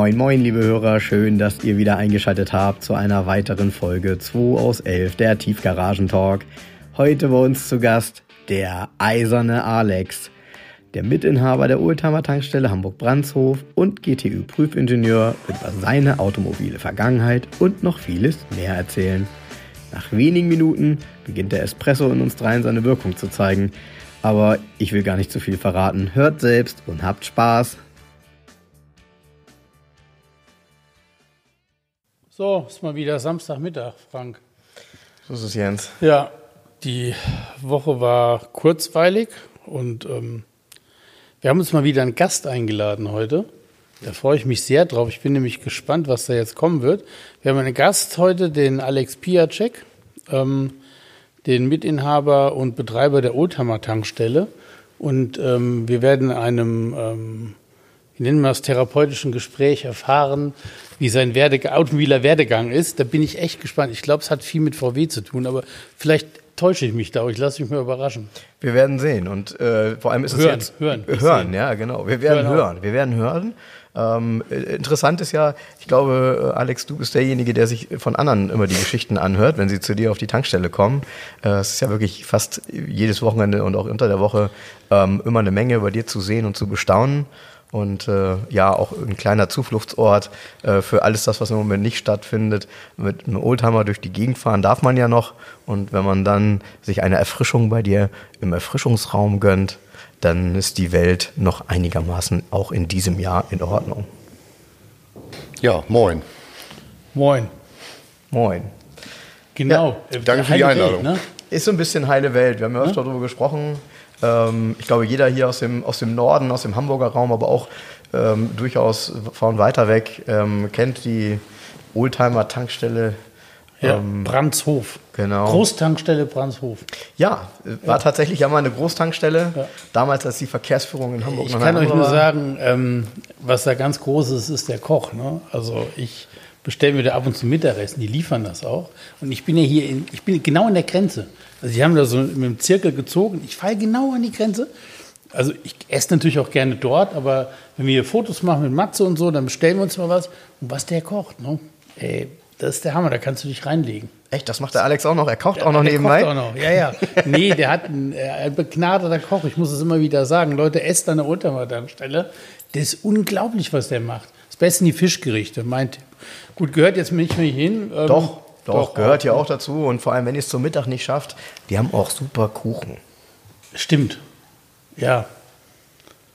Moin moin, liebe Hörer, schön, dass ihr wieder eingeschaltet habt zu einer weiteren Folge 2 aus 11 der Tiefgaragentalk. Heute bei uns zu Gast der eiserne Alex, der Mitinhaber der Oldtimer Tankstelle Hamburg-Brandshof und GTÜ-Prüfingenieur wird über seine automobile Vergangenheit und noch vieles mehr erzählen. Nach wenigen Minuten beginnt der Espresso in uns dreien seine Wirkung zu zeigen. Aber ich will gar nicht zu viel verraten. Hört selbst und habt Spaß. So, ist mal wieder Samstagmittag, Frank. So ist es, Jens. Ja, die Woche war kurzweilig und ähm, wir haben uns mal wieder einen Gast eingeladen heute. Da freue ich mich sehr drauf. Ich bin nämlich gespannt, was da jetzt kommen wird. Wir haben einen Gast heute, den Alex Piacek, ähm, den Mitinhaber und Betreiber der Oldtimer Tankstelle. Und ähm, wir werden in einem, wie nennen wir das, therapeutischen Gespräch erfahren, wie sein Werde automobiler Werdegang ist. Da bin ich echt gespannt. Ich glaube, es hat viel mit VW zu tun, aber vielleicht täusche ich mich da, ich lasse mich mal überraschen. Wir werden sehen und äh, vor allem ist hören, es jetzt hören, hören, ja genau. Wir werden hören, hören. wir werden hören. Ähm, interessant ist ja, ich glaube, äh, Alex, du bist derjenige, der sich von anderen immer die Geschichten anhört, wenn sie zu dir auf die Tankstelle kommen. Äh, es ist ja wirklich fast jedes Wochenende und auch unter der Woche ähm, immer eine Menge bei dir zu sehen und zu bestaunen und äh, ja auch ein kleiner Zufluchtsort äh, für alles das, was im Moment nicht stattfindet. Mit einem Oldtimer durch die Gegend fahren darf man ja noch und wenn man dann sich eine Erfrischung bei dir im Erfrischungsraum gönnt, dann ist die Welt noch einigermaßen auch in diesem Jahr in Ordnung. Ja, moin. Moin. Moin. Genau. Ja, danke für die Einladung. Welt, ne? Ist so ein bisschen heile Welt. Wir haben ja öfter ja? darüber gesprochen. Ähm, ich glaube, jeder hier aus dem, aus dem Norden, aus dem Hamburger Raum, aber auch ähm, durchaus von weiter weg ähm, kennt die Oldtimer-Tankstelle. Ja, ähm, Brandshof. Genau. Großtankstelle Brandshof. Ja, war ja. tatsächlich ja mal eine Großtankstelle. Ja. Damals, als die Verkehrsführung in Hamburg Ich kann euch nur sagen, ähm, was da ganz groß ist, ist der Koch. Ne? Also ich bestelle mir da ab und zu Mittagessen, die liefern das auch. Und ich bin ja hier, in, ich bin genau an der Grenze. Also die haben da so mit dem Zirkel gezogen. Ich falle genau an die Grenze. Also ich esse natürlich auch gerne dort, aber wenn wir hier Fotos machen mit Matze und so, dann bestellen wir uns mal was. Und was der kocht, ne? Ey, das ist der Hammer, da kannst du dich reinlegen. Echt, das macht der Alex auch noch? Er kocht ja, auch noch der nebenbei? Kocht auch noch, ja, ja. Nee, der hat einen, ein begnadeter Koch, ich muss es immer wieder sagen. Leute, esst an der Untertankstelle. Das ist unglaublich, was der macht. Das Beste die Fischgerichte, meint. Gut, gehört jetzt nicht mehr hin. Ähm, doch, doch, doch, gehört ja auch dazu. Und vor allem, wenn ihr es zum Mittag nicht schafft, die haben auch super Kuchen. Stimmt. Ja.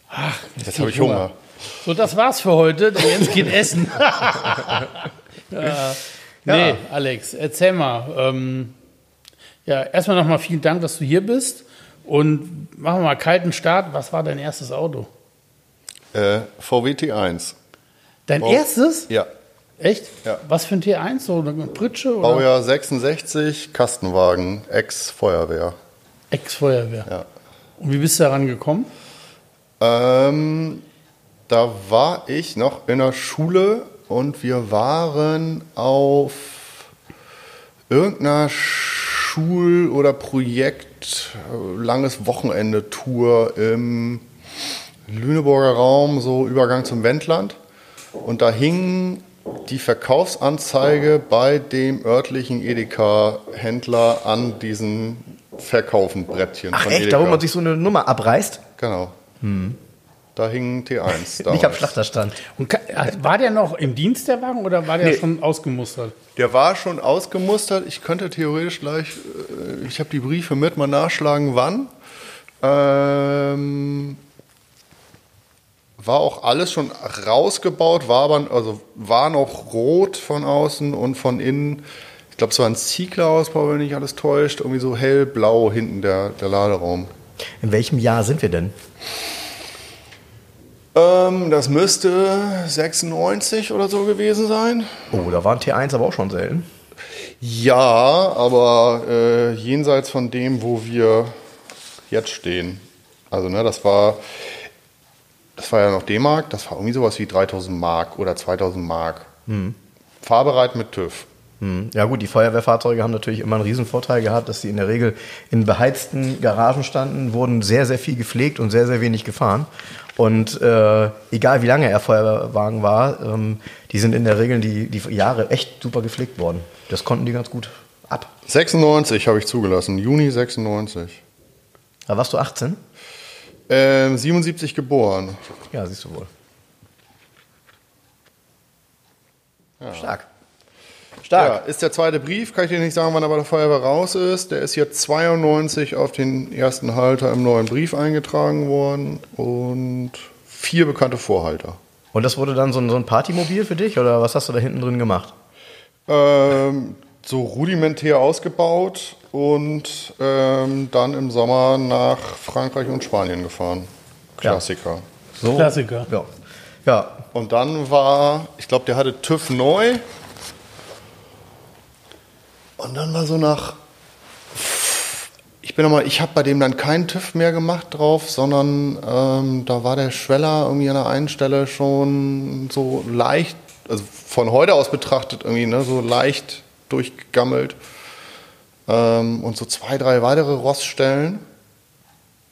Ach, jetzt habe ich Hunger. Hunger. So, das war's für heute. Der Jens geht essen. ja. Nee, ja. Alex, erzähl mal. Ähm, ja, erstmal nochmal vielen Dank, dass du hier bist. Und machen wir mal kalten Start. Was war dein erstes Auto? Äh, VW T1. Dein Bau erstes? Ja. Echt? Ja. Was für ein T1? So eine Pritsche? Oder? Baujahr 66, Kastenwagen, Ex-Feuerwehr. Ex-Feuerwehr. Ja. Und wie bist du daran gekommen? Ähm, da war ich noch in der Schule und wir waren auf irgendeiner Schul- oder Projekt, langes Wochenende-Tour im Lüneburger Raum, so Übergang zum Wendland. Und da hing die Verkaufsanzeige bei dem örtlichen Edeka-Händler an diesen Verkaufenbrettchen. Ach echt, Edeka. da wo man sich so eine Nummer abreißt? Genau. Hm. Da hing T1. Nicht am Schlachterstand. Und war der noch im Dienst, der Wagen, oder war der nee. schon ausgemustert? Der war schon ausgemustert. Ich könnte theoretisch gleich, äh, ich habe die Briefe mit, mal nachschlagen, wann. Ähm, war auch alles schon rausgebaut, war aber, also war noch rot von außen und von innen. Ich glaube, es war ein Ziegler-Ausbau, wenn nicht alles täuscht. Irgendwie so hellblau hinten der, der Laderaum. In welchem Jahr sind wir denn? Ähm, das müsste 96 oder so gewesen sein. Oh, da waren T1 aber auch schon selten. Ja, aber äh, jenseits von dem, wo wir jetzt stehen. Also, ne, das war, das war ja noch D-Mark, das war irgendwie sowas wie 3000 Mark oder 2000 Mark. Hm. Fahrbereit mit TÜV. Hm. Ja gut, die Feuerwehrfahrzeuge haben natürlich immer einen Riesenvorteil gehabt, dass sie in der Regel in beheizten Garagen standen, wurden sehr, sehr viel gepflegt und sehr, sehr wenig gefahren. Und äh, egal wie lange er Feuerwehrwagen war, ähm, die sind in der Regel die, die Jahre echt super gepflegt worden. Das konnten die ganz gut ab. 96 habe ich zugelassen, Juni 96. Da warst du 18? Ähm, 77 geboren. Ja, siehst du wohl. Ja. Stark. Stark. Ja, ist der zweite Brief, kann ich dir nicht sagen, wann er bei der Feuerwehr raus ist. Der ist hier 92 auf den ersten Halter im neuen Brief eingetragen worden und vier bekannte Vorhalter. Und das wurde dann so ein, so ein Partymobil für dich oder was hast du da hinten drin gemacht? Ähm, so rudimentär ausgebaut und ähm, dann im Sommer nach Frankreich und Spanien gefahren. Klassiker. Ja. So, Klassiker. Ja. ja. Und dann war, ich glaube, der hatte TÜV neu und dann war so nach. Ich bin nochmal, ich habe bei dem dann keinen TÜV mehr gemacht drauf, sondern ähm, da war der Schweller irgendwie an der einen Stelle schon so leicht, also von heute aus betrachtet irgendwie, ne, so leicht durchgegammelt. Ähm, und so zwei, drei weitere Roststellen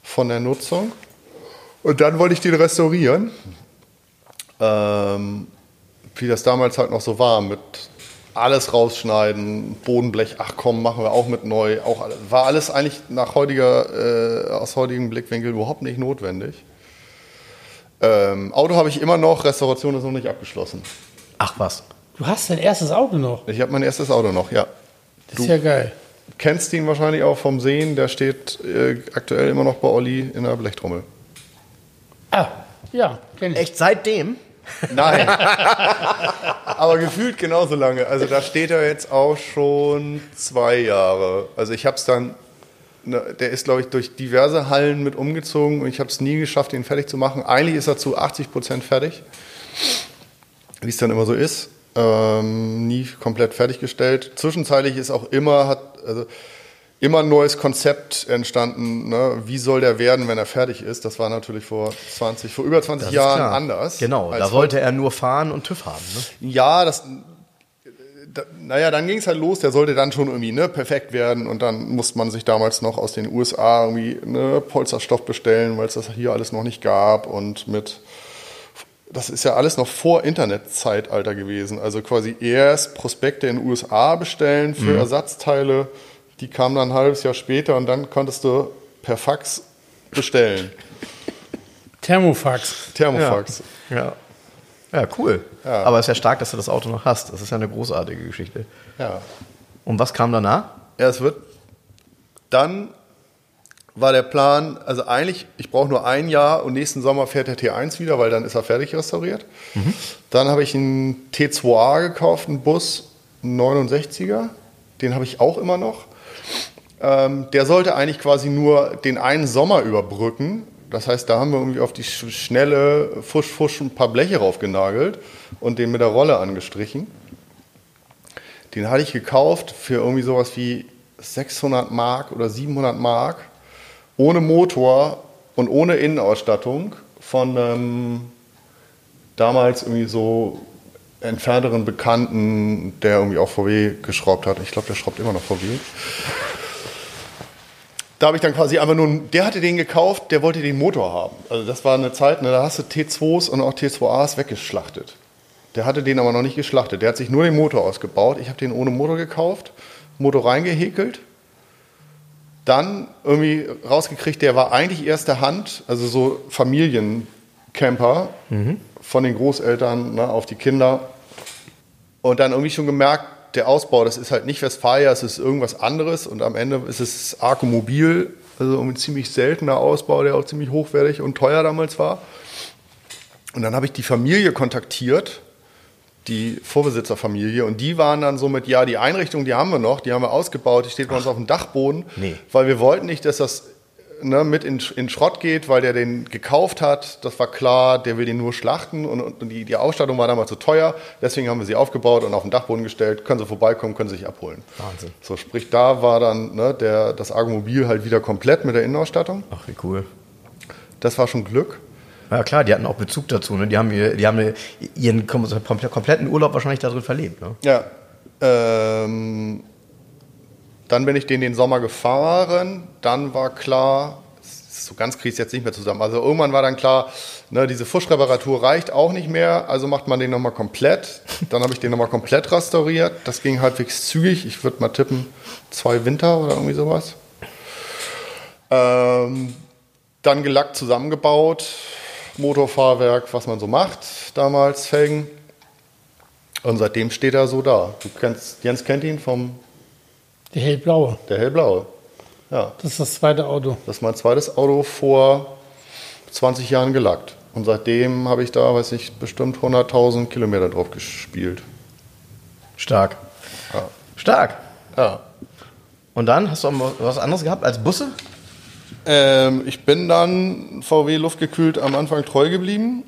von der Nutzung. Und dann wollte ich den restaurieren. Ähm, wie das damals halt noch so war, mit alles rausschneiden, Bodenblech, ach komm, machen wir auch mit neu. Auch alles, war alles eigentlich nach heutiger, äh, aus heutigem Blickwinkel überhaupt nicht notwendig. Ähm, Auto habe ich immer noch, Restauration ist noch nicht abgeschlossen. Ach was. Du hast dein erstes Auto noch? Ich habe mein erstes Auto noch, ja. Das ist du ja geil. Kennst ihn wahrscheinlich auch vom Sehen, der steht äh, aktuell immer noch bei Olli in der Blechtrommel. Ah, ja, kenn ich. Echt seitdem? Nein. Aber gefühlt genauso lange. Also da steht er jetzt auch schon zwei Jahre. Also ich habe es dann, ne, der ist glaube ich durch diverse Hallen mit umgezogen und ich habe es nie geschafft, ihn fertig zu machen. Eigentlich ist er zu 80 Prozent fertig, wie es dann immer so ist. Ähm, nie komplett fertiggestellt. Zwischenzeitlich ist auch immer, hat, also immer ein neues Konzept entstanden. Ne? Wie soll der werden, wenn er fertig ist? Das war natürlich vor 20, vor über 20 Jahren klar. anders. Genau, da wollte er nur fahren und TÜV haben. Ne? Ja, das. Da, naja, dann ging es halt los, der sollte dann schon irgendwie ne, perfekt werden und dann musste man sich damals noch aus den USA irgendwie ne, Polsterstoff bestellen, weil es das hier alles noch nicht gab und mit das ist ja alles noch vor Internetzeitalter gewesen. Also quasi erst Prospekte in den USA bestellen für mhm. Ersatzteile die kam dann ein halbes Jahr später und dann konntest du per Fax bestellen. Thermofax. Thermofax. Ja. ja. Ja, cool. Ja. Aber es ist ja stark, dass du das Auto noch hast. Das ist ja eine großartige Geschichte. Ja. Und was kam danach? Ja, es wird. Dann war der Plan, also eigentlich, ich brauche nur ein Jahr und nächsten Sommer fährt der T1 wieder, weil dann ist er fertig restauriert. Mhm. Dann habe ich einen T2A gekauft, einen Bus, einen 69er. Den habe ich auch immer noch. Ähm, der sollte eigentlich quasi nur den einen Sommer überbrücken. Das heißt, da haben wir irgendwie auf die schnelle Fusch, Fusch ein paar Bleche raufgenagelt und den mit der Rolle angestrichen. Den hatte ich gekauft für irgendwie sowas wie 600 Mark oder 700 Mark, ohne Motor und ohne Innenausstattung von einem damals irgendwie so entfernteren Bekannten, der irgendwie auch VW geschraubt hat. Ich glaube, der schraubt immer noch VW da habe ich dann quasi einfach nur, der hatte den gekauft, der wollte den Motor haben. Also das war eine Zeit, ne, da hast du T2s und auch T2As weggeschlachtet. Der hatte den aber noch nicht geschlachtet. Der hat sich nur den Motor ausgebaut. Ich habe den ohne Motor gekauft, Motor reingehäkelt, dann irgendwie rausgekriegt, der war eigentlich erste Hand, also so Familiencamper mhm. von den Großeltern ne, auf die Kinder. Und dann irgendwie schon gemerkt, der Ausbau, das ist halt nicht Westfalia, es ist irgendwas anderes und am Ende ist es Arcomobil, also ein ziemlich seltener Ausbau, der auch ziemlich hochwertig und teuer damals war. Und dann habe ich die Familie kontaktiert, die Vorbesitzerfamilie, und die waren dann so mit, ja, die Einrichtung, die haben wir noch, die haben wir ausgebaut, die steht bei uns auf dem Dachboden, nee. weil wir wollten nicht, dass das ne, mit in, in Schrott geht, weil der den gekauft hat. Das war klar, der will den nur schlachten und, und die, die Ausstattung war damals zu teuer. Deswegen haben wir sie aufgebaut und auf den Dachboden gestellt. Können sie vorbeikommen, können sie sich abholen. Wahnsinn. So, sprich, da war dann ne, der, das Argomobil halt wieder komplett mit der Innenausstattung. Ach, wie cool. Das war schon Glück. Ja klar, die hatten auch Bezug dazu. Ne? Die haben, die haben ihren kompletten Urlaub wahrscheinlich darin verlebt. Ne? Ja, Ähm, dann bin ich den den Sommer gefahren. Dann war klar, so ganz es jetzt nicht mehr zusammen. Also irgendwann war dann klar, ne, diese Fuschreparatur reicht auch nicht mehr, also macht man den nochmal komplett. Dann habe ich den nochmal komplett restauriert. Das ging halbwegs zügig. Ich würde mal tippen, zwei Winter oder irgendwie sowas. Ähm, dann gelackt zusammengebaut, Motorfahrwerk, was man so macht, damals Felgen. Und seitdem steht er so da. Du kennst, Jens kennt ihn vom Der hellblaue. der hellblaue. Ja, Das ist das zweite Auto. das ist mein zweites Auto vor 20 Jahren gelackt. Und seitdem habe ich da, weiß ich, bestimmt 100.000 Kilometer drauf gespielt. Stark. Ja. Stark. ja. Und dann hast du auch was anderes gehabt als Busse? Ähm, ich bin dann VW luftgekühlt am Anfang treu geblieben.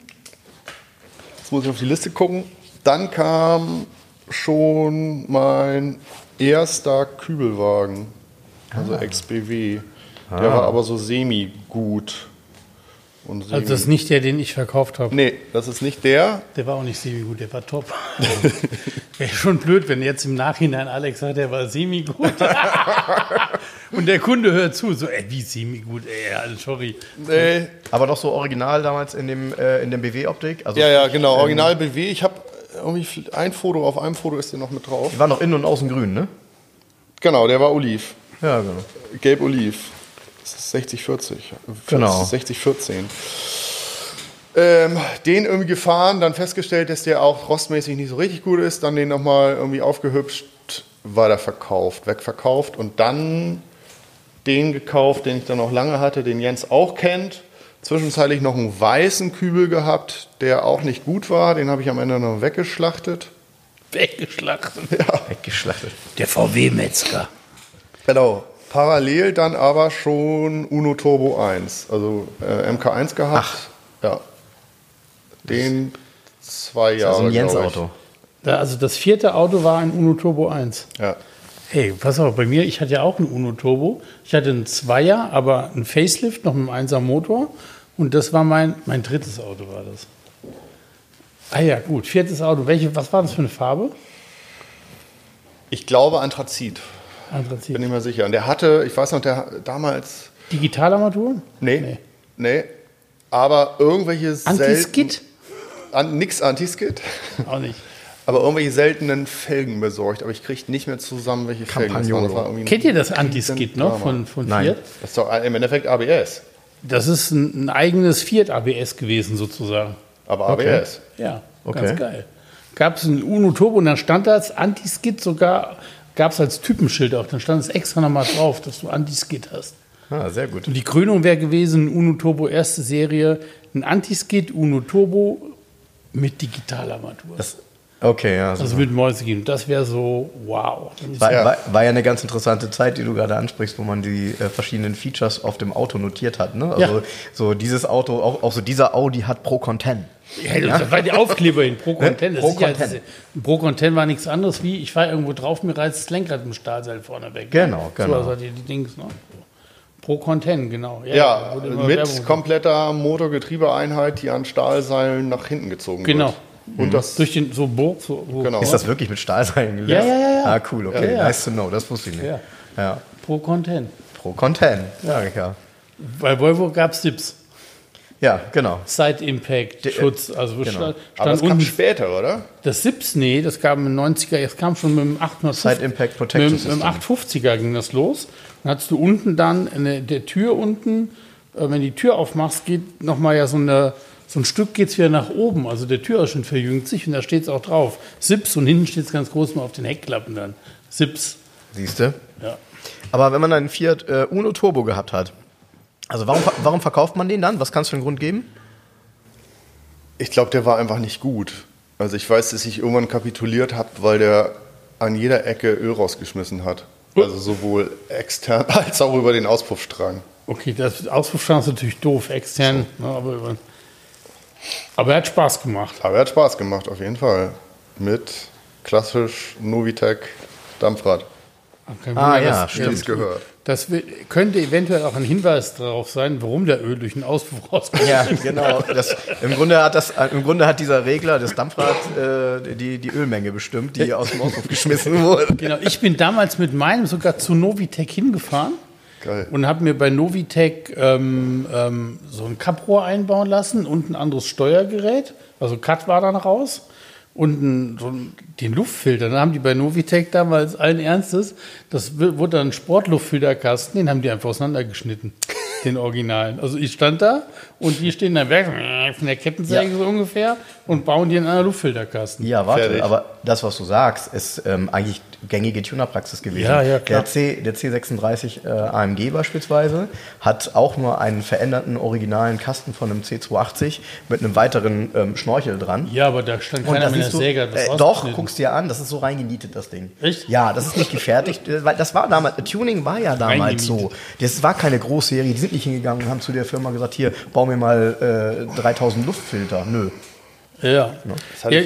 Jetzt muss ich auf die Liste gucken. Dann kam schon mein erster Kübelwagen, also XBW. Der war aber so semi-gut. Also das ist nicht der, den ich verkauft habe. nee, das ist nicht der. Der war auch nicht semi-gut, der war top. Wäre schon blöd, wenn jetzt im Nachhinein Alex sagt, der war semi-gut. Und der Kunde hört zu, so, ey, wie semi-gut, ey, also, sorry. Nee. Aber doch so original damals in dem, äh, in dem BW-Optik? Also Ja, ja, genau. Original BW. Ich habe irgendwie ein Foto, auf einem Foto ist der noch mit drauf. Die waren noch innen und außen grün, ne? Genau, der war Oliv. Ja, genau. Gelb-Oliv. Das ist 60-40. Genau. 60-14. Ähm, den irgendwie gefahren, dann festgestellt, dass der auch rostmäßig nicht so richtig gut ist, dann den nochmal irgendwie aufgehübscht, weiter verkauft, wegverkauft und dann den gekauft, den ich dann noch lange hatte, den Jens auch kennt. Zwischenzeitlich noch einen weißen Kübel gehabt, der auch nicht gut war, den habe ich am Ende noch weggeschlachtet. Weggeschlachtet. Weggeschlachtet. Der VW-Metzger. Genau. Parallel dann aber schon Uno Turbo 1, also äh, MK1 gehabt. Ja. Den zwei Jahre. Also ein glaub ich. Jens-Auto. Da, also das vierte Auto war ein Uno Turbo 1. Ja. Hey, pass auf, bei mir, ich hatte ja auch einen Uno Turbo. Ich hatte einen Zweier, aber einen Facelift, noch mit einem 1er Motor. Und das war mein, mein drittes Auto, war das. Ah ja, gut, viertes Auto. Welche, was war das für eine Farbe? Ich glaube Anthrazit, Anthrazit. bin ich mir sicher. Und der hatte, ich weiß noch, der damals. Digitalarmaturen? Nee. Nee. Nee. Aber irgendwelche Anti-Skid? selten- An, nix Anti-Skid. Auch nicht. Aber irgendwelche seltenen Felgen besorgt. Aber ich kriege nicht mehr zusammen, welche Felgen das waren. Kennt ihr das Anti-Skid noch Drama. von, von Nein. Fiat? Das ist doch im Endeffekt ABS. Das ist ein, ein eigenes Fiat ABS gewesen, sozusagen. Aber Okay. ABS. Ja, Okay. ganz geil. Gab es ein Uno Turbo und dann stand das Anti-Skid sogar, gab es als Typenschild auch. Dann stand es extra nochmal drauf, dass du Anti-Skid hast. Ah, sehr gut. Und die Krönung wäre gewesen, Uno Turbo erste Serie, ein Anti-Skid, Uno Turbo mit Digitalarmatur. Okay, ja. also mit Mäusegieben. Das wäre so, wow. War, Ja. war, war ja eine ganz interessante Zeit, die du gerade ansprichst, wo man die äh, verschiedenen Features auf dem Auto notiert hat. Ne? Also Ja. so dieses Auto, auch, auch so dieser Audi hat Pro Content. Ja, das war die Aufkleber in Pro Content. Das Pro ist ja, Content. Pro Content war nichts anderes wie, ich fahre irgendwo drauf, mir reißt das Lenkrad im Stahlseil vorne weg. Genau, genau. So, also die, die Dings, ne? Pro Content, genau. Ja, immer mit Werbung- kompletter Motorgetriebeeinheit, die an Stahlseilen nach hinten gezogen Genau. wird. Und das Durch den, so Burg, so, so Genau. Ist das wirklich mit Stahlseilen gelöst? Ja, ja, ja, ja. Ah, cool, okay. Ja, ja. Nice to know, das wusste ich nicht. Ja. Ja. Pro Content. Pro Content, ja. ja. Bei Volvo gab es SIPs. Ja, genau. Side Impact, Die- äh, Schutz. Also genau. stand, aber das kam unten. später, oder? Das SIPs, nee, das kam den 90er, das kam schon mit dem 850. Side Impact Protection mit, mit dem System. 850er ging das los. Dann hattest du unten dann eine, der Tür unten, äh, wenn die Tür aufmachst, geht nochmal ja so, eine, so ein Stück geht's wieder nach oben. Also der Türausschnitt verjüngt sich und da steht es auch drauf. SIPs und hinten steht es ganz groß mal auf den Heckklappen dann. SIPs. Siehst du? Ja. Aber wenn man einen Fiat äh, Uno Turbo gehabt hat, also warum, warum verkauft man den dann? Was kann es für einen Grund geben? Ich glaube, der war einfach nicht gut. Also ich weiß, dass ich irgendwann kapituliert habe, weil der an jeder Ecke Öl rausgeschmissen hat. Also sowohl extern als auch über den Auspuffstrang. Okay, das Auspuffstrang ist natürlich doof, extern. Ne, aber, aber er hat Spaß gemacht. Aber er hat Spaß gemacht, auf jeden Fall. Mit klassisch Novitec Dampfrad. Kein Ah, ja, das- stimmt. Gehört. Das könnte eventuell auch ein Hinweis darauf sein, warum der Öl durch den Auspuff rauskommt. Ja, genau. Das, Im, Grunde hat das, Im Grunde hat dieser Regler des Dampfrads äh, die, die Ölmenge bestimmt, die aus dem Auspuff geschmissen wurde. Genau, ich bin damals mit meinem sogar zu Novitec hingefahren Geil. und habe mir bei Novitec ähm, ähm, so ein Kapprohr einbauen lassen und ein anderes Steuergerät. Also Cut war dann raus. Und so den Luftfilter, dann haben die bei Novitec damals allen Ernstes, das wurde dann ein Sportluftfilterkasten, den haben die einfach auseinandergeschnitten, den Originalen. Also ich stand da und die stehen dann weg von der Kettensäge Ja. so ungefähr und bauen die in einen Luftfilterkasten. Ja, warte, Fertig. aber das, was du sagst, ist ähm, eigentlich gängige Tunerpraxis gewesen. Ja, ja, klar. Der, C, der C36 äh, AMG beispielsweise hat auch nur einen veränderten originalen Kasten von einem C280 mit einem weiteren ähm, Schnorchel dran. Ja, aber da stand Und keiner das mit so, Säge. das äh, doch, guckst dir an, das ist so reingenietet, das Ding. Echt? Ja, das ist nicht gefertigt, äh, weil das war damals, Tuning war ja damals so. Das war keine Großserie, die sind nicht hingegangen und haben zu der Firma gesagt, hier, bau mir mal äh, 3000 Luftfilter. Nö. Ja. hat ja.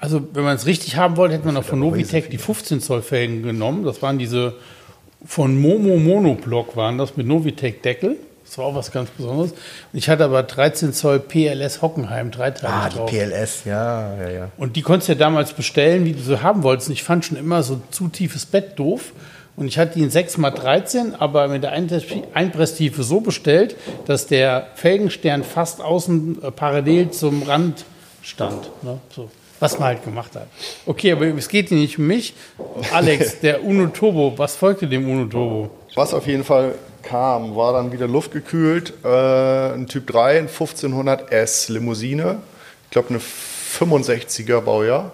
Also, wenn man es richtig haben wollte, hätte man noch von Novitec die 15 Zoll Felgen genommen. Das waren diese von Momo Monoblock waren das mit Novitec Deckel. Das war auch was ganz Besonderes. Ich hatte aber 13 Zoll PLS Hockenheim dreiteilig Ah, die drauf. PLS, ja, ja, ja. Und die konntest du ja damals bestellen, wie du sie haben wolltest. Und ich fand schon immer so zu tiefes Bett doof. Und ich hatte in 6x13, aber mit der Einpres- Einpresstiefe so bestellt, dass der Felgenstern fast außen äh, parallel zum Rand stand. Ne? So. Was man halt gemacht hat. Okay, aber es geht hier nicht um mich. Alex, der Uno Turbo, was folgte dem Uno Turbo? Was auf jeden Fall kam, war dann wieder luftgekühlt, äh, ein Typ 3, ein 1500S Limousine. Ich glaube, eine 65er Baujahr.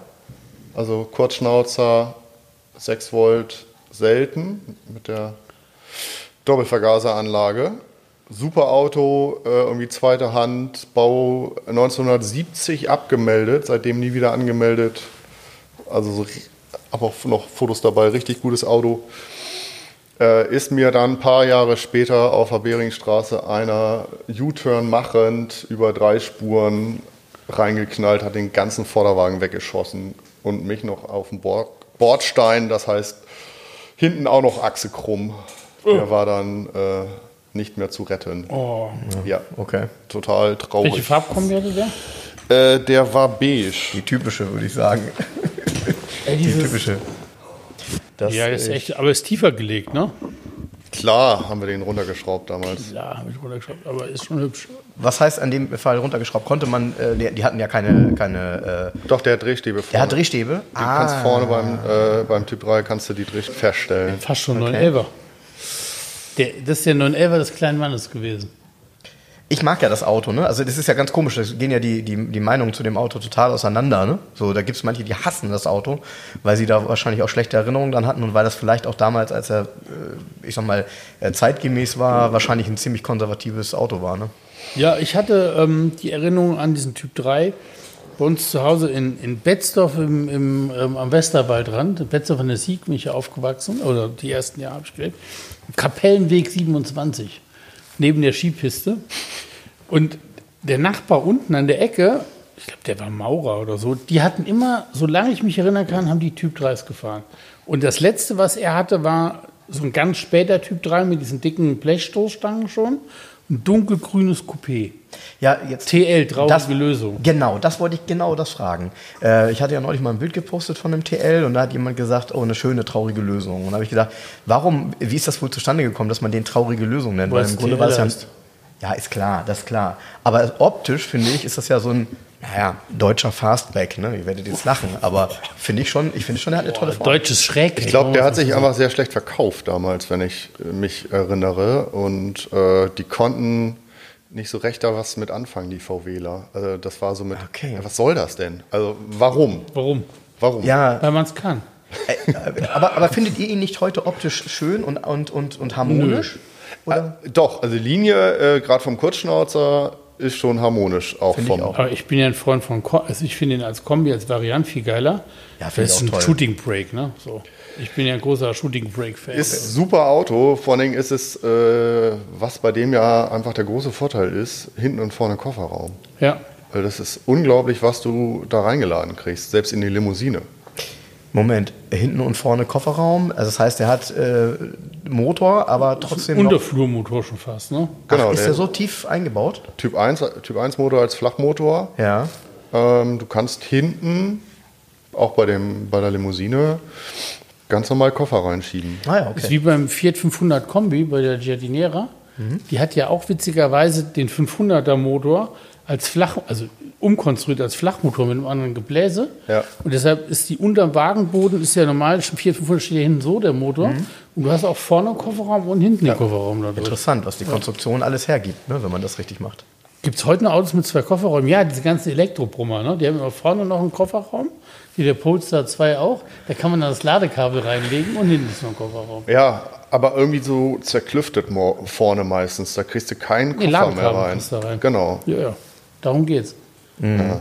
Also Kurzschnauzer, 6 Volt, selten mit der Doppelvergaseranlage. Super Auto, äh, irgendwie zweite Hand, Bau 1970 abgemeldet, seitdem nie wieder angemeldet. Also so, aber auch noch Fotos dabei, richtig gutes Auto. Äh, ist mir dann ein paar Jahre später auf der Beringstraße einer U-Turn machend über drei Spuren reingeknallt, hat den ganzen Vorderwagen weggeschossen und mich noch auf Bord, Bordstein, das heißt hinten auch noch Achse krumm. Der war dann äh, nicht mehr zu retten. Oh. Ja, Okay. total traurig. Welche Farbkombi hatte der? Äh, der war beige. Die typische, würde ich sagen. Ey, Die typische. Das, ja, ist echt, aber ist tiefer gelegt, ne? Klar haben wir den runtergeschraubt damals. Ja, habe ich runtergeschaut, aber ist schon hübsch. Was heißt an dem Fall runtergeschraubt? Konnte man, äh, die, die hatten ja keine, keine äh, Doch, der hat Drehstäbe vorne. der hat Drehstäbe. Du kannst vorne beim, äh, beim Typ 3 kannst du die Dreh feststellen. Fast schon Okay. 911er. Der, das ist der 911er des kleinen Mannes gewesen. Ich mag ja das Auto, ne? Also das ist ja ganz komisch, da gehen ja die, die, die Meinungen zu dem Auto total auseinander, ne? So, da gibt es manche, die hassen das Auto, weil sie da wahrscheinlich auch schlechte Erinnerungen dran hatten und weil das vielleicht auch damals, als er, äh, ich sag mal, äh, zeitgemäß war, wahrscheinlich ein ziemlich konservatives Auto war, ne? Ja, ich hatte ähm, die Erinnerung an diesen Typ 3 bei uns zu Hause in, in Betzdorf im, im, ähm, am Westerwaldrand. Betzdorf an der Sieg bin ich ja aufgewachsen, oder die ersten Jahre habe ich gelebt. Kapellenweg 27, neben der Skipiste. Und der Nachbar unten an der Ecke, ich glaube, der war Maurer oder so, die hatten immer, solange ich mich erinnern kann, haben die Typ 3s gefahren. Und das letzte, was er hatte, war so ein ganz später Typ 3 mit diesen dicken Blechstoßstangen schon. Ein dunkelgrünes Coupé. Ja, jetzt. TL, traurige Lösung. Genau, das wollte ich genau das fragen. Äh, ich hatte ja neulich mal ein Bild gepostet von dem TL und da hat jemand gesagt, oh, eine schöne, traurige Lösung. Und da habe ich gedacht, warum, wie ist das wohl zustande gekommen, dass man den traurige Lösung nennt? Weil im Grunde war es ja. Ja, ist klar, das ist klar. Aber optisch, finde ich, ist das ja so ein, naja, deutscher Fastback, ne? Ihr werdet jetzt lachen, aber finde ich schon, ich finde schon, er hat eine tolle Form. Deutsches Schräg. Ich glaube, der hat sich einfach sehr schlecht verkauft damals, wenn ich äh, mich erinnere. Und äh, die konnten nicht so recht da was mit anfangen, die VWler. Also das war so mit, Okay. ja, was soll das denn? Also warum? Warum? Warum? Ja, Weil man es kann. äh, aber, aber findet ihr ihn nicht heute optisch schön und, und, und, und harmonisch? Oder? Äh, doch, also Linie, äh, gerade vom Kurzschnauzer, ist schon harmonisch auch Finde ich vom. auch. Aber ich bin ja ein Freund von, Ko also ich finde ihn als Kombi, als Variant viel geiler. Ja, finde das ich ist auch ein toll. Shooting Break, ne? So. Ich bin ja ein großer Shooting Break-Fan. Ist super Auto, vor allen Dingen ist es, äh, was bei dem ja einfach der große Vorteil ist, hinten und vorne Kofferraum. Ja. Weil das ist unglaublich, was du da reingeladen kriegst, selbst in die Limousine. Moment, hinten und vorne Kofferraum. Also das heißt, er hat äh, Motor, aber trotzdem. Unterflurmotor schon fast, ne? Genau. Ach, ist der, der so tief eingebaut? Typ 1, typ 1 Motor als Flachmotor. Ja. Ähm, du kannst hinten, auch bei, dem, bei der Limousine, ganz normal Koffer reinschieben. Ah ja, okay. Ist wie beim Fiat 500 Kombi bei der Giardinera. Mhm. Die hat ja auch witzigerweise den 500er Motor als Flach, also umkonstruiert als Flachmotor mit einem anderen Gebläse. Ja. Und deshalb ist die unterm Wagenboden, ist ja normal, schon 400, 500 steht ja hinten so der Motor. Mhm. Und du hast auch vorne einen Kofferraum und hinten ja. den Kofferraum dadurch. Interessant, was die Konstruktion ja. alles hergibt, ne, wenn man das richtig macht. Gibt es heute noch Autos mit zwei Kofferräumen? Ja, diese ganzen Elektrobrummer, ne? die haben immer vorne noch einen Kofferraum, wie der Polestar 2 auch. Da kann man dann das Ladekabel reinlegen und hinten ist noch ein Kofferraum. Ja, aber irgendwie so zerklüftet vorne meistens. Da kriegst du keinen Koffer nee, mehr rein. rein. Genau. Ja, ja. Darum geht's. Mhm. Ja.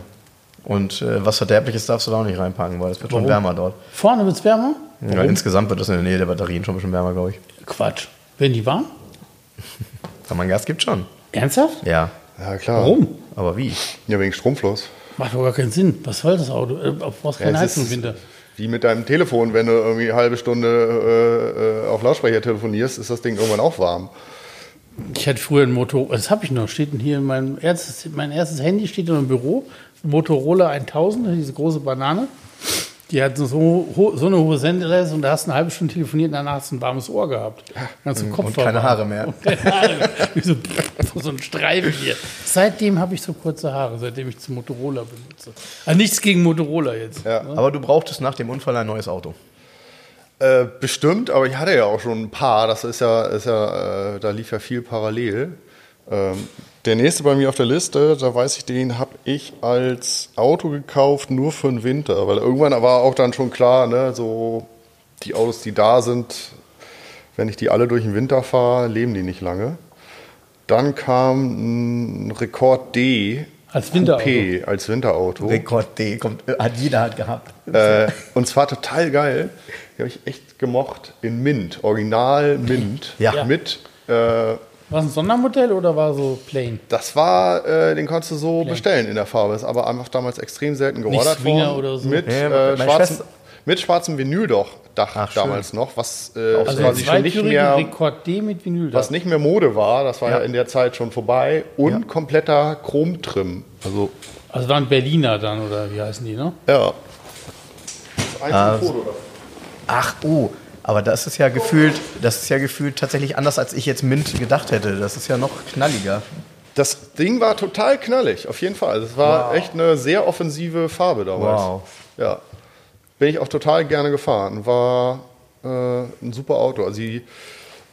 Und äh, was Verderbliches darfst du da auch nicht reinpacken, weil es wird Warum? schon wärmer dort. Vorne wird es wärmer? Ja, insgesamt wird es in der Nähe der Batterien schon ein bisschen wärmer, glaube ich. Quatsch. Werden die warm? Wenn man Gas gibt, schon. Ernsthaft? Ja. Ja, klar. Warum? Aber wie? Ja, wegen Stromfluss. Macht doch gar keinen Sinn. Was soll das Auto? Äh, du brauchst keine ja, Heizung im Winter. Wie mit deinem Telefon, wenn du irgendwie eine halbe Stunde äh, äh, auf Lautsprecher telefonierst, ist das Ding irgendwann auch warm. Ich hatte früher ein Motor, das habe ich noch, steht hier in meinem erstes, mein erstes Handy steht in einem Büro, Motorola 1000, diese große Banane. Die hat so, so eine hohe Sendereise und da hast du eine halbe Stunde telefoniert und danach hast du ein warmes Ohr gehabt. Ganz im Kopf und keine Haare mehr. Und keine Haare mehr. so, so ein Streifen hier. Seitdem habe ich so kurze Haare, seitdem ich zu Motorola benutze. Also nichts gegen Motorola jetzt. Ja. Ne? Aber du brauchtest nach dem Unfall ein neues Auto. Äh, bestimmt, aber ich hatte ja auch schon ein paar. Das ist ja, ist ja äh, da lief ja viel parallel. Ähm, der nächste bei mir auf der Liste, da weiß ich, den habe ich als Auto gekauft, nur für den Winter. Weil irgendwann war auch dann schon klar, ne, so die Autos, die da sind, wenn ich die alle durch den Winter fahre, leben die nicht lange. Dann kam ein Rekord D. Als Winterauto. Coupé, als Winterauto. Rekord D, kommt, hat jeder hat gehabt. Äh, und zwar total geil. Die habe ich echt gemocht. In Mint, Original Mint. Ja. Mit. Äh, war es ein Sondermodell oder war so plain? Das war, äh, den konntest du so plain. bestellen in der Farbe. Ist aber einfach damals extrem selten geordert worden. Oder so. Mit, äh, schwarzen, mit schwarzem Vinyldach Dach damals noch, was äh, also quasi schon nicht mehr Rekord D mit Vinyldach. was nicht mehr Mode war. Das war ja, ja in der Zeit schon vorbei und ja. kompletter Chromtrim. Also also waren Berliner dann oder wie heißen die, ne? Ja. Das ist ein Foto Ach, oh. Aber das ist ja gefühlt, das ist ja gefühlt tatsächlich anders, als ich jetzt Mint gedacht hätte. Das ist ja noch knalliger. Das Ding war total knallig, auf jeden Fall. Es war wow. echt eine sehr offensive Farbe damals. Wow. Ja. Bin ich auch total gerne gefahren. War äh, ein super Auto. Also die,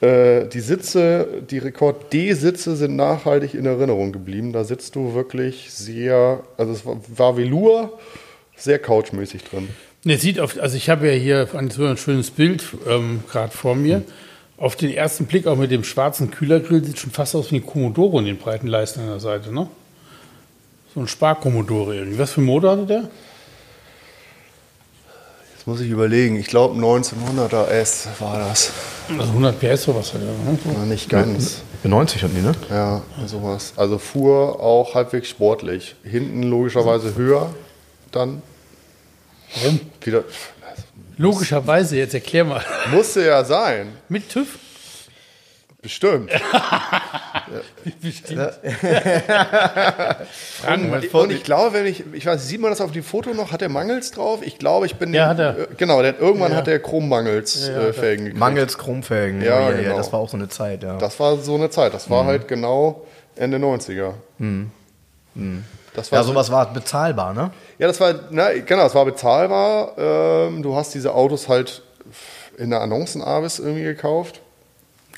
äh, die Sitze, die Rekord D-Sitze sind nachhaltig in Erinnerung geblieben. Da sitzt du wirklich sehr, also es war, war Velour, sehr couchmäßig drin. Ne, sieht auf, also ich habe ja hier ein, so ein schönes Bild ähm, gerade vor mir. Mhm. Auf den ersten Blick auch mit dem schwarzen Kühlergrill sieht schon fast aus wie ein Commodore in den breiten Leisten an der Seite, ne? So ein Spar-Commodore irgendwie. Was für ein Motor hatte der? Jetzt muss ich überlegen. Ich glaube 1900er S war das. Also 100 PS oder was hat der? Ne? Na, nicht ganz. 90 hatten die, ne? Ja, sowas. Also fuhr auch halbwegs sportlich. Hinten logischerweise höher dann Warum? Wieder. Logischerweise, jetzt erklär mal. Musste ja sein. Mit TÜV? Bestimmt. Bestimmt. Fragen und, und ich glaube, wenn ich, ich weiß, sieht man das auf dem Foto noch? Hat er Mangels drauf? Ich glaube, ich bin. Ja, hat er. Äh, genau, denn irgendwann ja. hat er Chrommangels ja, äh, Felgen gekriegt. Mangels Chromfelgen. Ja, ja, genau. ja, das war auch so eine Zeit, ja. Das war so eine Zeit. Das war mhm. halt genau Ende 90er. Mhm. Mhm. Ja, sowas war bezahlbar, ne? Ja, das war, na, genau, es war bezahlbar. Ähm, du hast diese Autos halt in der Annoncenavis irgendwie gekauft.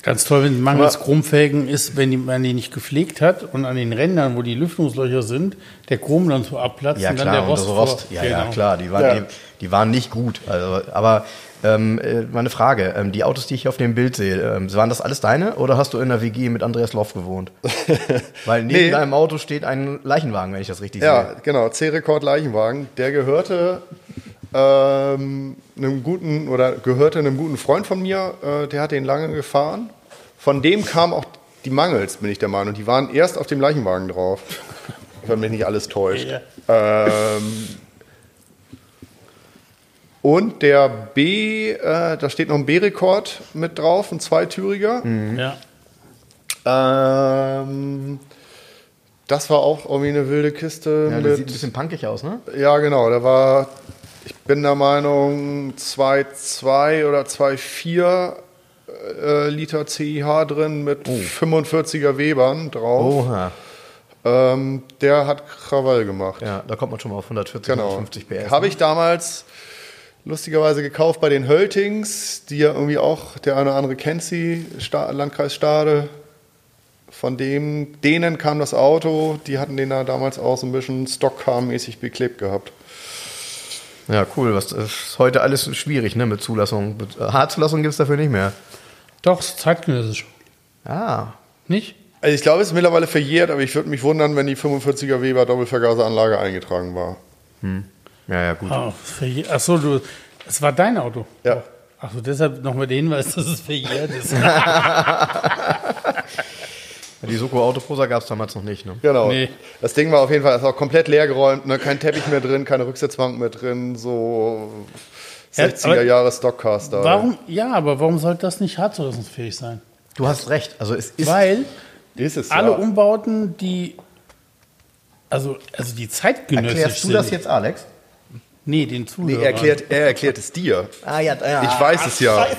Ganz toll, wenn mangels Chromfelgen ist, wenn, die, man die nicht gepflegt hat und an den Rändern, wo die Lüftungslöcher sind, der Chrom dann so abplatzt ja, und klar, dann der Rost. Rost. Ja, genau. ja, klar, die waren, ja. Die, die, waren nicht gut. Also, aber ähm, äh, meine Frage, ähm, die Autos, die ich auf dem Bild sehe, ähm, waren das alles deine oder hast du in der WG mit Andreas Loff gewohnt? Weil neben nee. deinem Auto steht ein Leichenwagen, wenn ich das richtig ja, sehe. Ja, genau, C-Rekord Leichenwagen. Der gehörte ähm, einem guten oder gehörte einem guten Freund von mir, äh, der hat den lange gefahren. Von dem kamen auch die Mangels, bin ich der Meinung. Die waren erst auf dem Leichenwagen drauf. Wenn mich nicht alles täuscht. Ja. Ähm, Und der B, äh, da steht noch ein B-Rekord mit drauf, ein Zweitüriger. Ja. Ähm, das war auch irgendwie eine wilde Kiste. Ja, mit, der sieht ein bisschen punkig aus, ne? Ja, genau. Da war, ich bin der Meinung, 2,2 oder 2,4 äh, Liter CIH drin mit 45er Webern drauf. Oha. Ähm, der hat Krawall gemacht. Ja, da kommt man schon mal auf 140, Genau. 150 PS. Habe ich damals lustigerweise gekauft bei den Höltings, die ja irgendwie auch, der eine oder andere kennt sie, Sta Landkreis Stade. Von dem, denen kam das Auto, die hatten den da damals auch so ein bisschen Stockcar-mäßig beklebt gehabt. Ja, cool. Was ist heute alles schwierig, ne, mit Zulassung. Äh, H-Zulassung gibt es dafür nicht mehr. Doch, ist zeitgenössisch. Ah. Nicht? Also ich glaube, es ist mittlerweile verjährt, aber ich würde mich wundern, wenn die 45er Weber Doppelvergaseranlage eingetragen war. Ja, ja, gut. Oh, verjährt. Ach so, du, das war dein Auto. Ja. Ach so, deshalb nochmal den Hinweis, dass es verjährt ist. Die Soko Autoprosa gab es damals noch nicht, ne? Genau. Nee. Das Ding war auf jeden Fall ist auch komplett leergeräumt, ne? kein Teppich mehr drin, keine Rücksitzbank mehr drin, so Ja, 60er aber- Jahre Stockcaster. Warum? Ja, aber warum sollte das nicht hartzulassungsfähig sein? Du hast recht. Also es ist. Weil Ist es alle ja. Umbauten, die also, also die zeitgenössisch Erklärst du sind. das jetzt, Alex? Nee, den Nee, Zuhörern. er, erklärt, er erklärt es dir. Ah, ja, ja. Ich weiß es ja.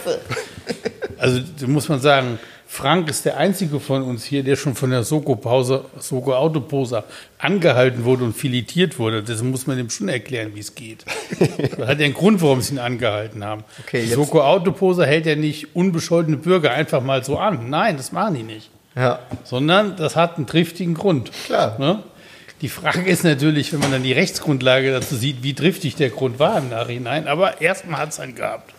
Also da muss man sagen, Frank ist der einzige von uns hier, der schon von der Soko-Pause, Soko-Autoposa angehalten wurde und filetiert wurde. Das muss man dem schon erklären, wie es geht. Das hat ja einen Grund, warum sie ihn angehalten haben. Okay, die jetzt- Soko-Autoposa hält ja nicht unbescholtene Bürger einfach mal so an. Nein, das machen die nicht. Ja. sondern das hat einen triftigen Grund. Klar. Ne? Die Frage ist natürlich, wenn man dann die Rechtsgrundlage dazu sieht, wie triftig der Grund war im Nachhinein. Aber erstmal hat es einen gehabt.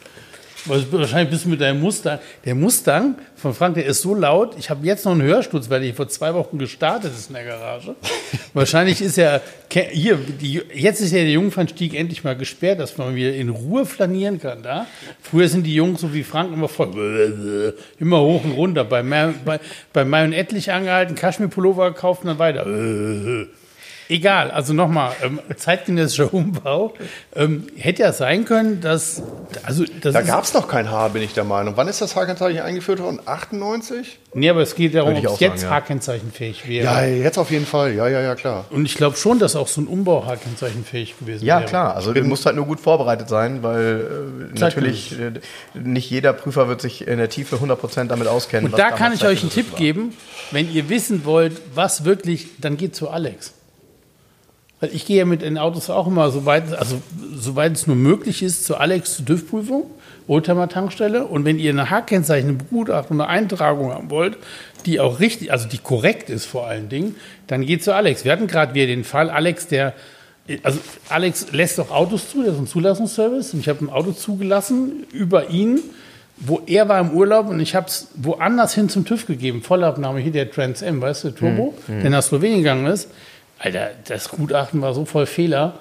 Wahrscheinlich bist du mit deinem Mustang. Der Mustang von Frank, der ist so laut. Ich habe jetzt noch einen Hörsturz, weil ich vor zwei Wochen gestartet ist in der Garage. Wahrscheinlich ist ja ke- hier, die, jetzt ist ja der Jungfernstieg endlich mal gesperrt, dass man wieder in Ruhe flanieren kann. Da. Früher sind die Jungs so wie Frank immer voll, immer hoch und runter. Bei, bei, bei Mai und Etlich angehalten, Kaschmir-Pullover gekauft und dann weiter. Egal, also nochmal, ähm, zeitgenössischer Umbau. Ähm, hätte ja sein können, dass. Also, das Da gab es noch kein H, bin ich der Meinung. Wann ist das H-Kennzeichen eingeführt worden? 98? Nee, aber es geht darum, ob es jetzt ja. H-Kennzeichenfähig wäre. Ja, jetzt auf jeden Fall. Ja, ja, ja, klar. Und ich glaube schon, dass auch so ein Umbau H-Kennzeichenfähig gewesen Ja, wäre. klar. Also du musst halt nur gut vorbereitet sein, weil äh, natürlich äh, nicht jeder Prüfer wird sich in der Tiefe 100% damit auskennen. Und da kann ich euch einen Tipp war. geben, wenn ihr wissen wollt, was wirklich, dann geht zu Alex. Weil ich gehe ja mit den Autos auch immer, soweit, also, soweit es nur möglich ist, zu Alex zur TÜV-Prüfung, Oldtimer-Tankstelle. Und wenn ihr eine H-Kennzeichen, eine Begutachtung, eine Eintragung haben wollt, die auch richtig, also die korrekt ist vor allen Dingen, dann geht zu Alex. Wir hatten gerade wieder den Fall, Alex, der, also Alex lässt auch Autos zu, der ist ein Zulassungsservice und ich habe ein Auto zugelassen über ihn, wo er war im Urlaub und ich habe es woanders hin zum TÜV gegeben. Vollabnahme hier der Trans M, weißt du, Turbo, der nach Slowenien gegangen ist. Alter, das Gutachten war so voll Fehler.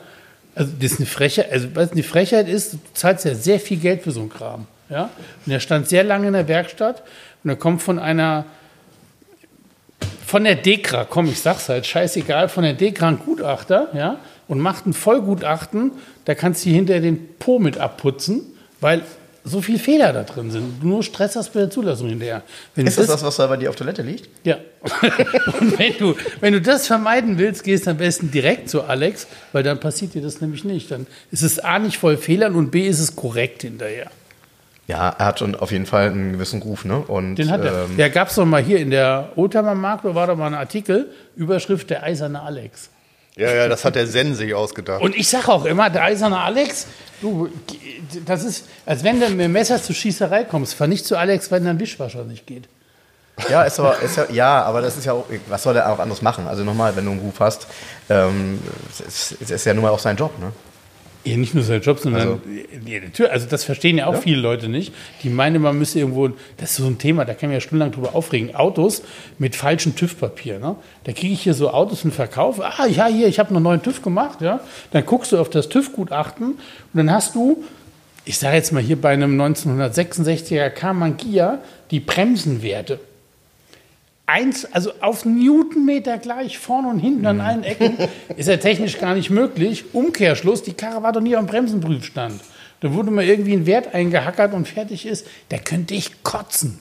Also das ist eine Frechheit. Also was eine Frechheit ist, du zahlst ja sehr viel Geld für so einen Kram. Ja? Und er stand sehr lange in der Werkstatt und er kommt von einer von der Dekra, komm, ich sag's halt, scheißegal, von der Dekra ein Gutachter, ja, und macht ein Vollgutachten, da kannst du hinter den Po mit abputzen, weil so viel Fehler da drin sind. Du nur Stress hast bei der Zulassung hinterher. Wenn Ist das das, was da bei dir auf Toilette liegt? ja. Und wenn du, wenn du das vermeiden willst, gehst du am besten direkt zu Alex, weil dann passiert dir das nämlich nicht. Dann ist es A nicht voll Fehlern und B ist es korrekt hinterher. Ja, er hat schon auf jeden Fall einen gewissen Ruf, ne? Und, Den hat er. ähm, Ja, gab es doch mal hier in der Oldtimer Markt, da war doch mal ein Artikel, Überschrift der eiserne Alex. Ja, ja, das hat der Zen sich ausgedacht. Und ich sage auch immer, der eiserne Alex, du, das ist, als wenn du mit dem Messer zur Schießerei kommst, fahr nicht zu Alex, wenn dein Wischwascher nicht geht. Ja, ist aber, ist ja, ja, aber das ist ja auch, was soll er auch anderes machen? Also nochmal, wenn du einen Ruf hast, ähm, es, ist- es ist ja nun mal auch sein Job, ne? Ja, nicht nur sein Job, sondern Also- ja, also das verstehen ja auch viele Leute nicht. Die meinen, man müsse irgendwo, das ist so ein Thema, da kann man ja stundenlang drüber aufregen. Autos mit falschem TÜV-Papier. Ne? Da kriege ich hier so Autos im Verkauf. Ah, ja, hier, ich habe einen neuen TÜV gemacht. Ja? Dann guckst du auf das TÜV-Gutachten und dann hast du, ich sage jetzt mal hier bei einem 1966er Kamangia, die Bremsenwerte. Eins, also auf Newtonmeter gleich, vorne und hinten an allen Ecken, ist ja technisch gar nicht möglich. Umkehrschluss, die Karre war doch nie am Bremsenprüfstand. Da wurde mal irgendwie ein Wert eingehackert und fertig ist. Da könnte ich kotzen.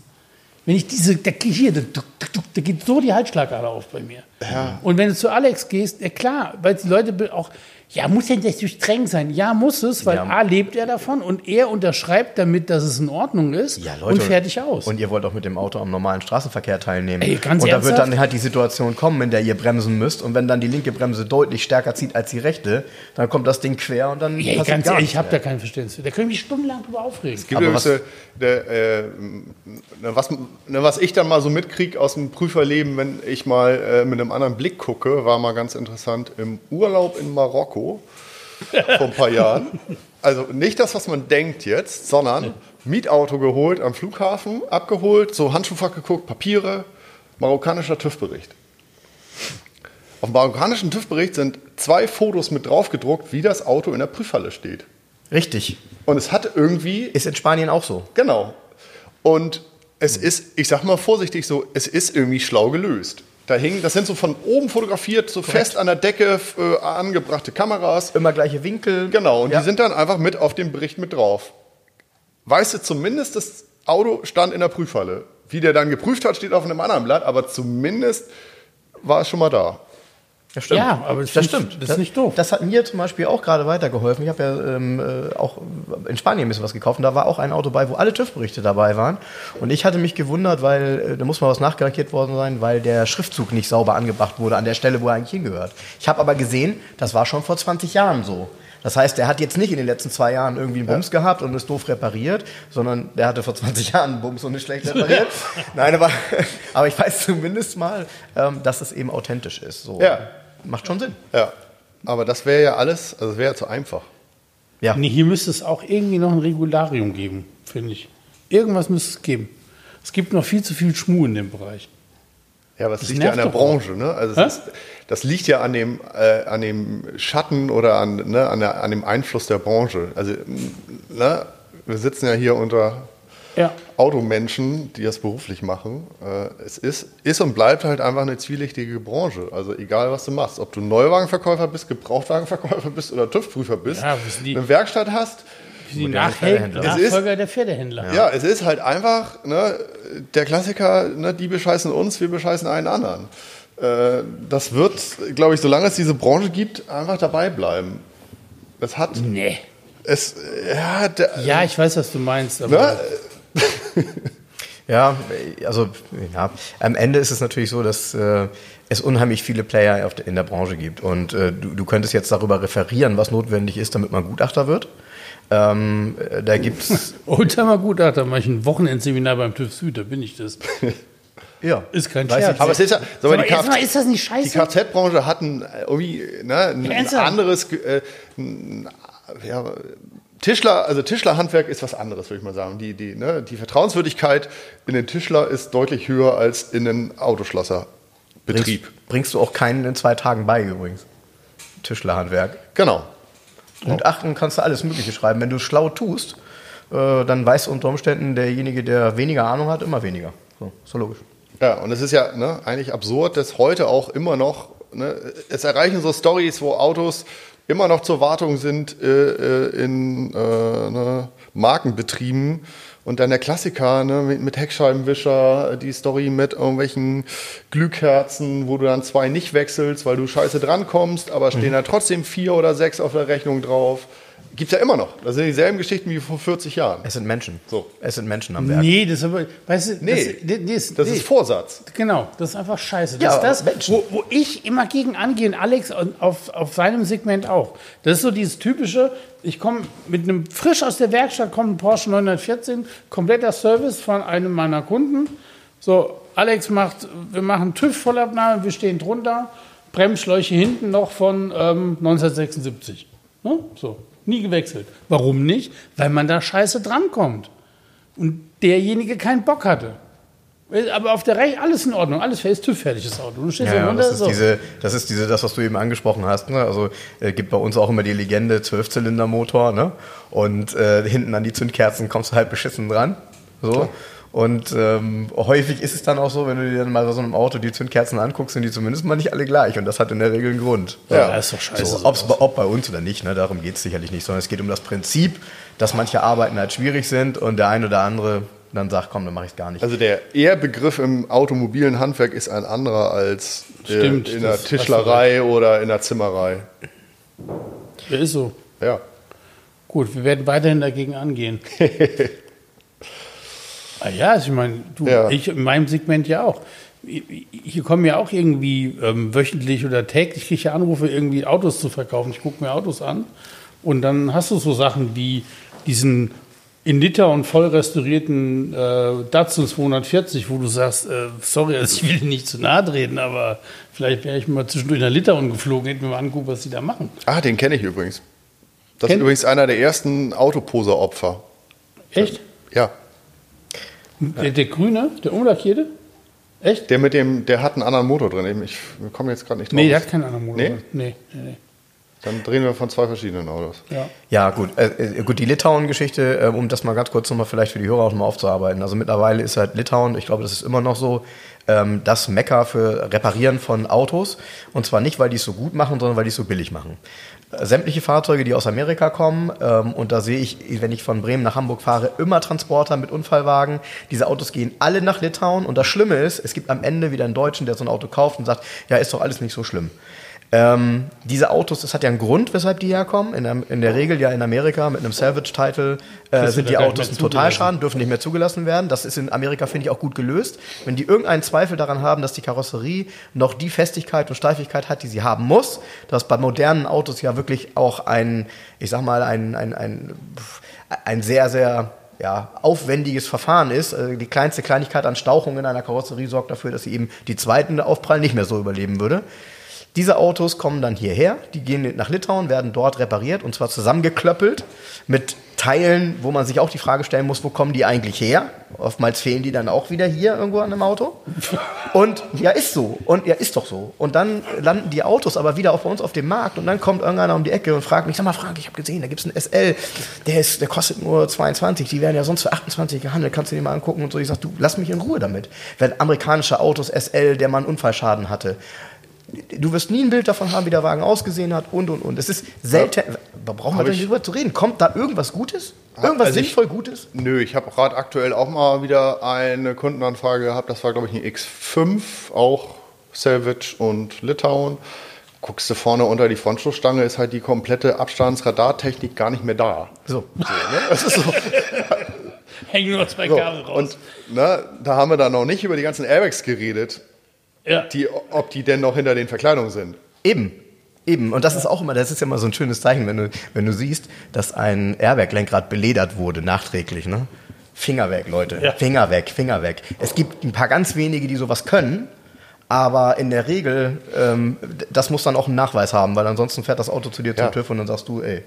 Wenn ich diese, da, hier, da, da geht so die Halsschlagader auf bei mir. Ja. Und wenn du zu Alex gehst, ja klar, weil die Leute auch, ja, muss ja nicht so streng sein. Ja, muss es, weil ja. A lebt er davon und er unterschreibt damit, dass es in Ordnung ist ja, Leute, und fertig aus. Und ihr wollt auch mit dem Auto am normalen Straßenverkehr teilnehmen. Ey, ganz und ernsthaft? da wird dann halt die Situation kommen, in der ihr bremsen müsst. Und wenn dann die linke Bremse deutlich stärker zieht als die rechte, dann kommt das Ding quer und dann. Ja, ganz ehrlich, ich habe da kein Verständnis. Da können mich stundenlang drüber aufregen. Es gibt Aber was, der, äh, was, was ich dann mal so mitkriege aus dem Prüferleben, wenn ich mal äh, mit einem anderen Blick gucke, war mal ganz interessant im Urlaub in Marokko vor ein paar Jahren. Also nicht das, was man denkt jetzt, sondern Mietauto geholt am Flughafen, abgeholt, so Handschuhfach geguckt, Papiere, marokkanischer TÜV-Bericht. Auf dem marokkanischen TÜV-Bericht sind zwei Fotos mit drauf gedruckt, wie das Auto in der Prüfhalle steht. Richtig. Und es hat irgendwie. Ist in Spanien auch so. Genau. Und es ist, ich sag mal vorsichtig so, es ist irgendwie schlau gelöst. Da hingen, das sind so von oben fotografiert, so Korrekt. fest an der Decke äh, angebrachte Kameras. Immer gleiche Winkel. Genau, und ja. die sind dann einfach mit auf dem Bericht mit drauf. Weißt du zumindest, das Auto stand in der Prüfhalle. Wie der dann geprüft hat, steht auf einem anderen Blatt, aber zumindest war es schon mal da. Das stimmt. Ja, aber das, das stimmt. Das ist nicht doof. Das hat mir zum Beispiel auch gerade weitergeholfen. Ich habe ja ähm, äh, auch in Spanien ein bisschen was gekauft und da war auch ein Auto bei, wo alle TÜV-Berichte dabei waren. Und ich hatte mich gewundert, weil äh, da muss mal was nachgelackiert worden sein, weil der Schriftzug nicht sauber angebracht wurde an der Stelle, wo er eigentlich hingehört. Ich habe aber gesehen, das war schon vor 20 Jahren so. Das heißt, der hat jetzt nicht in den letzten zwei Jahren irgendwie einen Bums ja. gehabt und ist doof repariert, sondern der hatte vor 20 Jahren einen Bums und ist schlecht repariert. Nein, aber, aber ich weiß zumindest mal, ähm, dass es eben authentisch ist. So. Ja macht schon Sinn. Ja. Aber das wäre ja alles, also das wäre ja zu einfach. Ja. Nee, hier müsste es auch irgendwie noch ein Regularium geben, finde ich. Irgendwas müsste es geben. Es gibt noch viel zu viel Schmuh in dem Bereich. Ja, aber es liegt ja an der Branche. Ne? Also ist, das liegt ja an dem, äh, an dem Schatten oder an, ne, an, der, an dem Einfluss der Branche. Also ne, wir sitzen ja hier unter ja. Automenschen, die das beruflich machen. Äh, es ist, ist und bleibt halt einfach eine zwielichtige Branche. Also egal, was du machst. Ob du Neuwagenverkäufer bist, Gebrauchtwagenverkäufer bist oder TÜV-Prüfer bist, ja, eine Werkstatt hast. Die Nachfolger ist, der Pferdehändler. Ja. ja. es ist halt einfach ne, der Klassiker, ne, die bescheißen uns, wir bescheißen einen anderen. Äh, das wird, glaube ich, solange es diese Branche gibt, einfach dabei bleiben. Es hat... Nee. Es, ja, der, ja, ich weiß, was du meinst. Aber ne, ja, also ja, am Ende ist es natürlich so, dass äh, es unheimlich viele Player in der Branche gibt. Und äh, du, du könntest jetzt darüber referieren, was notwendig ist, damit man Gutachter wird. Ähm, da gibt's. Oldtimer-Gutachter, mache ich ein Wochenendseminar beim TÜV Süd, da bin ich das. Ja. Ist kein Scherz. Aber es ist ja, sag mal, die Kfz, ist das nicht scheiße? Die Kfz-Branche hat ein, irgendwie, ne, ein, ein anderes, äh, ein, ja, Tischler, also Tischlerhandwerk ist was anderes, würde ich mal sagen. Die, die, ne, die Vertrauenswürdigkeit in den Tischler ist deutlich höher als in den Autoschlosserbetrieb. Bringst, bringst du auch keinen in zwei Tagen bei übrigens. Tischlerhandwerk. Genau. Und achten kannst du alles Mögliche schreiben. Wenn du es schlau tust, äh, dann weiß unter Umständen derjenige, der weniger Ahnung hat, immer weniger. So, so logisch. Ja, und es ist ja ne, eigentlich absurd, dass heute auch immer noch, ne, es erreichen so Stories, wo Autos immer noch zur Wartung sind äh, äh, in äh, ne, Markenbetrieben. Und dann der Klassiker ne, mit, mit Heckscheibenwischer, die Story mit irgendwelchen Glühkerzen, wo du dann zwei nicht wechselst, weil du scheiße drankommst, aber stehen mhm. da trotzdem vier oder sechs auf der Rechnung drauf. Gibt es ja immer noch. Das sind dieselben Geschichten wie vor 40 Jahren. Es sind Menschen. So. Es sind Menschen am Werk. Nee, das, aber, weißt du, nee, das, das, das nee. ist Vorsatz. Genau, das ist einfach scheiße. Das ja, ist das, wo, wo, ich immer gegen angehe und Alex auf, auf seinem Segment auch. Das ist so dieses typische, ich komme mit einem frisch aus der Werkstatt, kommt ein Porsche 914, kompletter Service von einem meiner Kunden. So, Alex macht, wir machen TÜV-Vollabnahme, wir stehen drunter, Bremsschläuche hinten noch von ähm, 1976. Ne? So. Nie gewechselt. Warum nicht? Weil man da scheiße drankommt. Und derjenige keinen Bock hatte. Aber auf der Rechnung alles in Ordnung, alles ist TÜV-fertiges Auto. Du stehst ja, ja das, ist so. diese, das ist diese, das, was du eben angesprochen hast. Ne? Also äh, gibt bei uns auch immer die Legende Zwölfzylindermotor, ne? Und äh, hinten an die Zündkerzen kommst du halt beschissen dran. So. Und ähm, häufig ist es dann auch so, wenn du dir dann mal so einem Auto die Zündkerzen anguckst, sind die zumindest mal nicht alle gleich. Und das hat in der Regel einen Grund. Ja, ja ist doch scheiße. So, ob bei uns oder nicht, ne, darum geht es sicherlich nicht, sondern es geht um das Prinzip, dass manche Arbeiten halt schwierig sind und der ein oder andere dann sagt, komm, dann mache ich es gar nicht. Also der Ehrbegriff im automobilen Handwerk ist ein anderer als äh, Stimmt, in der Tischlerei oder in der Zimmerei. Ja, ist so. Ja. Gut, wir werden weiterhin dagegen angehen. ah ja, also ich meine, du, ja. ich in meinem Segment ja auch. Hier kommen ja auch irgendwie ähm, wöchentlich oder täglich kriege Anrufe, irgendwie Autos zu verkaufen. Ich gucke mir Autos an und dann hast du so Sachen wie diesen in Litauen voll restaurierten äh, Datsun 240, wo du sagst, äh, sorry, also ich will nicht zu nahe treten, aber vielleicht wäre ich mal zwischendurch nach Litauen geflogen, hätte mir mal angucken, was sie da machen. Ah, den kenne ich übrigens. Das Kennt? ist übrigens einer der ersten Autoposer-Opfer. Echt? Ja. Der, der grüne, der unlackierte? Echt? Der mit dem, der hat einen anderen Motor drin. Ich komme jetzt gerade nicht drauf. Nee, der hat keinen anderen Motor nee? drin. Nee, nee, nee. Dann drehen wir von zwei verschiedenen Autos. Ja, ja gut. Äh, äh gut, die Litauen-Geschichte, äh, um das mal ganz kurz nochmal vielleicht für die Hörer auch nochmal aufzuarbeiten. Also mittlerweile ist halt Litauen, ich glaube, das ist immer noch so, ähm, das Mecker für Reparieren von Autos. Und zwar nicht, weil die es so gut machen, sondern weil die es so billig machen sämtliche Fahrzeuge, die aus Amerika kommen, ähm, und da sehe ich, wenn ich von Bremen nach Hamburg fahre, immer Transporter mit Unfallwagen. Diese Autos gehen alle nach Litauen und das Schlimme ist, es gibt am Ende wieder einen Deutschen, der so ein Auto kauft und sagt, ja, ist doch alles nicht so schlimm. Ähm, diese Autos, das hat ja einen Grund, weshalb die herkommen. In der, in der Regel ja in Amerika mit einem Salvage-Title äh, sind die Autos ein Totalschaden, dürfen nicht mehr zugelassen werden. Das ist in Amerika, finde ich, auch gut gelöst. Wenn die irgendeinen Zweifel daran haben, dass die Karosserie noch die Festigkeit und Steifigkeit hat, die sie haben muss, dass bei modernen Autos ja wirklich auch ein, ich sag mal, ein, ein, ein, ein sehr, sehr ja, aufwendiges Verfahren ist. Also die kleinste Kleinigkeit an Stauchung in einer Karosserie sorgt dafür, dass sie eben die zweiten Aufprall nicht mehr so überleben würde. Diese Autos kommen dann hierher, die gehen nach Litauen, werden dort repariert und zwar zusammengeklöppelt mit Teilen, wo man sich auch die Frage stellen muss, wo kommen die eigentlich her? Oftmals fehlen die dann auch wieder hier irgendwo an einem Auto. Und ja, ist so. Und ja, ist doch so. Und dann landen die Autos aber wieder auch bei uns auf dem Markt und dann kommt irgendeiner um die Ecke und fragt mich, sag mal Frank, ich habe gesehen, da gibt es einen SL, der, ist, der kostet nur 22, die werden ja sonst für 28 gehandelt, kannst du dir mal angucken und so. Ich sag, du, lass mich in Ruhe damit. Wenn amerikanische Autos SL, der mal einen Unfallschaden hatte, du wirst nie ein Bild davon haben, wie der Wagen ausgesehen hat und und und. Es ist selten. Da brauchen wir denn darüber zu reden. Kommt da irgendwas Gutes? Irgendwas also sinnvoll ich, Gutes? Nö, ich habe gerade aktuell auch mal wieder eine Kundenanfrage gehabt. Das war, glaube ich, ein X5, auch Salvage und Litauen. Guckst du vorne unter die Frontstoßstange, ist halt die komplette Abstandsradartechnik gar nicht mehr da. So. so ne? Das ist so. Hängen nur zwei Kabel raus. Und ne, da haben wir dann noch nicht über die ganzen Airbags geredet ja. die, ob die denn noch hinter den Verkleidungen sind. Eben. Eben, und das ja. ist auch immer, das ist ja immer so ein schönes Zeichen, wenn du, wenn du siehst, dass ein Airbag-Lenkrad beledert wurde, nachträglich, ne? Finger weg, Leute. Ja. Finger weg, Finger weg. Es gibt ein paar ganz wenige, die sowas können, aber in der Regel, ähm, das muss dann auch einen Nachweis haben, weil ansonsten fährt das Auto zu dir zum ja. TÜV und dann sagst du, ey.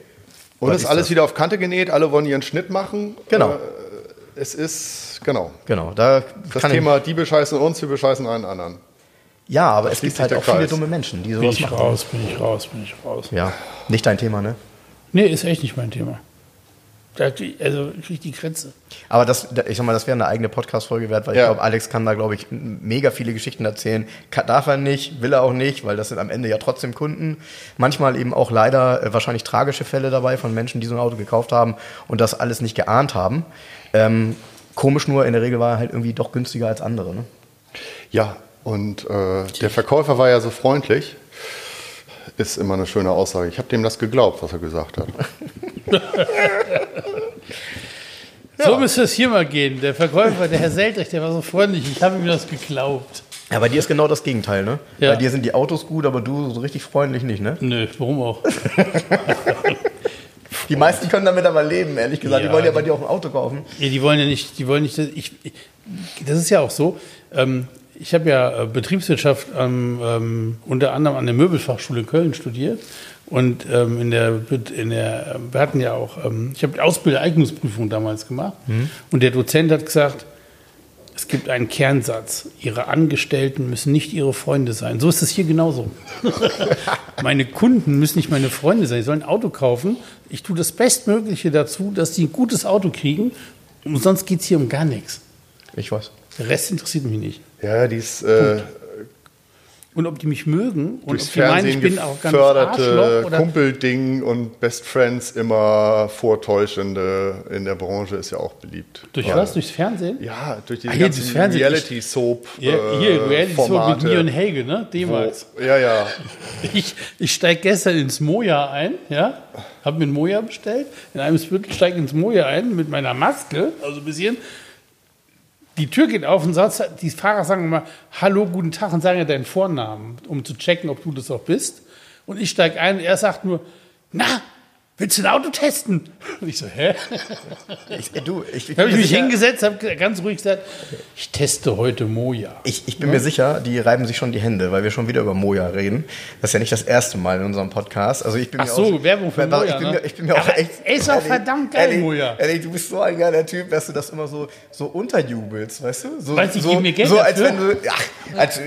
Und es ist alles das? wieder auf Kante genäht, alle wollen ihren Schnitt machen. Genau. Äh, es ist, genau. Genau. Da das Thema, die bescheißen uns, wir bescheißen einen anderen. Ja, aber es gibt halt auch Kreis. viele dumme Menschen, die sowas bin ich machen. raus, bin ich raus, bin ich raus. Ja, nicht dein Thema, ne? Nee, ist echt nicht mein Thema. Also kriege die Grenze. Aber das, ich sag mal, das wäre eine eigene Podcast-Folge wert, weil ja. ich glaube, Alex kann da, glaube ich, mega viele Geschichten erzählen. Kann, darf er nicht, will er auch nicht, weil das sind am Ende ja trotzdem Kunden. Manchmal eben auch leider äh, wahrscheinlich tragische Fälle dabei von Menschen, die so ein Auto gekauft haben und das alles nicht geahnt haben. Ähm, komisch nur, in der Regel war er halt irgendwie doch günstiger als andere. Ne? Ja, und äh, der Verkäufer war ja so freundlich. Ist immer eine schöne Aussage. Ich habe dem das geglaubt, was er gesagt hat. so ja. müsste es hier mal gehen. Der Verkäufer, der Herr Seltrich, der war so freundlich. Ich habe ihm das geglaubt. Ja, bei dir ist genau das Gegenteil, ne? Ja. Bei dir sind die Autos gut, aber du so richtig freundlich nicht, ne? Nö, warum auch? die meisten können damit aber leben, ehrlich gesagt. Ja, die wollen ja bei dir auch ein Auto kaufen. Ja, die wollen ja nicht, die wollen nicht, ich, das ist ja auch so, ähm, ich habe ja äh, Betriebswirtschaft ähm, ähm, unter anderem an der Möbelfachschule in Köln studiert. Und ähm, in der, in der, wir hatten ja auch, ähm, ich habe die Ausbildereignungsprüfung damals gemacht. Mhm. Und der Dozent hat gesagt, es gibt einen Kernsatz. Ihre Angestellten müssen nicht Ihre Freunde sein. So ist es hier genauso. meine Kunden müssen nicht meine Freunde sein. Sie sollen ein Auto kaufen. Ich tue das Bestmögliche dazu, dass sie ein gutes Auto kriegen. Und sonst geht es hier um gar nichts. Ich weiß. Der Rest interessiert mich nicht. Ja, die ist äh, Und ob die mich mögen und durchs ob die meinen, Fernsehen ich bin auch ganz geförderte Arschloch oder Kumpelding und Best Friends immer vortäuschende in der Branche ist ja auch beliebt. durch was? Durchs Fernsehen? Ja, durch die Ah, ganzen Fernsehen. Reality-Soap. Ja, äh, hier, Reality Soap mit mir und Helge, ne? D-Max. wo- Ja, ja. Ich, ich steige gestern ins Moja ein, ja, habe mir ein Moja bestellt, in einem Viertel steige ins Moja ein mit meiner Maske, also ein bisschen. Die Tür geht auf und sonst, die Fahrer sagen immer Hallo, guten Tag und sagen ja deinen Vornamen, um zu checken, ob du das auch bist. Und ich steige ein und er sagt nur, na, willst du ein Auto testen? Und ich so, hä? Ich, äh, du, ich, ich habe ich mich sicher- hingesetzt, habe ganz ruhig gesagt, ich teste heute Moja. Ich, ich bin mir sicher, die reiben sich schon die Hände, weil wir schon wieder über Moja reden. Das ist ja nicht das erste Mal in unserem Podcast. Also ich bin Ach mir so, auch, Werbung für Moja, Ich bin, ne? mir, ich bin mir auch Aber echt. er ist auch verdammt geil, Eddie, Moja. Eddie, du bist so ein geiler Typ, dass du das immer so, so unterjubelst, weißt du? So, Weißt du, ich so, gebe mir Geld so als dafür. wenn du. Ach, also,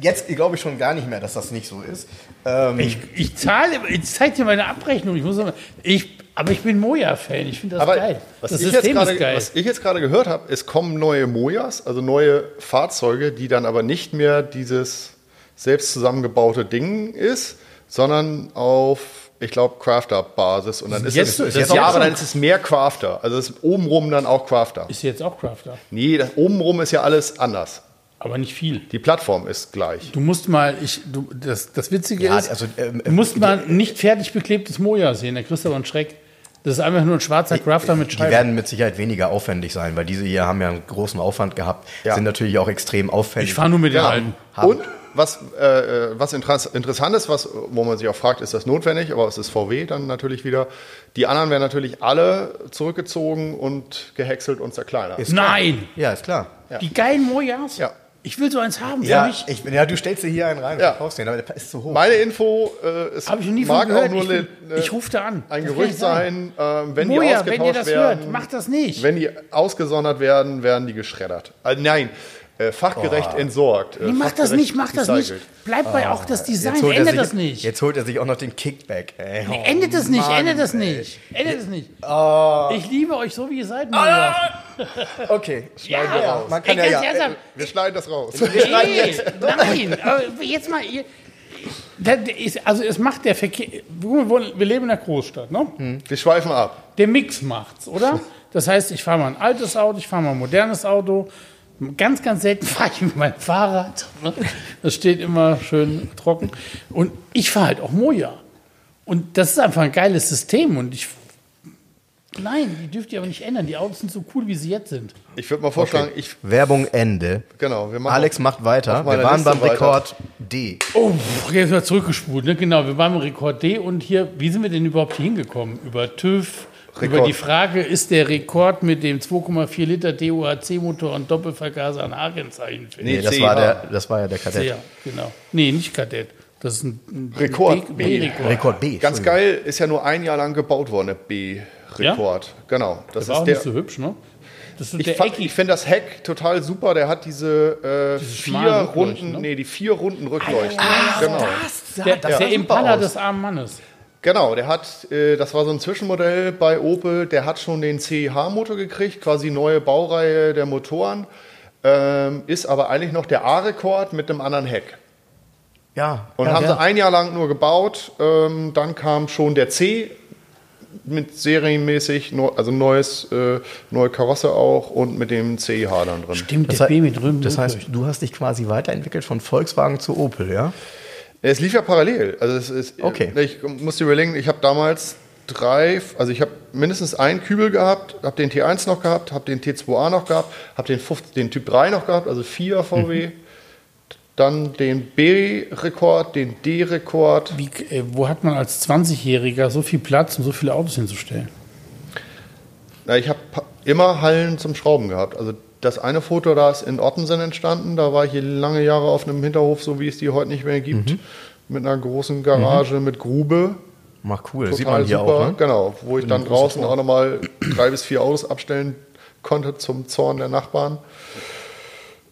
jetzt glaube ich schon gar nicht mehr, dass das nicht so ist. Ähm, Ich, ich zahle, ich zeige dir meine Abrechnung. Ich muss sagen, ich, aber ich bin Moja-Fan. Ich finde das Aber geil. was, das ich jetzt System gerade, ist geil. was ich jetzt gerade gehört habe, es kommen neue Mojas, also neue Fahrzeuge, die dann aber nicht mehr dieses selbst zusammengebaute Ding ist, sondern auf, ich glaube, Crafter-Basis. Und dann ist Jetzt- es, ist ja, auch aber dann ist es mehr Crafter. Also es ist obenrum dann auch Crafter. Ist jetzt auch Crafter, Nee, das, obenrum ist ja alles anders. Aber nicht viel. Die Plattform ist gleich. Du musst mal, ich, du, das, das Witzige Ja, ist, also, ähm, du musst mal nicht fertig beklebtes Moja sehen. Der kriegst aber einen Schreck. Das ist einfach nur ein schwarzer Crafter mit die Scheiben. werden mit Sicherheit weniger aufwendig sein, weil diese hier haben ja einen großen Aufwand gehabt, Ja. sind natürlich auch extrem aufwendig. Ich fahre nur mit den Ja. alten. Und was, äh, äh, was interess interessant ist, was, wo man sich auch fragt, ist das notwendig, aber es ist VW dann natürlich wieder. Die anderen werden natürlich alle zurückgezogen und gehäckselt und zerkleinert. Ist klar. Nein! Ja, ist klar. Die geilen Mojas? Ja. Ich will so eins haben. für Ja, mich. ich, ja, du stellst dir hier einen rein und Ja. verkaufst den, aber der ist zu hoch. Meine Info äh, ist, Habe ich noch nie von mag gehört. auch nur ich, eine, bin- ich rufe da an. ein Das Gerücht sein. sein, äh, wenn die Moja, ausgetauscht wenn ihr das werden. hört, macht das nicht. Wenn die ausgesondert werden, werden die geschreddert. Äh, nein, äh, fachgerecht entsorgt. Äh, Nee, mach das nicht, mach das nicht. recycelt. Bleib bei auch das Design. er Ändert sich, das nicht. Jetzt holt er sich auch noch den Kickback. Ey. Nee, endet es nicht, Mann, endet ey. nicht. Endet es nicht. Oh, Ich liebe euch so, wie ihr seid, Moja. okay. Ja, Ja, man kann ey, ja, ja, ernsthaft. Wir schneiden das raus. Nee, nein, aber jetzt mal, ihr, das ist, also es macht der Verkehr, wir wir leben in einer Großstadt, ne? Wir schweifen ab. Der Mix macht's, oder? Das heißt, ich fahre mal ein altes Auto, ich fahre mal ein modernes Auto. Ganz, ganz selten fahre ich mit meinem Fahrrad. ne? Das steht immer schön trocken. Und ich fahre halt auch Moja. Und das ist einfach ein geiles System. Und ich. Nein, die dürft ihr aber nicht ändern. Die Autos sind so cool, wie sie jetzt sind. Ich würde mal vorschlagen, ich Werbung Ende. genau, wir machen Alex macht weiter. Wir waren Liste beim weiter. Rekord D. Oh, jetzt mal zurückgespult. Ne? Genau, wir waren im Rekord D und hier, wie sind wir denn überhaupt hier hingekommen? Über TÜV, über Rekord. die Frage, ist der Rekord mit dem 2,4 Liter DOHC-Motor und Doppelvergaser ein A-Kennzeichen? Nee, das war, der, das war ja der Kadett. Ja, genau. Nee, nicht Kadett. Das ist ein, ein Rekord. B- B-Rekord. Rekord B. Ganz geil, ist ja nur ein Jahr lang gebaut worden, der B-Rekord. Genau. Das, Das war auch ist der. nicht so hübsch, ne? Das ich der fa- Ecki. ich finde das Heck total super. Der hat diese, äh, Diese vier Runden, ne? nee, die vier Runden Rückleuchten. Ah, genau. der, das sah der super Impala aus. des armen Mannes. Genau, der hat, äh, das war so ein Zwischenmodell bei Opel, der hat schon den CH-Motor gekriegt, quasi neue Baureihe der Motoren, ähm, ist aber eigentlich noch der A-Rekord mit einem anderen Heck. Ja. Und ja, haben ja. sie ein Jahr lang nur gebaut, ähm, dann kam schon der C mit serienmäßig, also neues, äh, neue Karosse auch und mit dem CIH dann drin. Stimmt, Das, der heißt, B mit drüben. das heißt, du hast dich quasi weiterentwickelt von Volkswagen zu Opel, ja? Es lief ja parallel. Also es ist, Okay. Ich muss dir überlegen, ich habe damals drei, also ich habe mindestens einen Kübel gehabt, habe den T1 noch gehabt, habe den T2A noch gehabt, habe den, 50 den Typ 3 noch gehabt, also vier VW. Dann den B-Rekord, den D-Rekord. Äh, wo hat man als 20-Jähriger so viel Platz, um so viele Autos hinzustellen? Na, ich habe immer Hallen zum Schrauben gehabt. Also das eine Foto da ist in Ottensen entstanden. Da war ich hier lange Jahre auf einem Hinterhof, so wie es die heute nicht mehr gibt. Mit einer großen Garage, mit Grube. Mach cool. Total Sieht man hier super. auch, ne? Genau, wo ich Mit dann draußen Tor. auch nochmal drei bis vier Autos abstellen konnte zum Zorn der Nachbarn.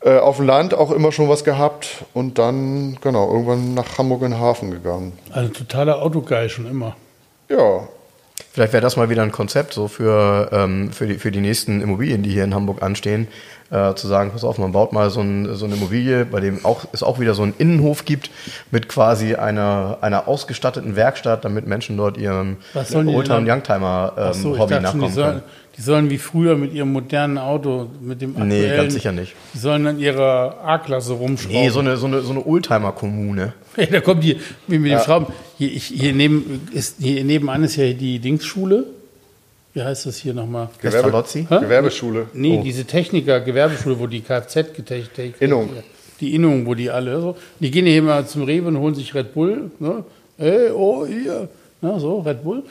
Äh, auf dem Land auch immer schon was gehabt und dann, genau, irgendwann nach Hamburg in den Hafen gegangen. Also totaler Autogeil schon immer. Ja, Vielleicht wäre das mal wieder ein Konzept so für, ähm, für, die, für die nächsten Immobilien, die hier in Hamburg anstehen, äh, zu sagen, pass auf, man baut mal so, ein, so eine Immobilie, bei dem auch, es auch wieder so einen Innenhof gibt mit quasi einer, einer ausgestatteten Werkstatt, damit Menschen dort ihrem Oldtimer- und Youngtimer-Hobby so, ich ähm, dachte schon, nachkommen können. Die sollen wie früher mit ihrem modernen Auto, mit dem aktuellen, Nee, ganz sicher nicht. Die sollen an ihrer A-Klasse rumschrauben. Nee, so eine, so eine, so eine Oldtimer-Kommune. Ja, da kommt die wie mit dem Schrauben. Hier, ich, hier, neben, ist, hier nebenan ist ja die Dingsschule. Wie heißt das hier nochmal? Gewerbe-? Gewerbeschule. Nee, Oh. diese Techniker-Gewerbeschule, wo die Kfz-Technik. Innung. Die Innung, wo die alle so. Die gehen hier mal zum Rewe und holen sich Red Bull. Ne? Ey, oh, hier. Na, so, Red Bull.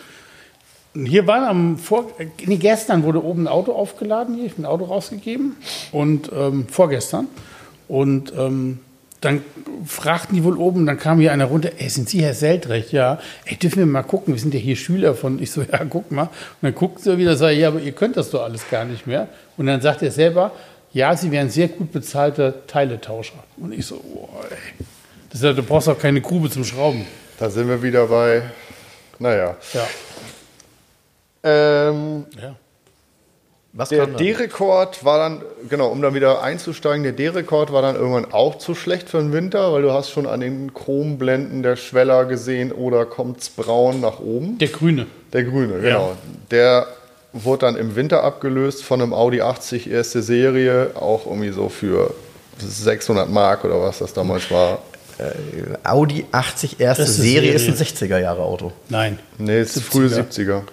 Hier waren am Vor nee, gestern wurde oben ein Auto aufgeladen, hier, ich habe ein Auto rausgegeben. Und ähm, vorgestern. Und ähm, dann fragten die wohl oben, dann kam hier einer runter, ey, sind Sie Herr Seltrecht? Ja. Ey, dürfen wir mal gucken, wir sind ja hier Schüler von, ich so, ja, guck mal. Und dann guckt sie wieder, sag ich, ja, aber ihr könnt das doch alles gar nicht mehr. Und dann sagt er selber, ja, Sie wären sehr gut bezahlter Teiletauscher. Und ich so, boah, ey. Das du brauchst auch keine Grube zum Schrauben. Da sind wir wieder bei, naja. Ja. Ähm, ja. Was der? D-Rekord war dann, genau, um dann wieder einzusteigen, der D-Rekord war dann irgendwann auch zu schlecht für den Winter, weil du hast schon an den Chromblenden der Schweller gesehen, oder kommt's braun nach oben? Der Grüne. Der grüne, genau. Der wurde dann im Winter abgelöst von einem Audi 80 erste Serie, auch irgendwie so für 600 Mark oder was das damals war. Audi 80 erste ist Serie Serie. ist ein 60er-Jahre-Auto. Nein. Nee, es ist frühe 70er.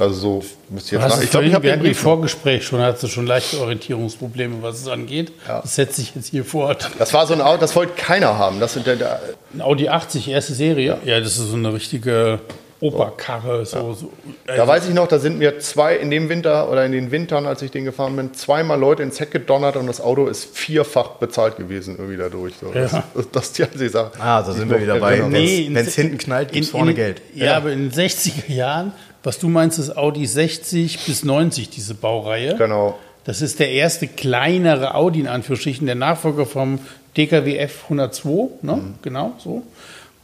Also so müsst ihr Du jetzt nach. Ich glaube, ich habe im. Vorgespräch schon, hattest du schon leichte Orientierungsprobleme, was es angeht. Das setzt sich jetzt hier fort. Das war so ein Auto, das wollte keiner haben. Das sind der, der, Ein Audi 80, erste Serie. Ja, das ist so eine richtige Operkarre. So, so. Da Also, weiß ich noch, da sind mir zwei in dem Winter oder in den Wintern, als ich den gefahren bin, zweimal Leute ins Heck gedonnert und das Auto ist vierfach bezahlt gewesen irgendwie dadurch. So. Das, Ja. das, das ist die einzige Sache. Ah, da sind ich wir wieder bei. Nee, in- wenn es hinten knallt, gibt es vorne Geld. Ja, aber in den 60er Jahren, was du meinst, ist Audi 60 bis 90, diese Baureihe. Genau. Das ist der erste kleinere Audi in Anführungsstrichen, der Nachfolger vom DKW F102, ne? Mhm. genau so.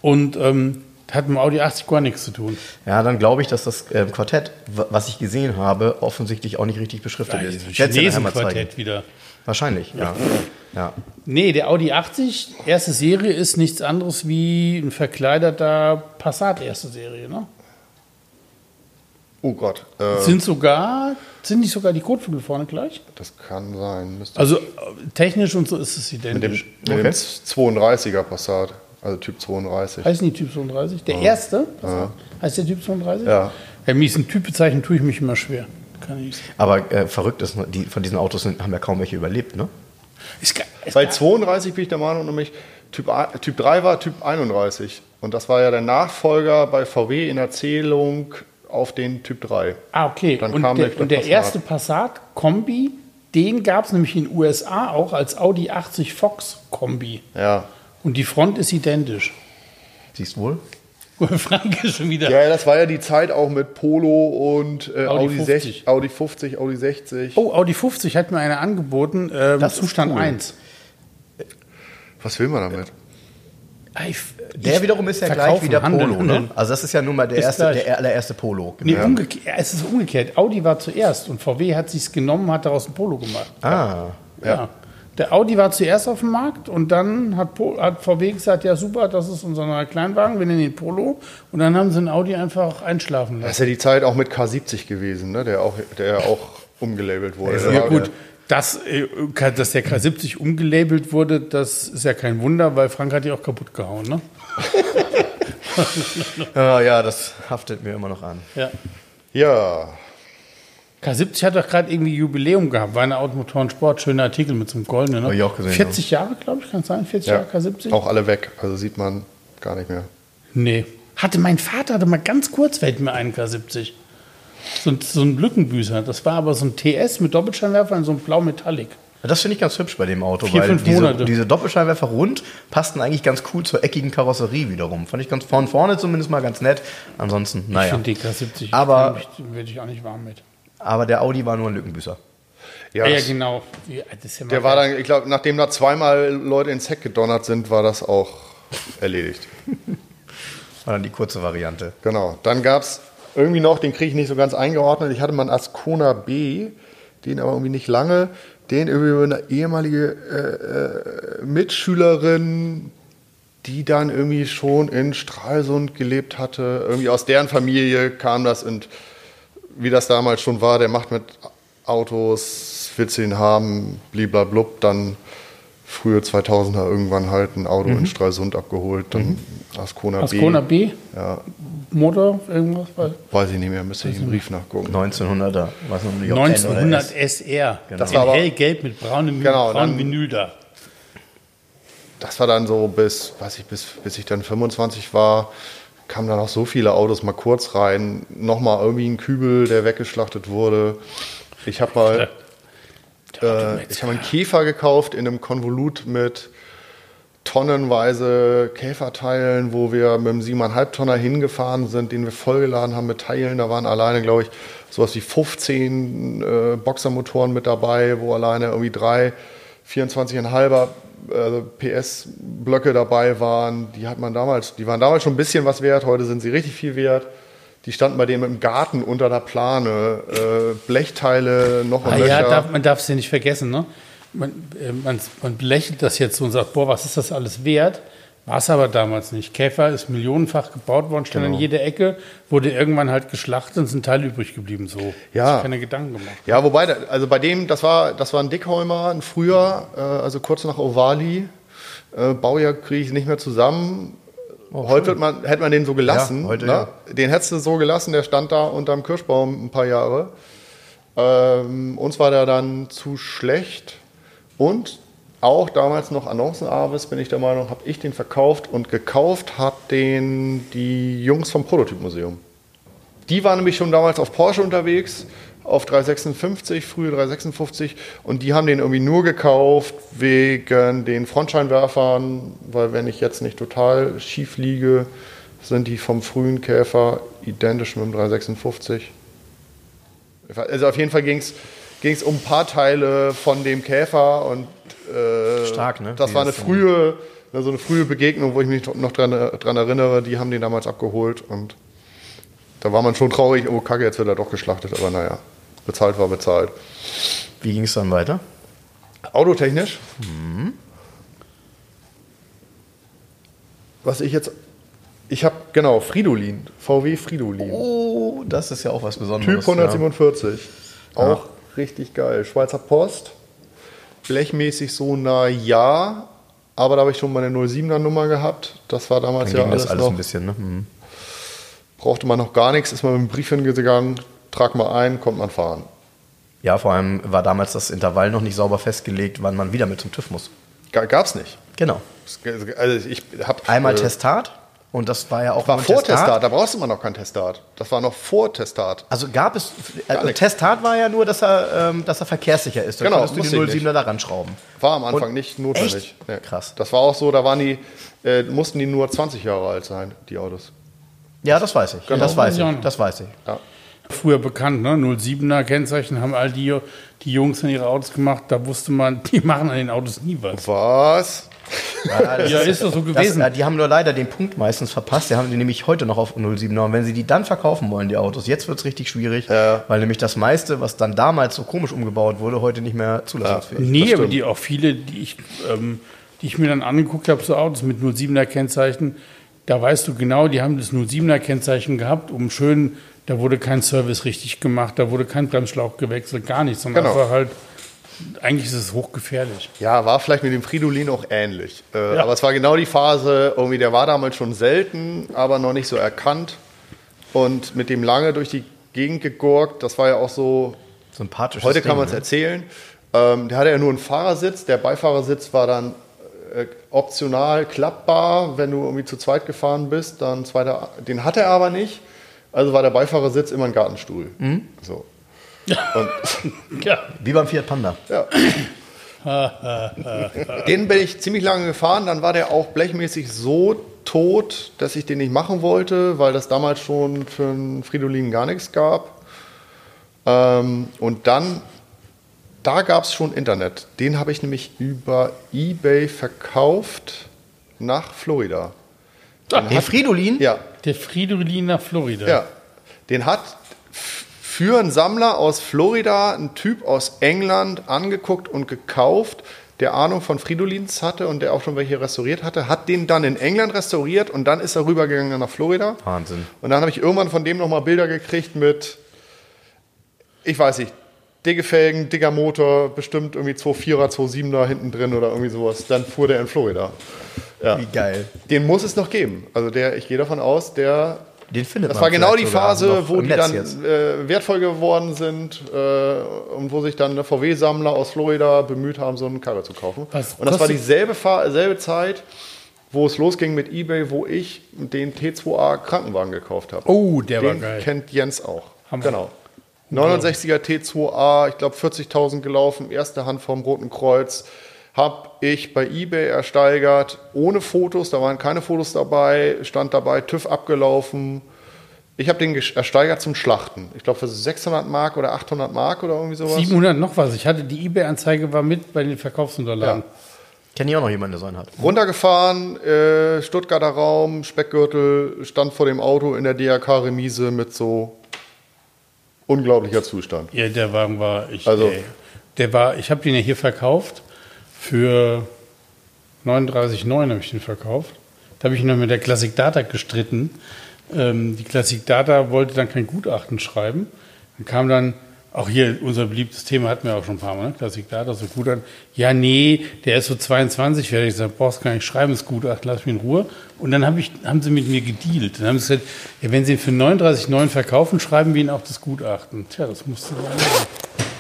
Und ähm, hat mit dem Audi 80 gar nichts zu tun. Ja, dann glaube ich, dass das ähm, Quartett, was ich gesehen habe, offensichtlich auch nicht richtig beschriftet Ja, ist. Chinesenquartett wieder. Wahrscheinlich, ja. ja. Nee, der Audi 80, erste Serie, ist nichts anderes wie ein verkleideter Passat, erste Serie. Ne? Oh Gott, äh, Sind sogar, sind nicht sogar die Kotflügel vorne gleich? das kann sein. Müsste Also äh, technisch und so ist es mit dem, identisch. mit dem 32er Passat, also Typ 32. Heißen die Typ 32? Der erste? Passat? Heißt der Typ 32? Ja. Ja, ist ein Typ bezeichnen, tue ich mich immer schwer. Kann ich nicht sagen. Aber äh, verrückt ist, die, von diesen Autos sind, haben ja kaum welche überlebt, ne? Ist geil. Ist Bei geil. 32 bin ich der Meinung, nämlich typ, typ 3 war Typ 31. Und das war ja der Nachfolger bei VW in Erzählung auf den Typ 3. Ah, okay. Dann und kam der, der und der Passat. erste Passat-Kombi, den gab es nämlich in den USA auch als Audi 80 Fox-Kombi. Ja. Und die Front ist identisch. Siehst wohl? Frank ist schon wieder. Ja, das war ja die Zeit auch mit Polo und äh, Audi Audi, 50. 60, Audi 50, Audi 60. Oh, Audi 50 hat mir einer angeboten, ähm, Das Zustand cool. 1. Was will man damit? Der wiederum ist ja gleich verkaufen, wie der handeln, Polo, ne? Also das ist ja nun mal der, erste, gleich. der allererste Polo. Nee, Ja. umgekehrt, es ist umgekehrt. Audi war zuerst und VW hat sich's genommen, hat daraus ein Polo gemacht. Ah, Ja. Der Audi war zuerst auf dem Markt und dann hat, Po- hat VW gesagt, ja super, das ist unser neuer Kleinwagen, wir nennen ihn Polo. Und dann haben sie den Audi einfach einschlafen Das lassen. ist ja die Zeit auch mit K70 gewesen, ne? der, auch, der auch umgelabelt wurde. Ja, gut, dass, äh, dass der K70 umgelabelt wurde, das ist ja kein Wunder, weil Frank hat die auch kaputt gehauen. Ne? ja, ja, das haftet mir immer noch an. Ja. Ja, K70 hat doch gerade irgendwie Jubiläum gehabt, war eine Automotoren Sport, schöner Artikel mit so einem goldenen. Ne? Hab ich auch gesehen, 40 Jahre, glaube ich, kann es sein? 40 ja. Jahre K70? auch alle weg. Also sieht man gar nicht mehr. Nee. Hatte mein Vater, hatte mal ganz kurz, fällt mir ein K70. So, ein- so ein Lückenbüßer. Das war aber so ein TS mit Doppelscheinwerfer in so einem blau Metallic. Das finde ich ganz hübsch bei dem Auto, Vier, weil fünf diese, Monate. diese Doppelscheinwerfer rund passten eigentlich ganz cool zur eckigen Karosserie wiederum. Fand ich ganz von vorne zumindest mal ganz nett. Ansonsten, Ich naja. finde die K70, Aber- werde ich auch nicht warm mit. Aber der Audi war nur ein Lückenbüßer. Ja, Ja, ja genau. Ja mal der war dann, ich glaube, nachdem da zweimal Leute ins Heck gedonnert sind, war das auch erledigt. War dann die kurze Variante. Genau. Dann gab es irgendwie noch, den kriege ich nicht so ganz eingeordnet. Ich hatte mal einen Ascona B, den aber irgendwie nicht lange. Den über eine ehemalige äh, äh, Mitschülerin, die dann irgendwie schon in Stralsund gelebt hatte. Irgendwie aus deren Familie kam das und wie das damals schon war, der macht mit Autos, willst du ihn haben, bliblablub, dann frühe 2000er irgendwann halt ein Auto mhm. in Stralsund abgeholt, dann mhm. Ascona, Ascona B. B. Ja. Motor, irgendwas? Weiß ich nicht mehr, müsste ich im Brief nachgucken. 1900er, was 1900 SR. Genau. Das war hellgelb mit braunem, genau, braunem Vinyl da. Das war dann so bis, weiß ich, bis, bis ich dann 25 war, kamen dann auch so viele Autos mal kurz rein. Nochmal irgendwie ein Kübel, der weggeschlachtet wurde. Ich habe mal, äh, ich habe einen Käfer gekauft in einem Konvolut mit tonnenweise Käferteilen, wo wir mit einem 7,5 Tonner hingefahren sind, den wir vollgeladen haben mit Teilen. Da waren alleine, glaube ich, sowas wie 15 äh, Boxermotoren mit dabei, wo alleine irgendwie drei 24,5er äh, PS-Blöcke dabei waren. Die hat man damals, die waren damals schon ein bisschen was wert, heute sind sie richtig viel wert. Die standen bei dem im Garten unter der Plane. Äh, Blechteile, noch und ah, Ja, darf, man darf ja nicht vergessen. Ne? Man, äh, man, man belächelt das jetzt so und sagt, boah, was ist das alles wert? War es aber damals nicht. Käfer ist millionenfach gebaut worden, stand genau. an jeder Ecke, wurde irgendwann halt geschlachtet und sind Teil übrig geblieben. So. Ja. keine Gedanken gemacht. Ja, wobei, also bei dem, das war, das war ein Dickholmer, ein früher, äh, also kurz nach Ovali. Äh, Baujahr kriege ich nicht mehr zusammen. Oh, heute wird man, hätte man den so gelassen. Ja, heute, ne? ja. Den hättest du so gelassen, der stand da unterm Kirschbaum ein paar Jahre. Ähm, uns war der dann zu schlecht. Und auch damals noch Annoncen Avis, bin ich der Meinung, habe ich den verkauft und gekauft hat den die Jungs vom Prototypmuseum. Die waren nämlich schon damals auf Porsche unterwegs auf 356, frühe 356 und die haben den irgendwie nur gekauft wegen den Frontscheinwerfern, weil wenn ich jetzt nicht total schief liege, sind die vom frühen Käfer identisch mit dem 356. Also auf jeden Fall ging es um ein paar Teile von dem Käfer und äh, Stark, ne? das war eine frühe, so eine frühe Begegnung, wo ich mich noch dran, dran erinnere, die haben den damals abgeholt und da war man schon traurig, oh Kacke, jetzt wird er doch geschlachtet, aber naja. Bezahlt war bezahlt. Wie ging es dann weiter? Autotechnisch? Mhm. Was ich jetzt. Ich habe, genau, Fridolin. VW Fridolin. Oh, das ist ja auch was Besonderes. Typ 147. Ja. Auch. Richtig geil. Schweizer Post. Blechmäßig so, na ja. Aber da habe ich schon meine 07er Nummer gehabt. Das war damals Dann ja alles, alles noch, ein bisschen, ne? Mhm. Brauchte man noch gar nichts, ist man mit dem Brief hingegangen, trag mal ein, kommt man fahren. Ja, vor allem war damals das Intervall noch nicht sauber festgelegt, wann man wieder mit zum TÜV muss. Gab's nicht. Genau. Also ich hab, Einmal äh, Testat und das war ja auch war vor Testat. Testat. Da brauchst du immer noch kein Testat. Das war noch vor Testat. Also gab es also Testat war ja nur, dass er, ähm, dass er verkehrssicher ist. Da genau, konntest du die 07er da ranschrauben. War am Anfang und nicht notwendig. Nee. Krass. Das war auch so, da waren die äh, mussten die nur 20 Jahre alt sein, die Autos. Ja, das weiß ich. Genau. Das weiß ich. Das weiß ich. Ja. Früher bekannt, ne? 07er Kennzeichen haben all die, die Jungs in ihre Autos gemacht. Da wusste man, die machen an den Autos nie was. Was? Ja, ja ist doch so gewesen. Das, die haben nur leider den Punkt meistens verpasst. Die haben die nämlich heute noch auf 07er. Und wenn sie die dann verkaufen wollen, die Autos, jetzt wird es richtig schwierig, ja. weil nämlich das meiste, was dann damals so komisch umgebaut wurde, heute nicht mehr zulassungsfähig ist. Nee, aber die auch viele, die ich, ähm, die ich mir dann angeguckt habe, so Autos mit 07er Kennzeichen, da weißt du genau, die haben das 07er Kennzeichen gehabt, um schön da wurde kein Service richtig gemacht, da wurde kein Bremsschlauch gewechselt, gar nichts, sondern genau. einfach halt, eigentlich ist es hochgefährlich. Ja, war vielleicht mit dem Fridolin auch ähnlich. Äh, ja. Aber es war genau die Phase, irgendwie, der war damals schon selten, aber noch nicht so erkannt. Und mit dem lange durch die Gegend gegurkt, das war ja auch so. Sympathisch. Heute kann man es ne? erzählen. Ähm, der hatte ja nur einen Fahrersitz. Der Beifahrersitz war dann äh, optional klappbar, wenn du irgendwie zu zweit gefahren bist. Dann zweiter, den hatte er aber nicht. Also war der Beifahrersitz immer ein Gartenstuhl. Mhm. So. Und, ja. Wie beim Fiat Panda. Ja. den bin ich ziemlich lange gefahren. Dann war der auch blechmäßig so tot, dass ich den nicht machen wollte, weil das damals schon für einen Fridolin gar nichts gab. Ähm, und dann, da gab es schon Internet. Den habe ich nämlich über Ebay verkauft nach Florida. Der Fridolin? Ja. Der Fridolin nach Florida. Ja. Den hat für einen Sammler aus Florida ein Typ aus England angeguckt und gekauft, der Ahnung von Fridolins hatte und der auch schon welche restauriert hatte, hat den dann in England restauriert und dann ist er rübergegangen nach Florida. Wahnsinn. Und dann habe ich irgendwann von dem nochmal Bilder gekriegt mit, ich weiß nicht, dicke Felgen, dicker Motor, bestimmt irgendwie 2,4er, 2,7er hinten drin oder irgendwie sowas. Dann fuhr der in Florida. Ja. Wie geil. Den muss es noch geben. Also der, ich gehe davon aus, der Den findet das man war genau die Phase, wo die Netz dann äh, wertvoll geworden sind äh, und wo sich dann VW-Sammler aus Florida bemüht haben, so eine Karre zu kaufen. Was und das war dieselbe Fa selbe Zeit, wo es losging mit eBay, wo ich den T2A Krankenwagen gekauft habe. Oh, der war den geil. kennt Jens auch. Hammer. Genau. 69er T2A, ich glaube 40.000 gelaufen, erste Hand vom Roten Kreuz. Habe ich bei eBay ersteigert, ohne Fotos, da waren keine Fotos dabei, stand dabei, TÜV abgelaufen. Ich habe den ersteigert zum Schlachten. Ich glaube für 600 Mark oder 800 Mark oder irgendwie sowas. 700 noch was. Ich hatte die eBay-Anzeige war mit bei den Verkaufsunterlagen. Kenne ich auch noch jemanden, der so einen hat. Runtergefahren, äh, Stuttgarter Raum, Speckgürtel, stand vor dem Auto in der DRK-Remise mit so unglaublicher Zustand. Ja, der Wagen war ich. Also- ey. der war. Ich habe den ja hier verkauft für 39,9 habe ich den verkauft. Da habe ich noch mit der Classic Data gestritten. Ähm, die Classic Data wollte dann kein Gutachten schreiben. Dann kam dann auch hier unser beliebtes Thema hatten wir auch schon ein paar Mal, ne? Classic Data so gut an. Ja, nee, der ist so 22, werde ich sagen, brauchst gar nicht schreiben, das Gutachten, lass mich in Ruhe. Und dann hab ich, haben sie mit mir gedealt. Dann haben sie gesagt, ja, wenn sie ihn für 39,9 verkaufen, schreiben wir ihnen auch das Gutachten. Tja, das musste Das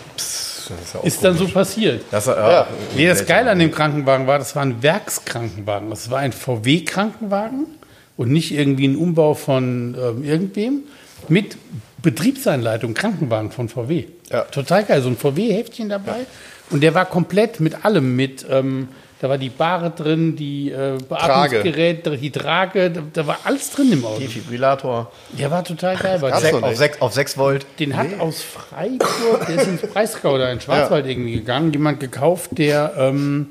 ist, ja auch ist dann so passiert. Das, äh, Ja. Nee, das Geile an dem Krankenwagen war, das war ein Werkskrankenwagen. Das war ein VW-Krankenwagen und nicht irgendwie ein Umbau von ähm, irgendwem mit Betriebsanleitung, Krankenwagen von VW. Ja. Total geil, so ein VW-Heftchen dabei. Und der war komplett mit allem, mit, ähm, da war die Bahre drin, die äh, Beatmungsgerät, die Trage, da, da war alles drin im Auto. Defibrillator. Der war total geil. War noch Auf nicht. 6 auf sechs Volt. den hat aus Freiburg, der ist ins Breisgau da in Schwarzwald irgendwie gegangen, jemand gekauft, der, ähm,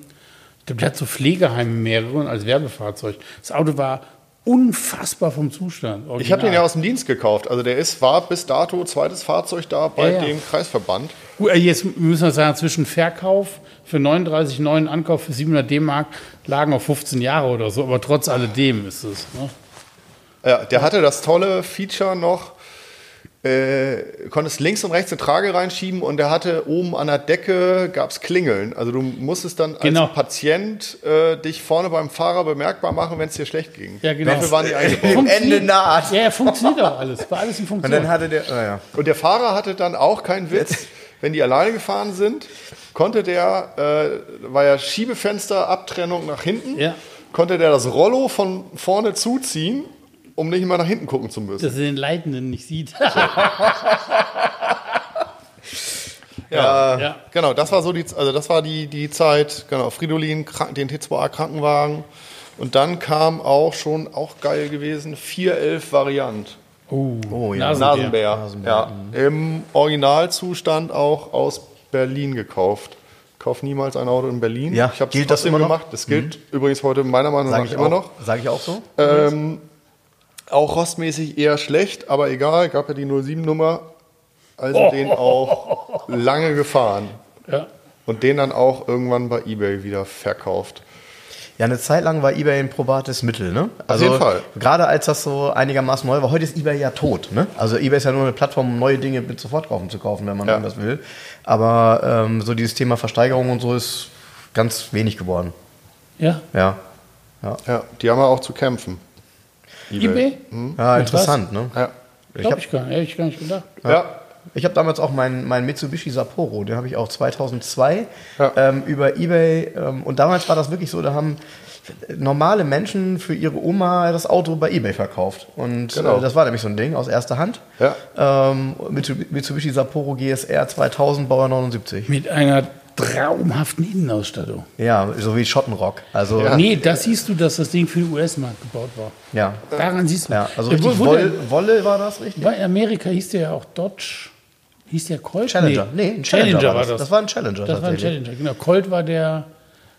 ich der hat so Pflegeheime mehrere als Werbefahrzeug. Das Auto war unfassbar vom Zustand. Ich habe den ja Original. aus dem Dienst gekauft. Also der ist, war bis dato zweites Fahrzeug da bei Ja, ja. dem Kreisverband. Gut, äh, Jetzt müssen wir sagen, zwischen Verkauf für 39, neuen Ankauf für 700 D-Mark lagen auf 15 Jahre oder so, aber trotz alledem ist es. Ne? Ja, der hatte das tolle Feature noch, äh, konntest links und rechts eine Trage reinschieben und der hatte oben an der Decke gab's Klingeln. Also du musstest dann Genau. als Patient äh, dich vorne beim Fahrer bemerkbar machen, wenn es dir schlecht ging. Ja, genau. Dafür waren die eingebaut. Funktioniert- Ende naht. Ja, ja, funktioniert auch alles. War alles in Und Funktion. dann hatte der, naja. Und der Fahrer hatte dann auch keinen Witz, wenn die alleine gefahren sind, konnte der, äh, war ja Schiebefenster, Abtrennung nach hinten, Ja. konnte der das Rollo von vorne zuziehen, um nicht immer nach hinten gucken zu müssen. dass er den Leitenden nicht sieht. Ja, Ja. genau, das war so die, also das war die, die Zeit, genau, Fridolin, Krank- den T2A Krankenwagen. Und dann kam auch schon, auch geil gewesen, 411 Variant. Oh, Oh, ja. Nasenbär. Nasenbär. Ja, im Originalzustand auch aus Berlin gekauft. Kauf niemals ein Auto in Berlin. Ja, ich habe trotzdem immer noch? Mhm. gemacht. Das gilt übrigens heute meiner Meinung nach ich immer auch, noch. Sag ich auch so? Ähm, auch rostmäßig eher schlecht, aber egal, gab ja die 07-Nummer. Also den auch lange gefahren. Ja. Und den dann auch irgendwann bei Ebay wieder verkauft. Ja, eine Zeit lang war eBay ein probates Mittel, ne? Also jeden Fall. Gerade als das so einigermaßen neu war. Heute ist eBay ja tot, ne? Also eBay ist ja nur eine Plattform, um neue Dinge mit Sofortkaufen zu kaufen, wenn man Ja. das will. Aber ähm, so dieses Thema Versteigerung und so ist ganz wenig geworden. Ja. Ja. Ja, die haben ja auch zu kämpfen. eBay? Ja, interessant, ne? Ja. Ich Glaube habe ich gar nicht. Hätte ich gar nicht gedacht. ja. Ich hab damals auch meinen mein Mitsubishi Sapporo, den habe ich auch 2002 Ja. ähm, über Ebay. Ähm, und damals war das wirklich so, da haben normale Menschen für ihre Oma das Auto bei Ebay verkauft. Und Genau. äh, das war nämlich so ein Ding aus erster Hand. Ja. Ähm, Mitsubishi Mitsubishi Sapporo GSR 2000, Bauer 79. Mit einer traumhaften Innenausstattung. Ja, so wie Schottenrock. Also, Ja. ja. Nee, da siehst du, dass das Ding für den US-Markt gebaut war. Ja, Daran siehst du. also Der richtig wurde- Woll, Wolle war das, richtig? In Amerika hieß der ja auch Dodge. Hieß der Colt? Challenger. Nee, ein Challenger, war das. das. Das war ein Challenger Das war ein. Challenger, genau. Colt war der,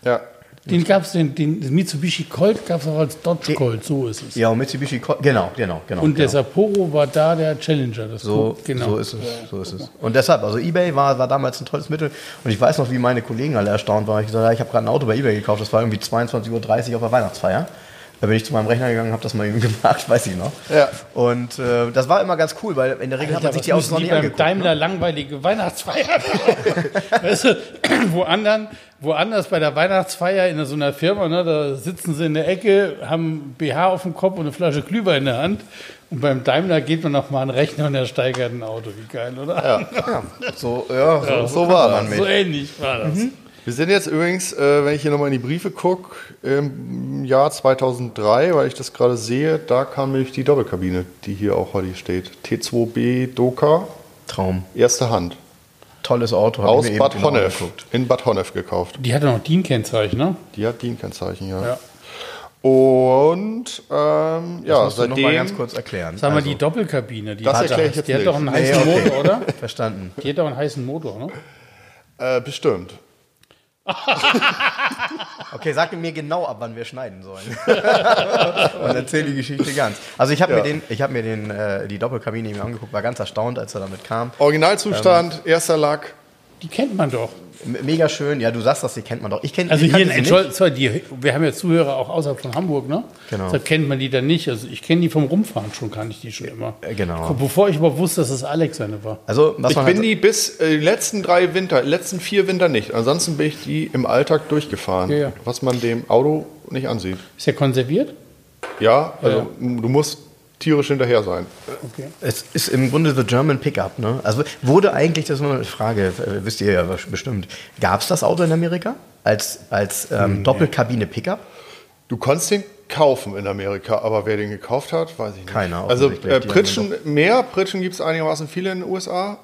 ja. Den gab es, den, den Mitsubishi Colt gab es auch als Dodge Colt, so ist es. Ja, und Mitsubishi, Colt, genau, genau, genau. Und der genau. Sapporo war da der Challenger. Das So, Colt, genau. so ist es, so ist es. Und deshalb, also eBay war, war damals ein tolles Mittel. Und ich weiß noch, wie meine Kollegen alle erstaunt waren. Ich gesagt, ja, ich habe gerade ein Auto bei eBay gekauft. Das war irgendwie 22.30 Uhr auf der Weihnachtsfeier. Da bin ich zu meinem Rechner gegangen, habe das mal eben gemacht, weiß ich noch. Ja. Und äh, das war immer ganz cool, weil in der Regel hat man sich die Autos noch nie angeguckt. ne? Daimler langweilige Weihnachtsfeier. weißt du, wo anderen, woanders bei der Weihnachtsfeier in so einer Firma, ne, da sitzen sie in der Ecke, haben BH auf dem Kopf und eine Flasche Glühwein in der Hand. Und beim Daimler geht man noch mal an den Rechner und er steigert ein Auto. Wie geil, oder? Ja, so, ja, so, so war man das. So ähnlich war das. Wir sind jetzt übrigens, äh, wenn ich hier nochmal in die Briefe gucke, im Jahr 2003, weil ich das gerade sehe, da kam nämlich die Doppelkabine, die hier auch heute steht. T2B Doka, Traum. erste Hand. Tolles Auto. Aus Bad genau Honnef. In Bad Honnef gekauft. Die hatte noch DIN-Kennzeichen, ne? Die hat DIN-Kennzeichen, ja. Ja. Und ähm, ja, Musst du noch mal seitdem. ganz kurz erklären. Sag mal, Also, die Doppelkabine, die, Das hat ich jetzt die hat nicht. doch einen Nee, heißen okay. Motor, oder? Verstanden. Die hat doch einen heißen Motor, ne? Äh, bestimmt. Okay, sag mir genau, ab wann wir schneiden sollen. Und erzähl die Geschichte ganz. Also ich habe Ja. mir, den, ich hab mir den, äh, die Doppelkabine eben angeguckt, war ganz erstaunt, als er damit kam. Originalzustand, erster Lack. Die kennt man doch. Mega schön. Ja, du sagst das, die kennt man doch. Ich kenne Also ich hier in. Entschuldigung, sorry, die, wir haben ja Zuhörer auch außerhalb von Hamburg, ne? Genau. Deshalb kennt man die dann nicht. Also ich kenne die vom Rumfahren schon, kann ich die schon immer. Äh, genau. Bevor ich überhaupt wusste, dass es Alex seine war. Also, was Ich bin halt, die bis äh, die letzten drei Winter, die letzten vier Winter nicht. Ansonsten bin ich die im Alltag durchgefahren, Ja, ja. was man dem Auto nicht ansieht. Ist ja konserviert? Ja, also Ja. du musst tierisch hinterher sein. Okay. es ist im Grunde the German Pickup. Ne? Also wurde eigentlich, das ist nur eine Frage, wisst ihr ja bestimmt, gab es das Auto in Amerika als, als ähm, Doppelkabine Pickup? Du konntest den kaufen in Amerika, aber wer den gekauft hat, weiß ich nicht. Keiner, Also äh, Die Pritschen, mehr Pritschen gibt es einigermaßen viele in den USA,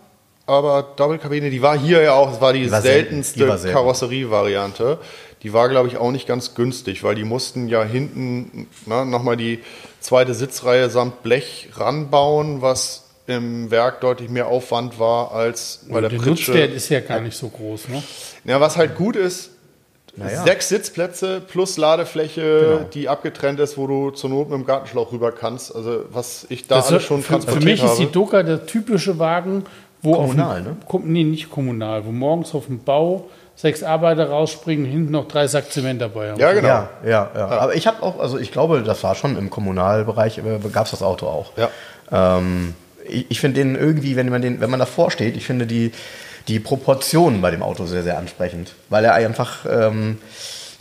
aber Doppelkabine, die war hier ja auch, es war die, war selten. seltenste Die war selten. Karosserievariante. Die war, glaube ich, auch nicht ganz günstig, weil die mussten ja hinten na, nochmal die zweite Sitzreihe samt Blech ranbauen, was im Werk deutlich mehr Aufwand war als bei Und der der Pritsche. Nutzwert ist ja gar nicht so groß, ne? Ja, was halt gut ist, Naja. sechs Sitzplätze plus Ladefläche, Genau. die abgetrennt ist, wo du zur Not mit dem Gartenschlauch rüber kannst. Also was ich da alles schon für, für transportiert mich ist die habe. Doka der typische Wagen, wo Kommunal, auf dem, ne? Nee, nicht kommunal, wo morgens auf dem Bau sechs Arbeiter rausspringen, hinten noch drei Sack Zement dabei haben. Ja, genau. Ja, ja, ja. Aber ich habe auch, also ich glaube, das war schon im Kommunalbereich, äh, gab es das Auto auch. Ja. Ähm, ich ich finde den irgendwie, wenn man, den, wenn man davor steht, ich finde die, die Proportionen bei dem Auto sehr, sehr ansprechend. Weil er einfach ähm,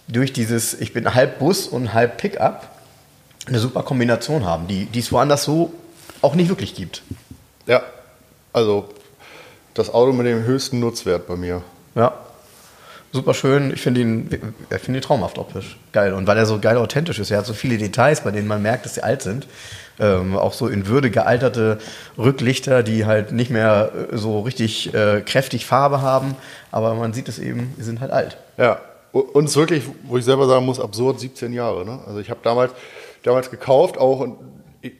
durch dieses, ich bin halb Bus und halb Pickup, eine super Kombination haben, die die es woanders so auch nicht wirklich gibt. Ja, also das Auto mit dem höchsten Nutzwert bei mir. Ja. Super schön. Ich finde ihn, ich finde ihn traumhaft optisch. Geil. Und weil er so geil authentisch ist. Er hat so viele Details, bei denen man merkt, dass sie alt sind. Ähm, auch so in Würde gealterte Rücklichter, die halt nicht mehr äh, so richtig äh, kräftig Farbe haben. Aber man sieht es eben, sie sind halt alt. Ja, und es ist wirklich, wo ich selber sagen muss, absurd 17 Jahre. Ne? Also ich habe damals, damals gekauft auch und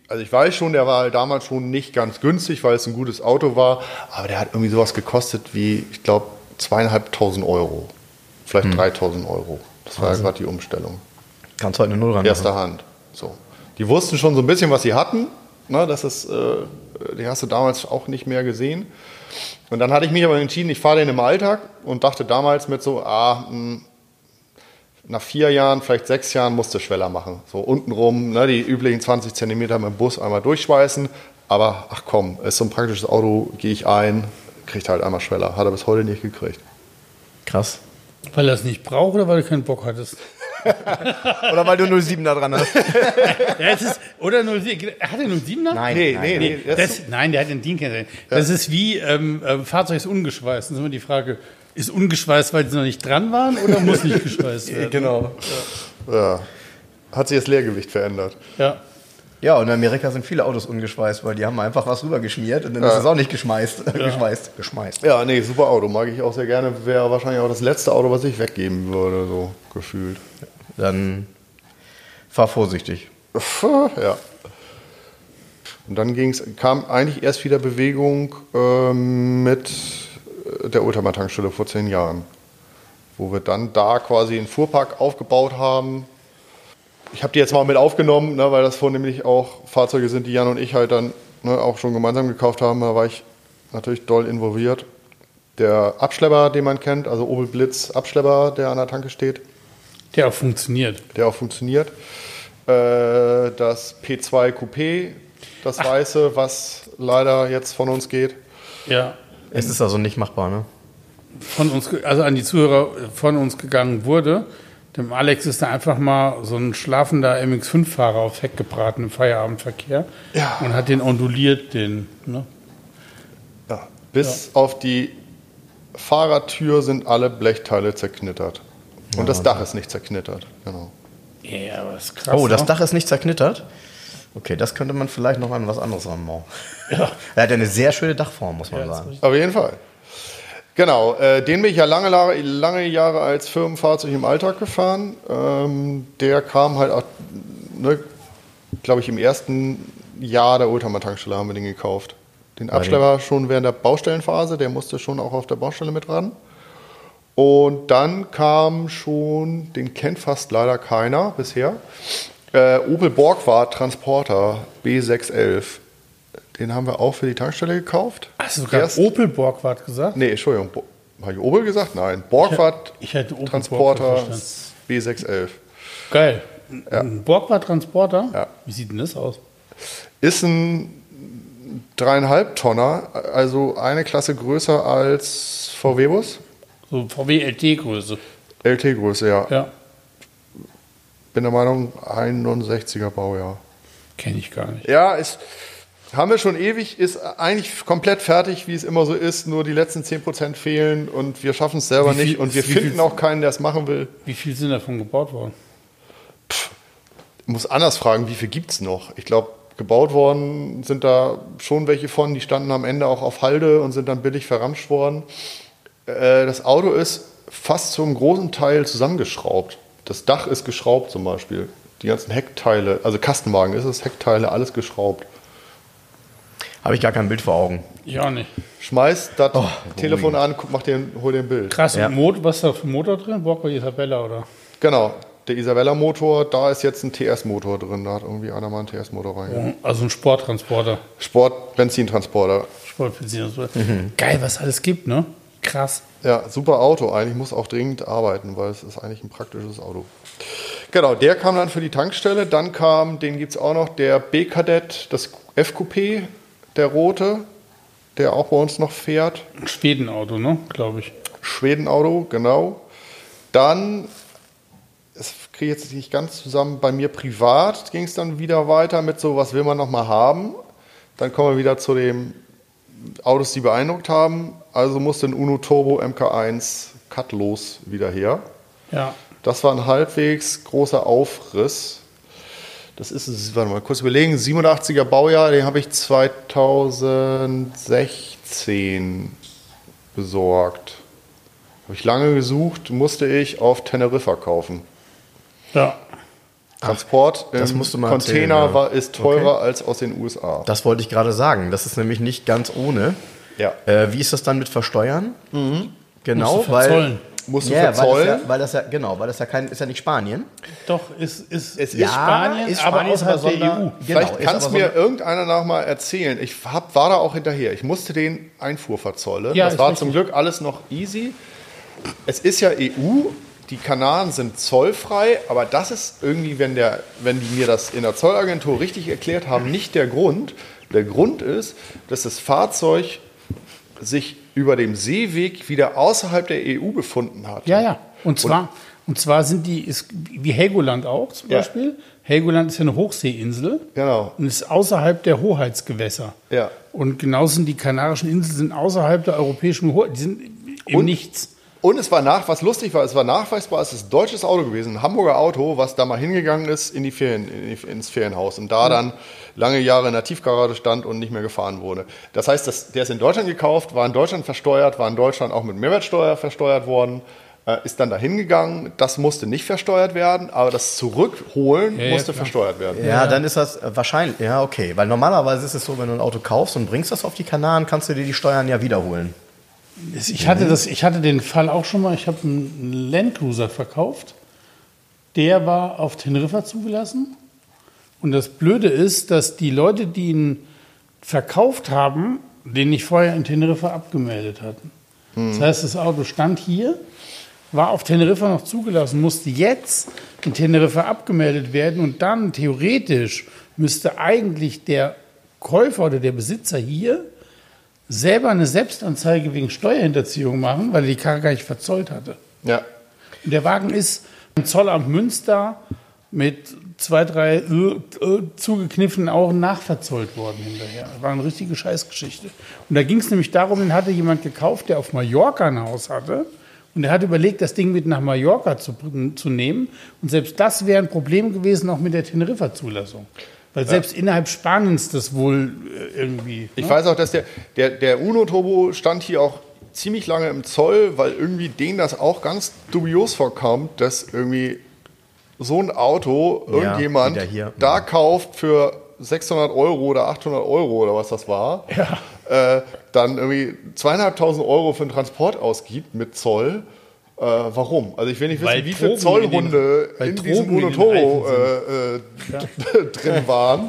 also ich weiß schon, der war halt damals schon nicht ganz günstig, weil es ein gutes Auto war, aber der hat irgendwie sowas gekostet wie, ich glaube, zweieinhalbtausend Euro. Vielleicht 3000 Euro. Das war ja gerade die Umstellung. Kannst heute eine Null ran. Erster Hand. So. Die wussten schon so ein bisschen, was sie hatten. Ne, das ist, äh, die hast du damals auch nicht mehr gesehen. Und dann hatte ich mich aber entschieden, ich fahre den im Alltag und dachte damals mit so, ah, mh, nach vier Jahren, vielleicht sechs Jahren musste Schweller machen. So untenrum, ne, die üblichen 20 Zentimeter mit dem Bus einmal durchschweißen. Aber ach komm, ist so ein praktisches Auto, gehe ich ein, kriegt halt einmal Schweller. Hat er bis heute nicht gekriegt. Krass. Weil er es nicht braucht oder weil du keinen Bock hattest? Oder weil du 07 da dran hast. Ja, es ist, oder 07, hat er 07er? Nein, Nee, nein, nee, nee. das Das, nein, der hat den DIN-Kennzeichen. Das ist wie, ähm, ähm, Fahrzeug ist ungeschweißt. Dann ist immer die Frage, ist ungeschweißt, weil sie noch nicht dran waren oder muss nicht geschweißt werden? Genau. Ja. Hat sich das Leergewicht verändert. Ja. Ja, und in Amerika sind viele Autos ungeschweißt, weil die haben einfach was rübergeschmiert und dann ist es auch nicht geschmeißt. geschweißt. Geschmeißt. Ja, nee, super Auto. Mag ich auch sehr gerne. Wäre wahrscheinlich auch das letzte Auto, was ich weggeben würde, so gefühlt. Dann fahr vorsichtig. Ja. Und dann ging's, kam eigentlich erst wieder Bewegung ähm, mit der Ultramat-Tankstelle vor zehn Jahren. wo wir dann da quasi einen Fuhrpark aufgebaut haben. Ich habe die jetzt mal mit aufgenommen, ne, weil das vornehmlich auch Fahrzeuge sind, die Jan und ich halt dann ne, auch schon gemeinsam gekauft haben. Da war ich natürlich doll involviert. Der Abschlepper, den man kennt, also Opel Blitz Abschlepper, der an der Tanke steht. Der auch funktioniert. Der auch funktioniert. Äh, das P2 Coupé, das Ach. Weiße, was leider jetzt von uns geht. Ja. Es ist also nicht machbar, ne? Von uns, also an die Zuhörer von uns gegangen wurde. Dem Alex ist da einfach mal so ein schlafender MX5-Fahrer aufs Heck gebraten im Feierabendverkehr ja. und hat den onduliert, den. Ne? Ja, bis ja. auf die Fahrertür sind alle Blechteile zerknittert. Und ja, das Dach ist nicht zerknittert. Genau. Ja, aber ist krass. Oh, das ne? Dach ist nicht zerknittert? Okay, das könnte man vielleicht noch an was anderes ranbauen. Ja. er hat eine sehr schöne Dachform, muss man ja, sagen. Auf jeden Fall. Genau, äh, den bin ich ja lange, lange Jahre als Firmenfahrzeug im Alltag gefahren. Ähm, der kam halt, ne, glaube ich, im ersten Jahr der Ultramat-Tankstelle haben wir den gekauft. Den Abschlepper schon während der Baustellenphase, der musste schon auch auf der Baustelle mit ran. Und dann kam schon, den kennt fast leider keiner bisher, äh, Opel Borgward Transporter B611. Den haben wir auch für die Tankstelle gekauft. Hast du gerade Opel Borgward gesagt? Nee, Entschuldigung. Habe ich Opel gesagt? Nein. Borgward ich, hätte Opel Transporter B611. Geil. Ja. Ein Borgward Transporter? Ja. Wie sieht denn das aus? Ist ein dreieinhalb Tonner, also eine Klasse größer als VW-Bus. So VW LT-Größe. LT-Größe, ja. Ja. Bin der Meinung, 61er Baujahr. Kenne ich gar nicht. Ja, ist, haben wir schon ewig, ist eigentlich komplett fertig, wie es immer so ist. Nur die letzten 10% fehlen und wir schaffen es selber viel, nicht. Und wir finden viel, auch keinen, der es machen will. Wie viel sind davon gebaut worden? Pff, muss anders fragen, wie viel gibt es noch? Ich glaube, gebaut worden sind da schon welche von, die standen am Ende auch auf Halde und sind dann billig verramscht worden. Äh, das Auto ist fast zum großen Teil zusammengeschraubt. Das Dach ist geschraubt zum Beispiel. Die ganzen Heckteile, also Kastenwagen ist es, Heckteile, alles geschraubt. Habe ich gar kein Bild vor Augen. Ja, nicht. Schmeiß das oh, Telefon an, mach den, hol dir ein Bild. Krass, ja. Mot, was ist da für ein Motor drin? Walker Isabella, oder? Genau, der Isabella-Motor, da ist jetzt ein TS-Motor drin. Da hat irgendwie einer mal einen TS-Motor rein. Also ein Sporttransporter. Sport-Benzintransporter. Sport-Benzintransporter. Mhm. Geil, was alles gibt, ne? Krass. Ja, super Auto. Eigentlich muss auch dringend arbeiten, weil es ist eigentlich ein praktisches Auto. Genau, der kam dann für die Tankstelle. Dann kam, den gibt es auch noch, der B-Kadett, das F-Coupé, der rote, der auch bei uns noch fährt. Schwedenauto, ne? Glaube ich. Schwedenauto, genau. Dann, das kriege ich jetzt nicht ganz zusammen, bei mir privat ging es dann wieder weiter mit so, was will man noch mal haben. Dann kommen wir wieder zu den Autos, die beeindruckt haben. Also musste ein Uno Turbo MK1 cutlos wieder her. Ja. Das war ein halbwegs großer Aufriss. Das ist, warte mal, kurz überlegen, 87er Baujahr, den habe ich 2016 besorgt. Habe ich lange gesucht, musste ich auf Teneriffa kaufen. Ja. Transport Ach, das musst du mal Container erzählen, ja. war, ist teurer okay. als aus den USA. Das wollte ich gerade sagen. Das ist nämlich nicht ganz ohne. Ja. Äh, wie ist das dann mit Versteuern? Mhm. Genau, weil musst du yeah, verzollen. Weil das, ja, weil das ja, genau, weil das ja kein, ist ja nicht Spanien. Doch, ist, ist, es ist ja, Spanien, ist Spanien, aber außerhalb der EU. Genau, Vielleicht kann es mir irgendeiner noch mal erzählen. Ich hab, war da auch hinterher. Ich musste den Einfuhr verzollen. Ja, das war richtig. zum Glück alles noch easy. Es ist ja EU, die Kanaren sind zollfrei, aber das ist irgendwie, wenn, der, wenn die mir das in der Zollagentur richtig erklärt haben, nicht der Grund. Der Grund ist, dass das Fahrzeug sich über dem Seeweg wieder außerhalb der EU befunden hat. Ja, ja. Und zwar, und, und zwar sind die, ist, wie Helgoland auch zum Beispiel. Ja. Helgoland ist ja eine Hochseeinsel. Genau. Und ist außerhalb der Hoheitsgewässer. Ja. Und genauso sind die Kanarischen Inseln sind außerhalb der europäischen Hoheit. Die sind im und, Nichts. Und es war nach, was lustig war, es war nachweisbar, es ist ein deutsches Auto gewesen, ein Hamburger Auto, was da mal hingegangen ist in die Ferien, in die, ins Ferienhaus und da mhm. dann lange Jahre in der Tiefgarage stand und nicht mehr gefahren wurde. Das heißt, das, der ist in Deutschland gekauft, war in Deutschland versteuert, war in Deutschland auch mit Mehrwertsteuer versteuert worden, äh, ist dann da hingegangen. Das musste nicht versteuert werden, aber das Zurückholen ja, musste ja, versteuert werden. Ja, dann ist das wahrscheinlich, ja, okay. Weil normalerweise ist es so, wenn du ein Auto kaufst und bringst das auf die Kanaren, kannst du dir die Steuern ja wiederholen. Ich hatte, das, ich hatte den Fall auch schon mal. Ich habe einen Landcruiser verkauft. Der war auf Teneriffa zugelassen. Und das Blöde ist, dass die Leute, die ihn verkauft haben, den ich vorher in Teneriffa abgemeldet hatten. Das heißt, das Auto stand hier, war auf Teneriffa noch zugelassen, musste jetzt in Teneriffa abgemeldet werden und dann theoretisch müsste eigentlich der Käufer oder der Besitzer hier selber eine Selbstanzeige wegen Steuerhinterziehung machen, weil er die Karre gar nicht verzollt hatte. Ja. Und der Wagen ist im Zollamt Münster mit zwei, drei äh, äh, zugekniffenen Augen nachverzollt worden hinterher. Das war eine richtige Scheißgeschichte. Und da ging es nämlich darum, den hatte jemand gekauft, der auf Mallorca ein Haus hatte. Und er hat überlegt, das Ding mit nach Mallorca zu, zu nehmen. Und selbst das wäre ein Problem gewesen, auch mit der Teneriffa-Zulassung. Weil selbst innerhalb Spaniens das wohl äh, irgendwie. Ich ne? weiß auch, dass der, der, der Uno Turbo stand hier auch ziemlich lange im Zoll, weil irgendwie denen das auch ganz dubios vorkam, dass irgendwie so ein Auto Ja, irgendjemand hier. da kauft für 600 Euro oder 800 Euro oder was das war, äh, dann irgendwie zweieinhalbtausend Euro für den Transport ausgibt mit Zoll. Äh, warum? Also ich will nicht wissen, Weil wie viele Drogen in den- Zollhunde in, diesem Drogen Uno äh, äh, drin waren.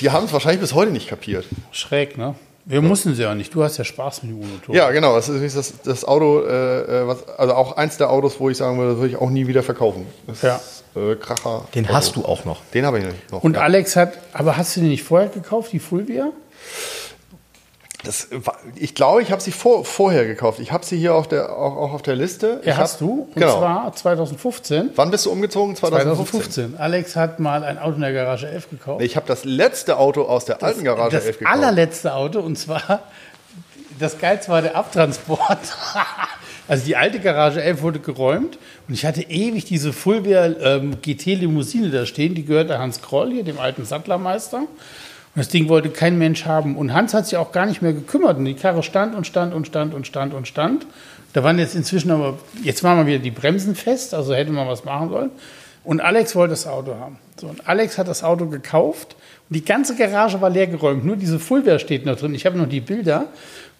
Die haben es wahrscheinlich bis heute nicht kapiert. Schräg, ne? Wir mussten sie ja nicht. Du hast ja Spaß mit dem Uno-Turbo. Ja, genau. Das ist das, das Auto, äh, äh, was, also auch eins der Autos, wo ich sagen würde, das würde ich auch nie wieder verkaufen. Das Ja. ist, äh, Kracher. Den hast du auch noch. Den habe ich nicht noch. Und ja. Alex hat, aber hast du den nicht vorher gekauft, die Fulvia? Das, ich glaube, ich habe sie vor, vorher gekauft. Ich habe sie hier auf der, auch, auch auf der Liste. Ja, ich hast hab, du. Und Genau. zwar 2015. Wann bist du umgezogen? 2015. 2015. Alex hat mal ein Auto in der Garage 11 gekauft. Ich habe das letzte Auto aus der alten Garage das 11 gekauft. allerletzte Auto und zwar das Geilste war der Abtransport. also die alte Garage 11 wurde geräumt und ich hatte ewig diese Fulvia ähm, GT Limousine da stehen, die gehörte Hans Kroll hier, dem alten Sattlermeister. Das Ding wollte kein Mensch haben. Und Hans hat sich auch gar nicht mehr gekümmert. Und die Karre stand und stand und stand und stand und stand. Da waren jetzt inzwischen aber, jetzt waren mal wieder die Bremsen fest, also hätte man was machen sollen. Und Alex wollte das Auto haben. So, und Alex hat das Auto gekauft und die ganze Garage war leer geräumt. Nur diese Fulvia steht noch drin. Ich habe noch die Bilder.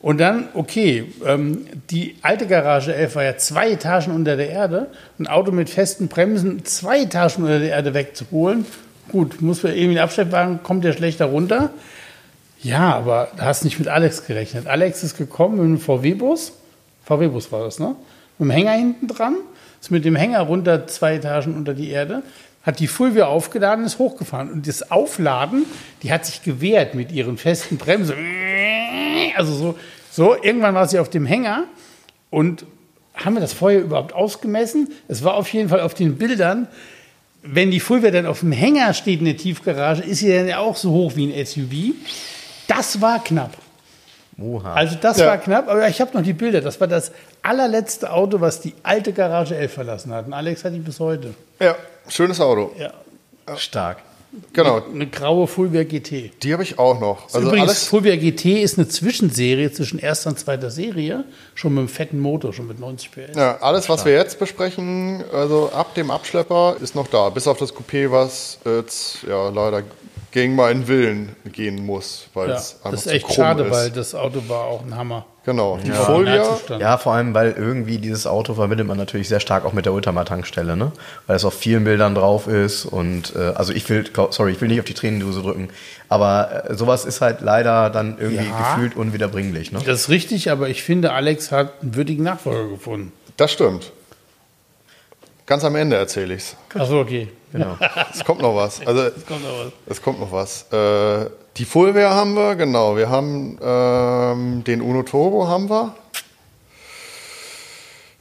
Und dann, okay, ähm, die alte Garage 11 war ja zwei Etagen unter der Erde. Ein Auto mit festen Bremsen zwei Etagen unter der Erde wegzuholen. Gut, muss man irgendwie einen Abschleppwagen, kommt der schlechter runter. Ja, aber da hast du nicht mit Alex gerechnet. Alex ist gekommen mit einem VW-Bus. VW-Bus war das, ne? Mit dem Hänger hinten dran. Ist mit dem Hänger runter zwei Etagen unter die Erde. Hat die Fulvia aufgeladen, ist hochgefahren. Und das Aufladen, die hat sich gewehrt mit ihren festen Bremsen. Also so, so, irgendwann war sie auf dem Hänger. Und haben wir das vorher überhaupt ausgemessen? Es war auf jeden Fall auf den Bildern wenn die Fulvia dann auf dem Hänger steht in der Tiefgarage, ist sie dann ja auch so hoch wie ein SUV. Das war knapp. Oha. Also das Ja. war knapp, aber ich habe noch die Bilder. Das war das allerletzte Auto, was die alte Garage 11 verlassen hat. Und Alex hat die bis heute. Ja, schönes Auto. Ja. Stark. Genau, Eine graue Fulvia GT. die habe ich auch noch. Also Übrigens, alles, Fulvia GT ist eine Zwischenserie zwischen erster und zweiter Serie. Schon mit einem fetten Motor, schon mit 90 PS. ja, alles, was wir jetzt besprechen, also ab dem Abschlepper, ist noch da. Bis auf das Coupé, was jetzt ja leider gegen meinen Willen gehen muss, weil Ja, es einfach das ist echt krumm schade, ist. weil das Auto war auch ein Hammer. Genau, die im Folie. Ja, vor allem, weil irgendwie dieses Auto verbindet man natürlich sehr stark auch mit der Ultramar-Tankstelle, ne? Weil es auf vielen Bildern drauf ist und äh, also ich will, sorry, ich will nicht auf die Tränendose drücken, aber äh, sowas ist halt leider dann irgendwie Ja. gefühlt unwiederbringlich, ne? Das ist richtig, aber ich finde, Alex hat einen würdigen Nachfolger gefunden. Das stimmt. Ganz am Ende erzähle ich's. Achso, okay. Genau. Es kommt noch was. Also Kommt noch was. es kommt noch was. Äh, die Fulvia haben wir, genau. Wir haben ähm, den Uno Turbo haben wir.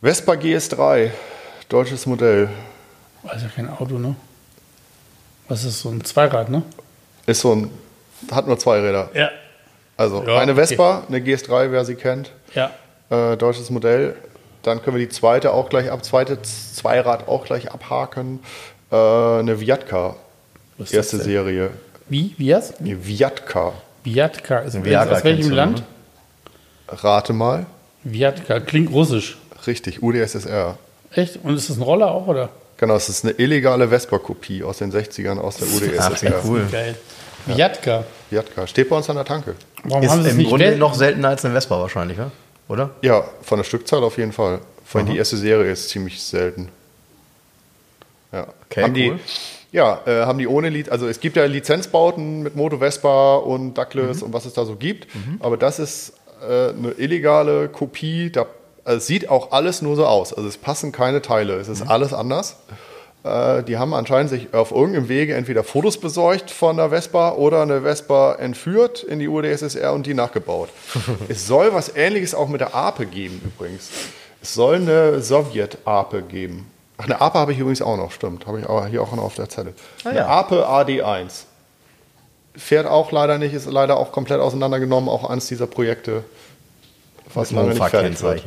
Vespa GS3, deutsches Modell. Also kein Auto, ne? Was ist so ein Zweirad, ne? Ist so ein, hat nur zwei Räder. Ja. Also Ja, eine okay. Vespa, eine GS3, wer sie kennt. Ja. Äh, deutsches Modell. Dann können wir die zweite auch gleich ab, zweite Zweirad auch gleich abhaken. Äh, eine Viatka, Was erste? Serie. Wie? Wie heißt? Eine Viatka. Viatka. Ist Viagra aus kennst welchem du, Land? ne? Rate mal. Viatka. Klingt russisch. Richtig, UdSSR. Echt? Und ist das ein Roller auch, oder? Genau, es ist eine illegale Vespa-Kopie aus den 60ern aus der Ach, UdSSR. wie cool. Geil. Viatka. Viatka. Steht bei uns an der Tanke. Warum Ist haben im nicht Grunde Vel- noch seltener als eine Vespa wahrscheinlich, ne? oder? Ja, von der Stückzahl auf jeden Fall. Vor allem die erste Serie ist ziemlich selten. Ja. Okay, haben die, cool. ja, äh, haben die ohne Liz also es gibt ja Lizenzbauten mit Moto Vespa und Douglas und was es da so gibt, aber das ist äh, eine illegale Kopie, da also es sieht auch alles nur so aus, also es passen keine Teile, es ist alles anders. Äh, die haben anscheinend sich auf irgendeinem Wege entweder Fotos besorgt von der Vespa oder eine Vespa entführt in die UdSSR und die nachgebaut. es soll was ähnliches auch mit der Ape geben übrigens. Es soll eine Sowjet-Ape geben. Ach, eine Ape habe ich übrigens auch noch, stimmt. Habe ich aber hier auch noch auf der Zettel. Ah, eine ja. Ape AD1. Fährt auch leider nicht, ist leider auch komplett auseinandergenommen, auch eines dieser Projekte, was lange nicht fertig wird.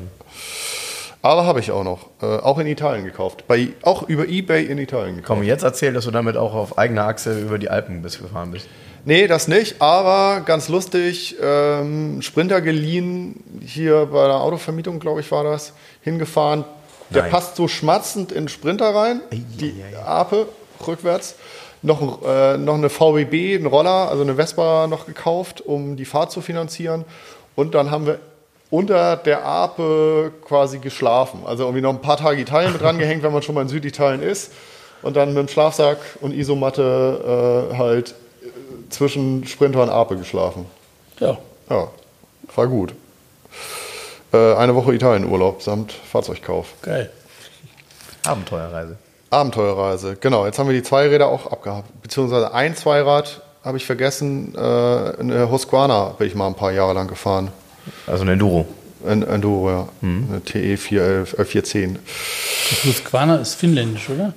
Aber habe ich auch noch. Äh, auch in Italien gekauft. Bei, auch über Ebay in Italien gekauft. Komm, jetzt erzähl, dass du damit auch auf eigener Achse über die Alpen bis gefahren bist. Nee, das nicht, aber ganz lustig, ähm, Sprinter geliehen, hier bei der Autovermietung, glaube ich, war das, hingefahren. Der Nein. passt so schmatzend in den Sprinter rein, die Ape rückwärts. Noch, äh, noch eine VWB, einen Roller, also eine Vespa noch gekauft, um die Fahrt zu finanzieren. Und dann haben wir unter der Ape quasi geschlafen. Also irgendwie noch ein paar Tage Italien mit dran gehängt, wenn man schon mal in Süditalien ist. Und dann mit dem Schlafsack und Isomatte äh, halt äh, zwischen Sprinter und Ape geschlafen. Ja. Ja, war gut. Äh, eine Woche Italienurlaub samt Fahrzeugkauf. Geil. Abenteuerreise. Abenteuerreise, genau. Jetzt haben wir die Zweiräder auch abgehabt. Beziehungsweise ein Zweirad habe ich vergessen. Äh, eine Husqvarna bin ich mal ein paar Jahre lang gefahren. Also ein Enduro. Ein Enduro, ja. Eine TE 411, äh, 410. Husqvarna ist finnländisch, oder?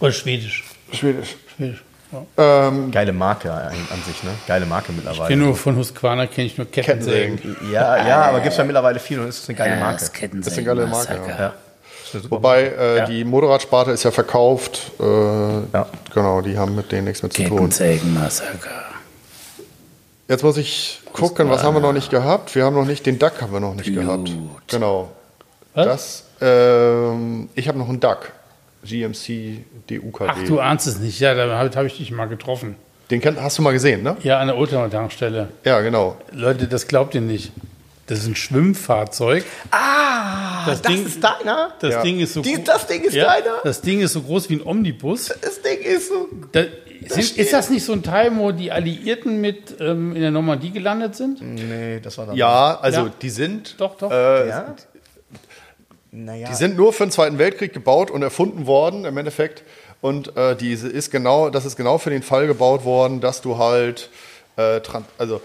Oder schwedisch? Schwedisch. Schwedisch. Ja. Ähm, Geile Marke an, an sich, ne? Geile Marke mittlerweile. Ich kenne nur von Husqvarna kenne ich nur Kettensägen. Kettensägen. Ja, ja, aber gibt es ja mittlerweile viel und es ist eine geile Marke. das Kettensägen. Das ist eine geile Marke, Massaker. Ja. Wobei äh, Ja. die Motorradsparte ist ja verkauft. Äh, Ja. Genau, die haben mit denen nichts mehr zu tun. Kettensägen-Massaker. Jetzt muss ich gucken, was haben wir noch nicht gehabt? Wir haben noch nicht, den Duck haben wir noch nicht Blut. gehabt. Genau. Was? Das, ähm, ich habe noch einen Duck. GMC DUKD. Ach, du ahnst es nicht. Ja, da habe hab ich dich mal getroffen. Den kennt, hast du mal gesehen, ne? Ja, an der Oldtimer-Tankstelle. Ja, genau. Leute, das glaubt ihr nicht. Das ist ein Schwimmfahrzeug. Ah, Das das, Ding- ist deiner? Das Ja. Ding ist so Die- das Ding ist ja, deiner? Das Ding ist so groß wie ein Omnibus. Das Ding ist so. Da, sind, steht- ist das nicht so ein Teil, wo die Alliierten mit ähm, in der Normandie gelandet sind? Nee, das war dann. Ja, also Ja. die sind. Doch, doch. Äh, Ja? Naja. Die sind nur für den Zweiten Weltkrieg gebaut und erfunden worden im Endeffekt. Und äh, diese ist genau, das ist genau für den Fall gebaut worden, dass du halt, äh, also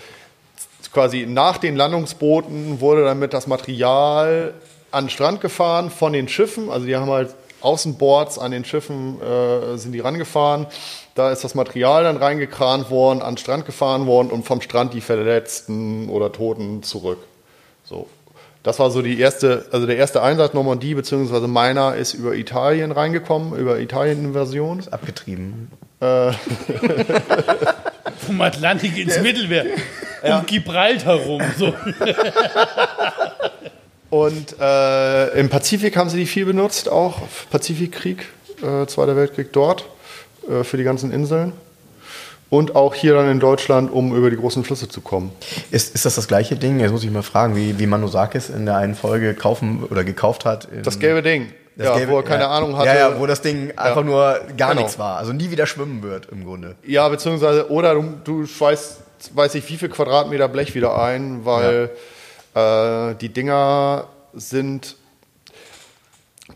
quasi nach den Landungsbooten wurde damit das Material an den Strand gefahren von den Schiffen. Also die haben halt Außenboards an den Schiffen äh, sind die rangefahren. Da ist das Material dann reingekrant worden, an den Strand gefahren worden und vom Strand die Verletzten oder Toten zurück. So. Das war so die erste, also der erste Einsatz Normandie, beziehungsweise meiner ist über Italien reingekommen, über Italien-Invasion. abgetrieben. Vom Atlantik ins Mittelmeer. Um Gibraltar rum. So. Und äh, im Pazifik haben sie die viel benutzt, auch Pazifikkrieg, äh, Zweiter Weltkrieg dort, äh, für die ganzen Inseln. Und auch hier dann in Deutschland, um über die großen Flüsse zu kommen. Ist, ist das das gleiche Ding? Jetzt muss ich mal fragen, wie, wie Manusakis in der einen Folge kaufen oder gekauft hat. Das gelbe Ding, das ja, gelbe- wo er keine ja. Ahnung hatte. Ja, ja, wo das Ding einfach nur gar Genau. nichts war. Also nie wieder schwimmen wird im Grunde. Ja, beziehungsweise, oder du, du schweißt, weiß ich, wie viel Quadratmeter Blech wieder ein, weil äh, die Dinger sind.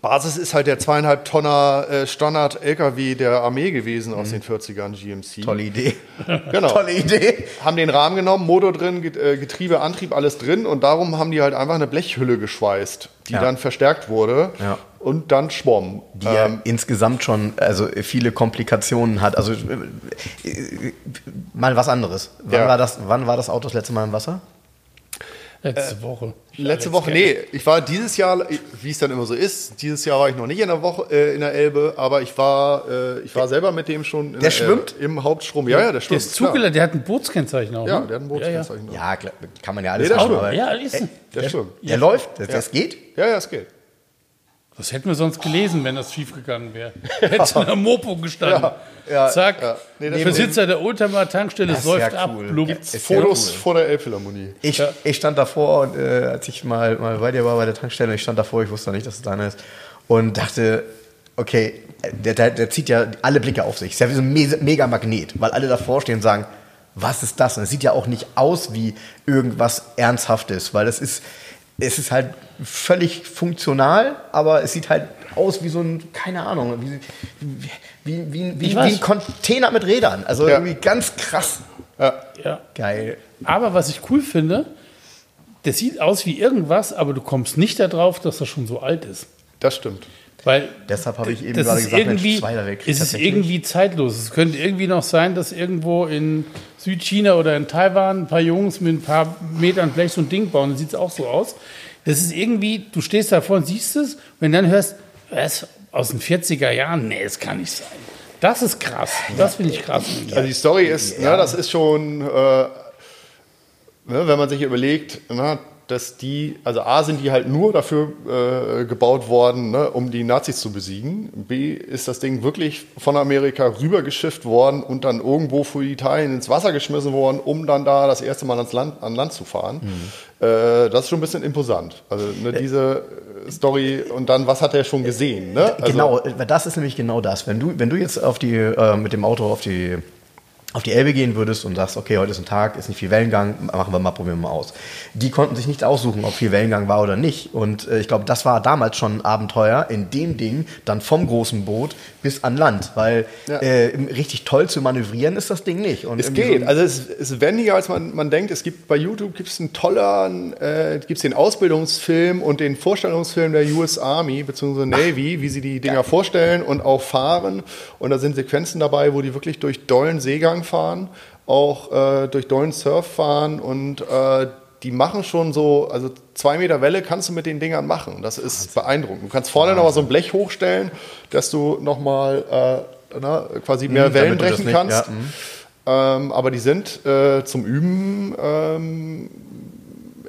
Basis ist halt der zweieinhalb Tonner äh, Standard-LKW der Armee gewesen aus den 40ern, GMC. Tolle Idee. Genau. Tolle Idee. Haben den Rahmen genommen, Motor drin, äh, Getriebe, Antrieb, alles drin und darum haben die halt einfach eine Blechhülle geschweißt, die Ja. dann verstärkt wurde Ja. und dann schwamm. Die ja insgesamt schon also viele Komplikationen hat. Also äh, äh, mal was anderes. Wann, Ja. war das, wann war das Auto das letzte Mal im Wasser? Letzte Woche. Letzte Woche, nee, ich war dieses Jahr, wie es dann immer so ist, dieses Jahr war ich noch nicht in der Woche äh, in der Elbe, aber ich war, äh, ich war selber mit dem schon in Der schwimmt? Äh, im Hauptstrom. Ja, ja, der Der schwimmt. ist zugelassen, der hat ein Bootskennzeichen auch. Ja, ne? der hat ein Ja, Bootskennzeichen. noch. Ja, klar, kann man ja alles Nee, der aber ja. ja ist ein, Der schwimmt. Der läuft, das, das geht. Ja, ja, es geht. Das hätten wir sonst gelesen, wenn das schiefgegangen wäre. Hätte in der Mopo gestanden. Ja, ja, Zack. ja. Nee, das Besitzer der Oldtimer Tankstelle säuft ja ab. cool. Ja Fotos cool. vor der Elbphilharmonie. Ich, ich stand davor, und, äh, als ich mal, mal bei dir war bei der Tankstelle, ich stand davor, ich wusste noch nicht, dass es deiner ist, und dachte, okay, der, der, der zieht ja alle Blicke auf sich. Ist ja wie so ein Me- mega Magnet, weil alle davor stehen und sagen, was ist das? Und es sieht ja auch nicht aus wie irgendwas Ernsthaftes, weil es ist, es ist halt völlig funktional, aber es sieht halt aus wie so ein, keine Ahnung, wie, wie, wie, wie, wie, ein Container mit Rädern. Also Ja. irgendwie ganz krass. Ja. Ja. Geil. Aber was ich cool finde, das sieht aus wie irgendwas, aber du kommst nicht darauf, dass das schon so alt ist. Das stimmt. Weil Deshalb habe ich eben das gerade ist gesagt, Mensch, irgendwie, Zweiter Weltkrieg es ist tatsächlich. irgendwie zeitlos. Es könnte irgendwie noch sein, dass irgendwo in Südchina oder in Taiwan ein paar Jungs mit ein paar Metern vielleicht so ein Ding bauen. Dann sieht es auch so aus. Das ist irgendwie, du stehst davor und siehst es, und wenn dann hörst, was, aus den 40er Jahren? Nee, das kann nicht sein. Das ist krass. Das finde ich krass. Also die Story ist, ne, das ist schon, äh, ne, wenn man sich überlegt, ne, dass die, also A sind die halt nur dafür äh, gebaut worden, ne, um die Nazis zu besiegen. B ist das Ding wirklich von Amerika rübergeschifft worden und dann irgendwo für Italien ins Wasser geschmissen worden, um dann da das erste Mal ans Land, an Land zu fahren. Äh, das ist schon ein bisschen imposant. Also ne, diese äh, Story und dann, was hat er schon gesehen? Ne? Also, genau, das ist nämlich genau das. Wenn du, wenn du jetzt auf die, äh, mit dem Auto auf die, auf die Elbe gehen würdest und sagst, okay, heute ist ein Tag, ist nicht viel Wellengang, machen wir mal, probieren wir mal aus. Die konnten sich nicht aussuchen, ob viel Wellengang war oder nicht. Und äh, ich glaube, das war damals schon ein Abenteuer, in dem Ding dann vom großen Boot bis an Land. Weil Ja. äh, richtig toll zu manövrieren ist das Ding nicht. Und Es geht. so- Also es ist wendiger, als man, man denkt. Es gibt bei YouTube gibt's einen tollen, äh, gibt's den Ausbildungsfilm und den Vorstellungsfilm der US Army bzw. Navy, wie sie die Dinger vorstellen und auch fahren. Und da sind Sequenzen dabei, wo die wirklich durch dollen Seegang fahren, auch äh, durch dollen Surf fahren und äh, die machen schon so, also zwei Meter Welle kannst du mit den Dingern machen. Das ist beeindruckend. Du kannst vorne noch mal so ein Blech hochstellen, dass du noch mal äh, na, quasi mehr Mhm, Wellen brechen nicht- kannst. ja, mhm. Ähm, aber die sind äh, zum Üben ähm,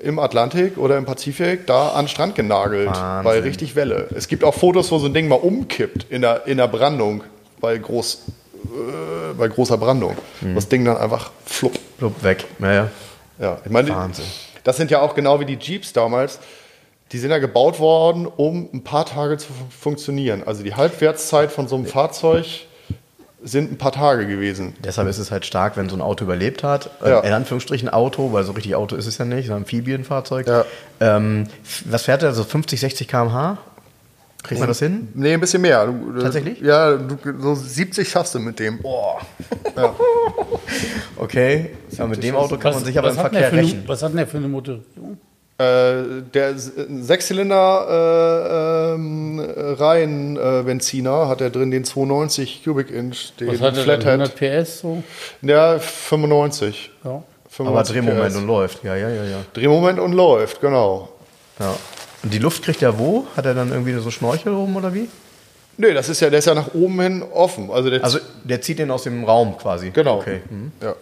im Atlantik oder im Pazifik da an den Strand genagelt Wahnsinn. bei richtig Welle. Es gibt auch Fotos, wo so ein Ding mal umkippt in der, in der Brandung bei, groß, äh, bei großer Brandung. Mhm. Das Ding dann einfach flupp. Blub, weg. Naja. Ja, ich meine, Wahnsinn. das sind ja auch genau wie die Jeeps damals. Die sind ja gebaut worden, um ein paar Tage zu fun- funktionieren. Also die Halbwertszeit von so einem Fahrzeug sind ein paar Tage gewesen. Deshalb ist es halt stark, wenn so ein Auto überlebt hat. Ja. Äh, in Anführungsstrichen Auto, weil so richtig Auto ist es ja nicht, sondern Amphibienfahrzeug. Ja. Ähm, was fährt er? So 50, 60 km/h? Kriegt man das hin? Nee, ein bisschen mehr. Du, äh, Tatsächlich? Ja, du, so 70 schaffst du mit dem. Boah. Ja. Okay. Ja, mit dem Auto kann man sich aber im der Verkehr rächen. was hat denn der für eine Motorierung? Äh, der S- Sechszylinder äh, ähm, Reihenbenziner hat er drin, den 290 Cubic Inch, den Was hat er denn? Flathead. 100 PS so? Der 95. Ja. 95 Aber Drehmoment PS. und läuft. Ja, ja, ja, ja. Drehmoment und läuft, genau. ja. Und die Luft kriegt er wo? Hat er dann irgendwie so Schnorchel oben oder wie? Nee, das ist ja, der ist ja nach oben hin offen. Also der Also der zieht den aus dem Raum quasi. genau. Okay. Mhm. Ja.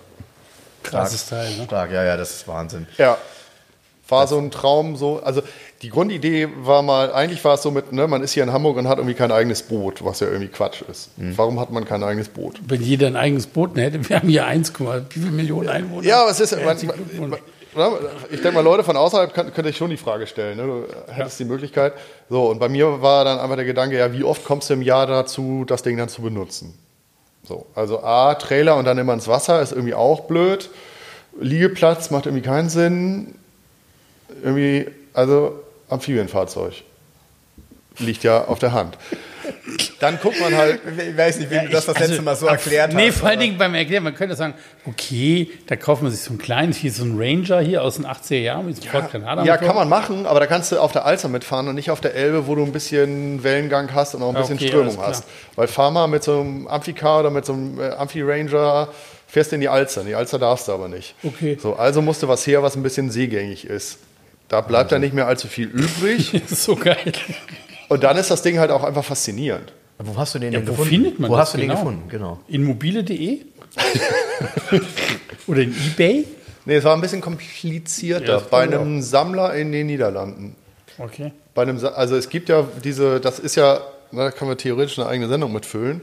Krasses Teil, ne? Stark, ja, ja, das ist Wahnsinn. Ja. War so ein Traum, so, also die Grundidee war mal, eigentlich war es so mit, ne, man ist hier in Hamburg und hat irgendwie kein eigenes Boot, was ja irgendwie Quatsch ist. Warum hat man kein eigenes Boot? Wenn jeder ein eigenes Boot hätte, wir haben hier 1, wie viele Millionen Einwohner? Ja, es ist, man, man, ich denke mal, Leute von außerhalb kann, könnte ich schon die Frage stellen. Ne? Du hättest die Möglichkeit. So, und bei mir war dann einfach der Gedanke, ja, wie oft kommst du im Jahr dazu, das Ding dann zu benutzen? So, also A, Trailer und dann immer ins Wasser ist irgendwie auch blöd. Liegeplatz macht irgendwie keinen Sinn. Irgendwie, also Amphibienfahrzeug. Liegt ja auf der Hand. Dann guckt man halt, Ich weiß nicht, wie du das das letzte Mal so erklärt Nee, hast. vor allen Dingen beim Erklären, man könnte sagen, okay, da kauft man sich so einen kleinen, hier so einen Ranger hier aus den 80er Jahren mit sofort Granada. Ja, kann man machen, aber da kannst du auf der Alster mitfahren und nicht auf der Elbe, wo du ein bisschen Wellengang hast und auch ein Ja, bisschen okay, Strömung hast. Weil fahr mal mit so einem Amphicar oder mit so einem äh, Amphi-Ranger, fährst du in die Alster. In die Alster darfst du aber nicht. Okay. So, also musst du was her, was ein bisschen seegängig ist. Da bleibt dann nicht mehr allzu viel übrig. Das ist so geil. Und dann ist das Ding halt auch einfach faszinierend. Wo hast du den Ja, denn wo gefunden? findet man wo das hast du genau? den gefunden? Genau. In mobile.de? Oder in Ebay? Nee, es war ein bisschen komplizierter. Ja, bei einem Sammler in den Niederlanden. Okay. Bei einem, also es gibt ja diese, das ist ja, da können wir theoretisch eine eigene Sendung mitfüllen.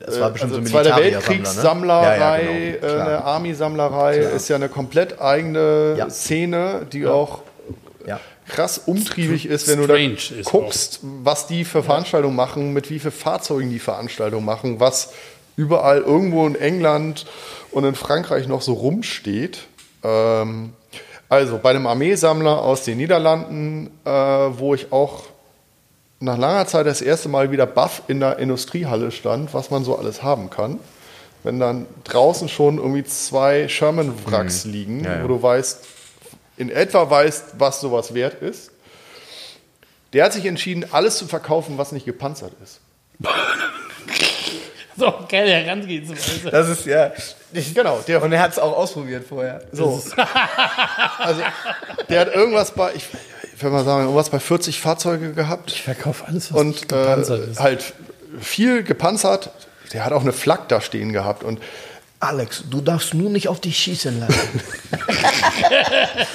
Das war bestimmt also so Zweiter Militäriersammler, ne? Weltkriegssammlerei, Ja, ja, genau, äh, eine Army-Sammlerei ist ja eine komplett eigene Ja. Szene, die auch Ja. Krass umtriebig ist, wenn du da guckst, was die für Veranstaltungen machen, mit wie vielen Fahrzeugen die Veranstaltungen machen, was überall irgendwo in England und in Frankreich noch so rumsteht. Ähm, also bei einem Armeesammler aus den Niederlanden, äh, wo ich auch nach langer Zeit das erste Mal wieder baff in der Industriehalle stand, was man so alles haben kann. Wenn dann draußen schon irgendwie zwei Sherman-Wracks liegen, Mhm. Ja, ja. wo du weißt, in etwa weißt, was sowas wert ist. Der hat sich entschieden, alles zu verkaufen, was nicht gepanzert ist. So, geile Herangehensweise. Das ist ja. Genau, der, Und er hat es auch ausprobiert vorher. so. also, der hat irgendwas bei, ich, ich will mal sagen, irgendwas bei 40 Fahrzeuge gehabt. Ich verkaufe alles, was und gepanzert äh, ist. halt viel gepanzert. Der hat auch eine Flak da stehen gehabt und Alex, du darfst nur nicht auf dich schießen lassen.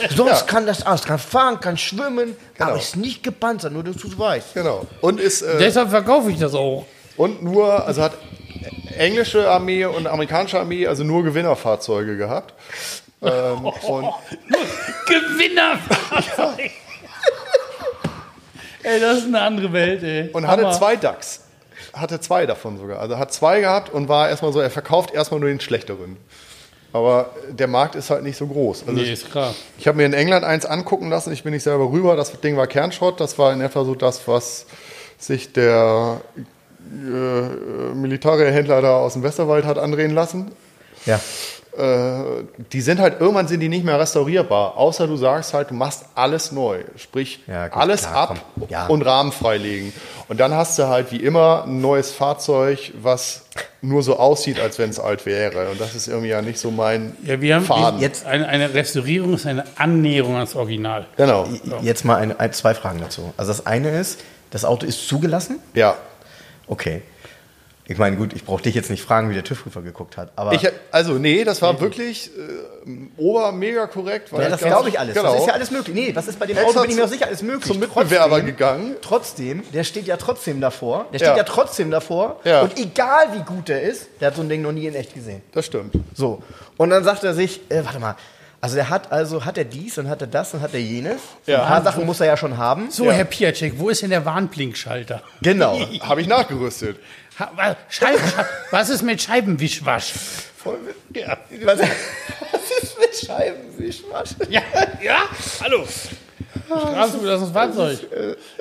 Sonst kann das aus, kann fahren, kann schwimmen, Genau. aber ist nicht gepanzert, nur dass du es weißt. genau und ist äh, Deshalb verkaufe ich das auch. und nur also hat englische Armee und amerikanische Armee also nur Gewinnerfahrzeuge gehabt. Ähm, und Gewinnerfahrzeug. ey, das ist eine andere Welt, ey. und hatte Hammer. zwei Ducks. Hatte zwei davon sogar. Also hat zwei gehabt und war erstmal so, er verkauft erstmal nur den schlechteren. Aber der Markt ist halt nicht so groß. Also Nee, ich, ist klar. ich habe mir in England eins angucken lassen, ich bin nicht selber rüber, das Ding war Kernschrott, das war in etwa so das, was sich der äh, Militärhändler da aus dem Westerwald hat andrehen lassen. Ja. Äh, die sind halt, irgendwann sind die nicht mehr restaurierbar, außer du sagst halt, du machst alles neu. Sprich, Ja, gut, alles klar, ab. Ja. und Rahmen freilegen. Und dann hast du halt wie immer ein neues Fahrzeug, was nur so aussieht, als wenn es alt wäre. Und das ist irgendwie ja nicht so mein Ja, wir haben Faden. jetzt eine, eine Restaurierung ist eine Annäherung ans Original. Genau. Jetzt mal ein, ein, zwei Fragen dazu. Also das eine ist, das Auto ist zugelassen? Ja. Okay. Ich meine, gut, ich brauche dich jetzt nicht fragen, wie der TÜV-Prüfer geguckt hat. Aber Ich, also, nee, das war wirklich äh, ober mega korrekt. weil ja, das glaube ich alles. Genau. Das ist ja alles möglich. Nee, was ist bei dem Auto, bin ich mir auch sicher, alles möglich. zum Mitbewerber gegangen. Trotzdem, der steht ja trotzdem davor. Der steht Ja. ja, trotzdem davor. Ja. Und egal wie gut der ist, der hat so ein Ding noch nie in echt gesehen. Das stimmt. So. Und dann sagt er sich, äh, warte mal, also der hat also, hat er dies und hat er das und hat er jenes. Ja. Ein paar Sachen muss er ja schon haben. So, Ja. Herr Piacek, wo ist denn der Warnblinkschalter? Genau. Habe ich nachgerüstet. Scheib, was ist mit Scheibenwischwasch? Ja. Was, was ist mit Scheibenwischwasch? Ja, ja, hallo. Straßenbelassenes Fahrzeug.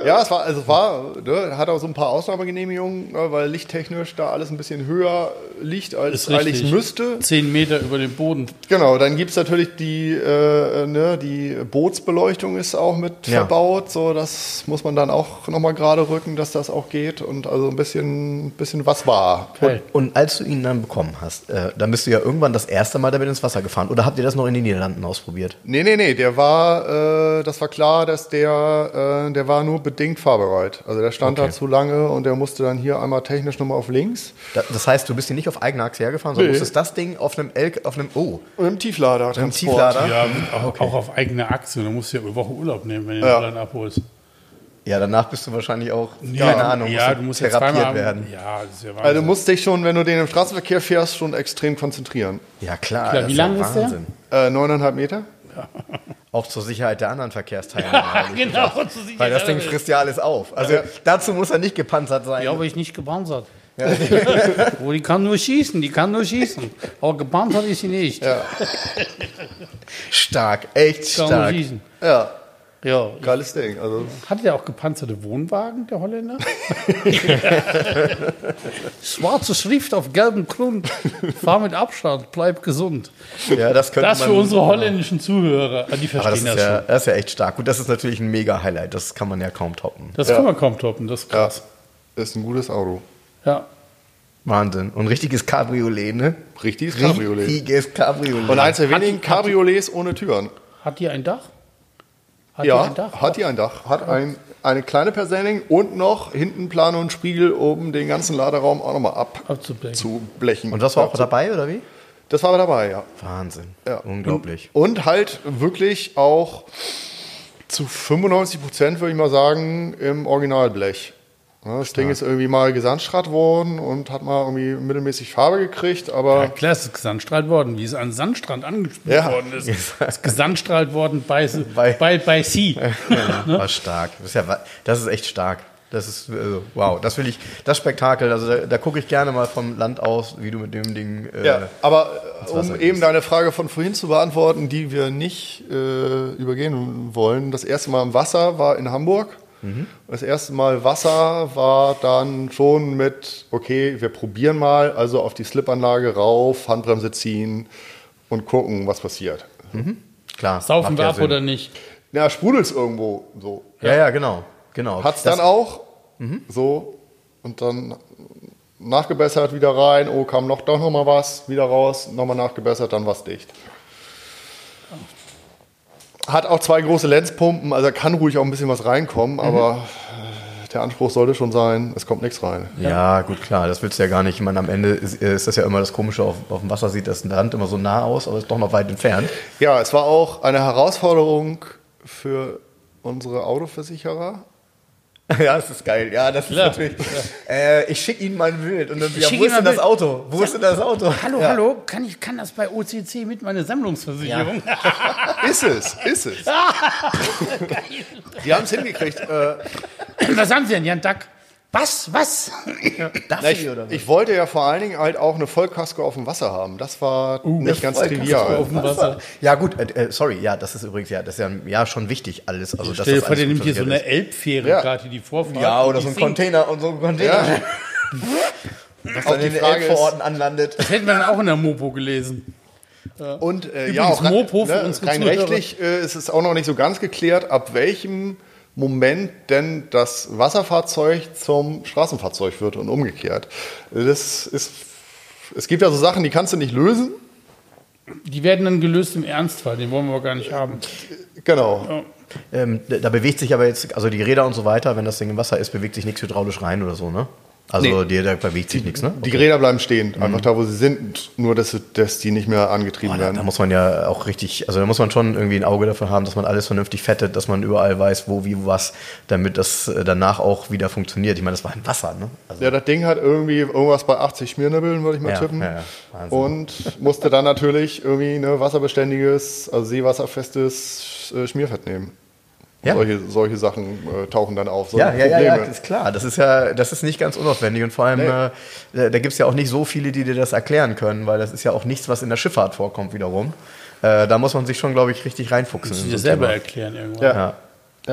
Ja, es war, also es war, ne, hat auch so ein paar Ausnahmegenehmigungen, ne, weil lichttechnisch da alles ein bisschen höher liegt, als es eigentlich müsste. Zehn Meter über dem Boden. Genau, dann gibt es natürlich die, äh, ne, die Bootsbeleuchtung ist auch mit Ja. verbaut. So, das muss man dann auch nochmal gerade rücken, dass das auch geht. Und also ein bisschen, bisschen was war. Geil. Und als du ihn dann bekommen hast, äh, dann bist du ja irgendwann das erste Mal damit ins Wasser gefahren. Oder habt ihr das noch in den Niederlanden ausprobiert? Nee, nee, nee, der war, äh, das war klar, dass der, äh, der war nur bedingt fahrbereit. Also der stand Okay. da zu lange und der musste dann hier einmal technisch nochmal auf links. Da, das heißt, du bist hier nicht auf eigener Achse hergefahren, sondern Nee. musstest das Ding auf einem L, auf einem, oh, Und im Tieflader. im Tieflader. Ja, auch, auch auf eigene Achse. Da musst du ja eine Woche Urlaub nehmen, wenn du den Ja. Holland abholst. Ja, danach bist du wahrscheinlich auch, keine Ahnung, ja, du musst ja therapiert zweimal werden. Ja, das ist ja. Also du musst dich schon, wenn du den im Straßenverkehr fährst, schon extrem konzentrieren. Ja, klar. Klar, das wie ja lang ist der? Äh, neuneinhalb Meter? Auch zur Sicherheit der anderen Verkehrsteilnehmer. genau, so sieht Weil das Ding frisst ja alles auf. Also dazu muss er nicht gepanzert sein. Ja, aber ich nicht gepanzert. Wo die kann nur schießen, die kann nur schießen. Aber gepanzert ist sie nicht. Stark, echt Kann nur stark. schießen. Ja, Ja. geiles Ding. Also, Hat der auch gepanzerte Wohnwagen, der Holländer? Schwarze Schrift auf gelbem Grund. Fahr mit Abstand, bleib gesund. Ja, das könnte Das man, für unsere holländischen Zuhörer. Ah, Die Aber das verstehen ist, das, ja, schon. das ist ja echt stark. Gut, das ist natürlich ein mega Highlight. Das kann man ja kaum toppen. Das Ja. kann man kaum toppen, das ist ja, krass. ist ein gutes Auto. Ja. Wahnsinn. Und richtiges Cabriolet, ne? Richtiges Cabriolet. Richtiges Cabriolet. Und eins der wenigen Cabriolets ohne Türen. Hat die ein Dach? Hat die Ja, ein Dach? hat die ein Dach. Hat ein, eine kleine Persenning und noch hinten Plane und Spiegel, um den ganzen Laderaum auch nochmal Abzublechen. Und das war auch dabei, oder wie? Das war dabei, ja. Wahnsinn. ja. Unglaublich. Und, und halt wirklich auch Zu 95 Prozent würde ich mal sagen im Originalblech. Ja, das Ding ist irgendwie mal gesandstrahlt worden und hat mal irgendwie mittelmäßig Farbe gekriegt, aber Ja, klar, es ist gesandstrahlt worden, wie es an Sandstrand angespielt Ja. worden ist. Es ist gesandstrahlt worden bei, Bei- bei, bei Sea. War stark. Das ist, ja, das ist echt stark. Das ist, also, wow, das will ich, das Spektakel, also da, da gucke ich gerne mal vom Land aus, wie du mit dem Ding. Äh, Ja, aber äh, um eben gießt. deine Frage von vorhin zu beantworten, die wir nicht äh, übergehen wollen. Das erste Mal im Wasser war in Hamburg. Das erste Mal Wasser war dann schon mit, okay, wir probieren mal, also auf die Slipanlage rauf, Handbremse ziehen und gucken, was passiert. Klar. Saufen wir ja ab Sinn. oder nicht? Ja, sprudelt irgendwo so. Ja, ja, genau. genau. Hat's Das- dann auch so und dann nachgebessert wieder rein, oh, kam noch doch noch mal was, wieder raus, nochmal nachgebessert, dann war's dicht. Hat auch zwei große Lenzpumpen, also kann ruhig auch ein bisschen was reinkommen, aber äh, der Anspruch sollte schon sein, es kommt nichts rein. Ja, gut, klar, das willst du ja gar nicht. Ich meine, am Ende ist, ist das ja immer das Komische, auf, auf dem Wasser sieht das Land immer so nah aus, aber ist doch noch weit entfernt. Ja, es war auch eine Herausforderung für unsere Autoversicherer. ja, das ist geil. Ja, das ist Klar. natürlich. Äh, ich schicke Ihnen mein Bild und dann, ja, wo ist denn das. Auto? Wo ist denn das Auto? Hallo, ja. hallo, kann ich kann das bei OCC mit meiner Sammlungsversicherung? Ist es, ist es. Die haben es hingekriegt. Äh, Was haben Sie denn, Jan Dack? Was? Was? Darf Na, ich, ich, oder was? ich wollte ja vor allen Dingen halt auch eine Vollkasko auf dem Wasser haben. Das war nicht ganz Vollkasko trivial. Auf dem Wasser. Ja, gut, äh, äh, sorry, ja, das ist übrigens ja, das ist ja, ja schon wichtig alles. Also, dass Stell dir vor, der nimmt hier so eine Elbfähre Ja. gerade, die Vorfahrt. ist. Ja, oder so ein. Container und so ein Container, Ja. was dann in den Elbvororten anlandet. Das hätten wir dann auch in der Mopo gelesen. Und äh, Übrigens, ja, auch rein, Mopo für ne, rein rechtlich äh, ist es auch noch nicht so ganz geklärt, ab welchem Moment denn das Wasserfahrzeug zum Straßenfahrzeug wird und umgekehrt. Das ist, es gibt ja so Sachen, die kannst du nicht lösen. Die werden dann gelöst im Ernstfall, den wollen wir aber gar nicht haben. Genau. Ähm, da da bewegt sich aber jetzt, also die Räder und so weiter, wenn das Ding im Wasser ist, bewegt sich nichts hydraulisch rein oder so, ne? Also Nee. die, da bewegt sich nichts, ne? Die Räder bleiben stehen, einfach da, wo sie sind, nur dass, sie- dass die nicht mehr angetrieben da, werden. da muss man ja auch richtig, also da muss man schon irgendwie ein Auge dafür haben, dass man alles vernünftig fettet, dass man überall weiß, wo, wie, was, damit das äh, danach auch wieder funktioniert. Ich meine, das war im Wasser, ne? Also, Ja, das Ding hat irgendwie irgendwas bei 80 Schmiernibbeln, würde ich mal Ja, tippen. ja, ja. Und musste dann natürlich irgendwie eine wasserbeständiges, also seewasserfestes äh, Schmierfett nehmen. Ja. Solche, solche Sachen äh, tauchen dann auf. ja, ja, ja, ja, ist klar. Das ist ja, das ist nicht ganz unaufwendig und vor allem, Nee. äh, da, gibt es ja auch nicht so viele, die dir das erklären können, weil das ist ja auch nichts, was in der Schifffahrt vorkommt wiederum. Äh, da muss man sich schon, glaube ich, richtig reinfuchsen. Du dir selber Thema. erklären irgendwann. Ja. Ja,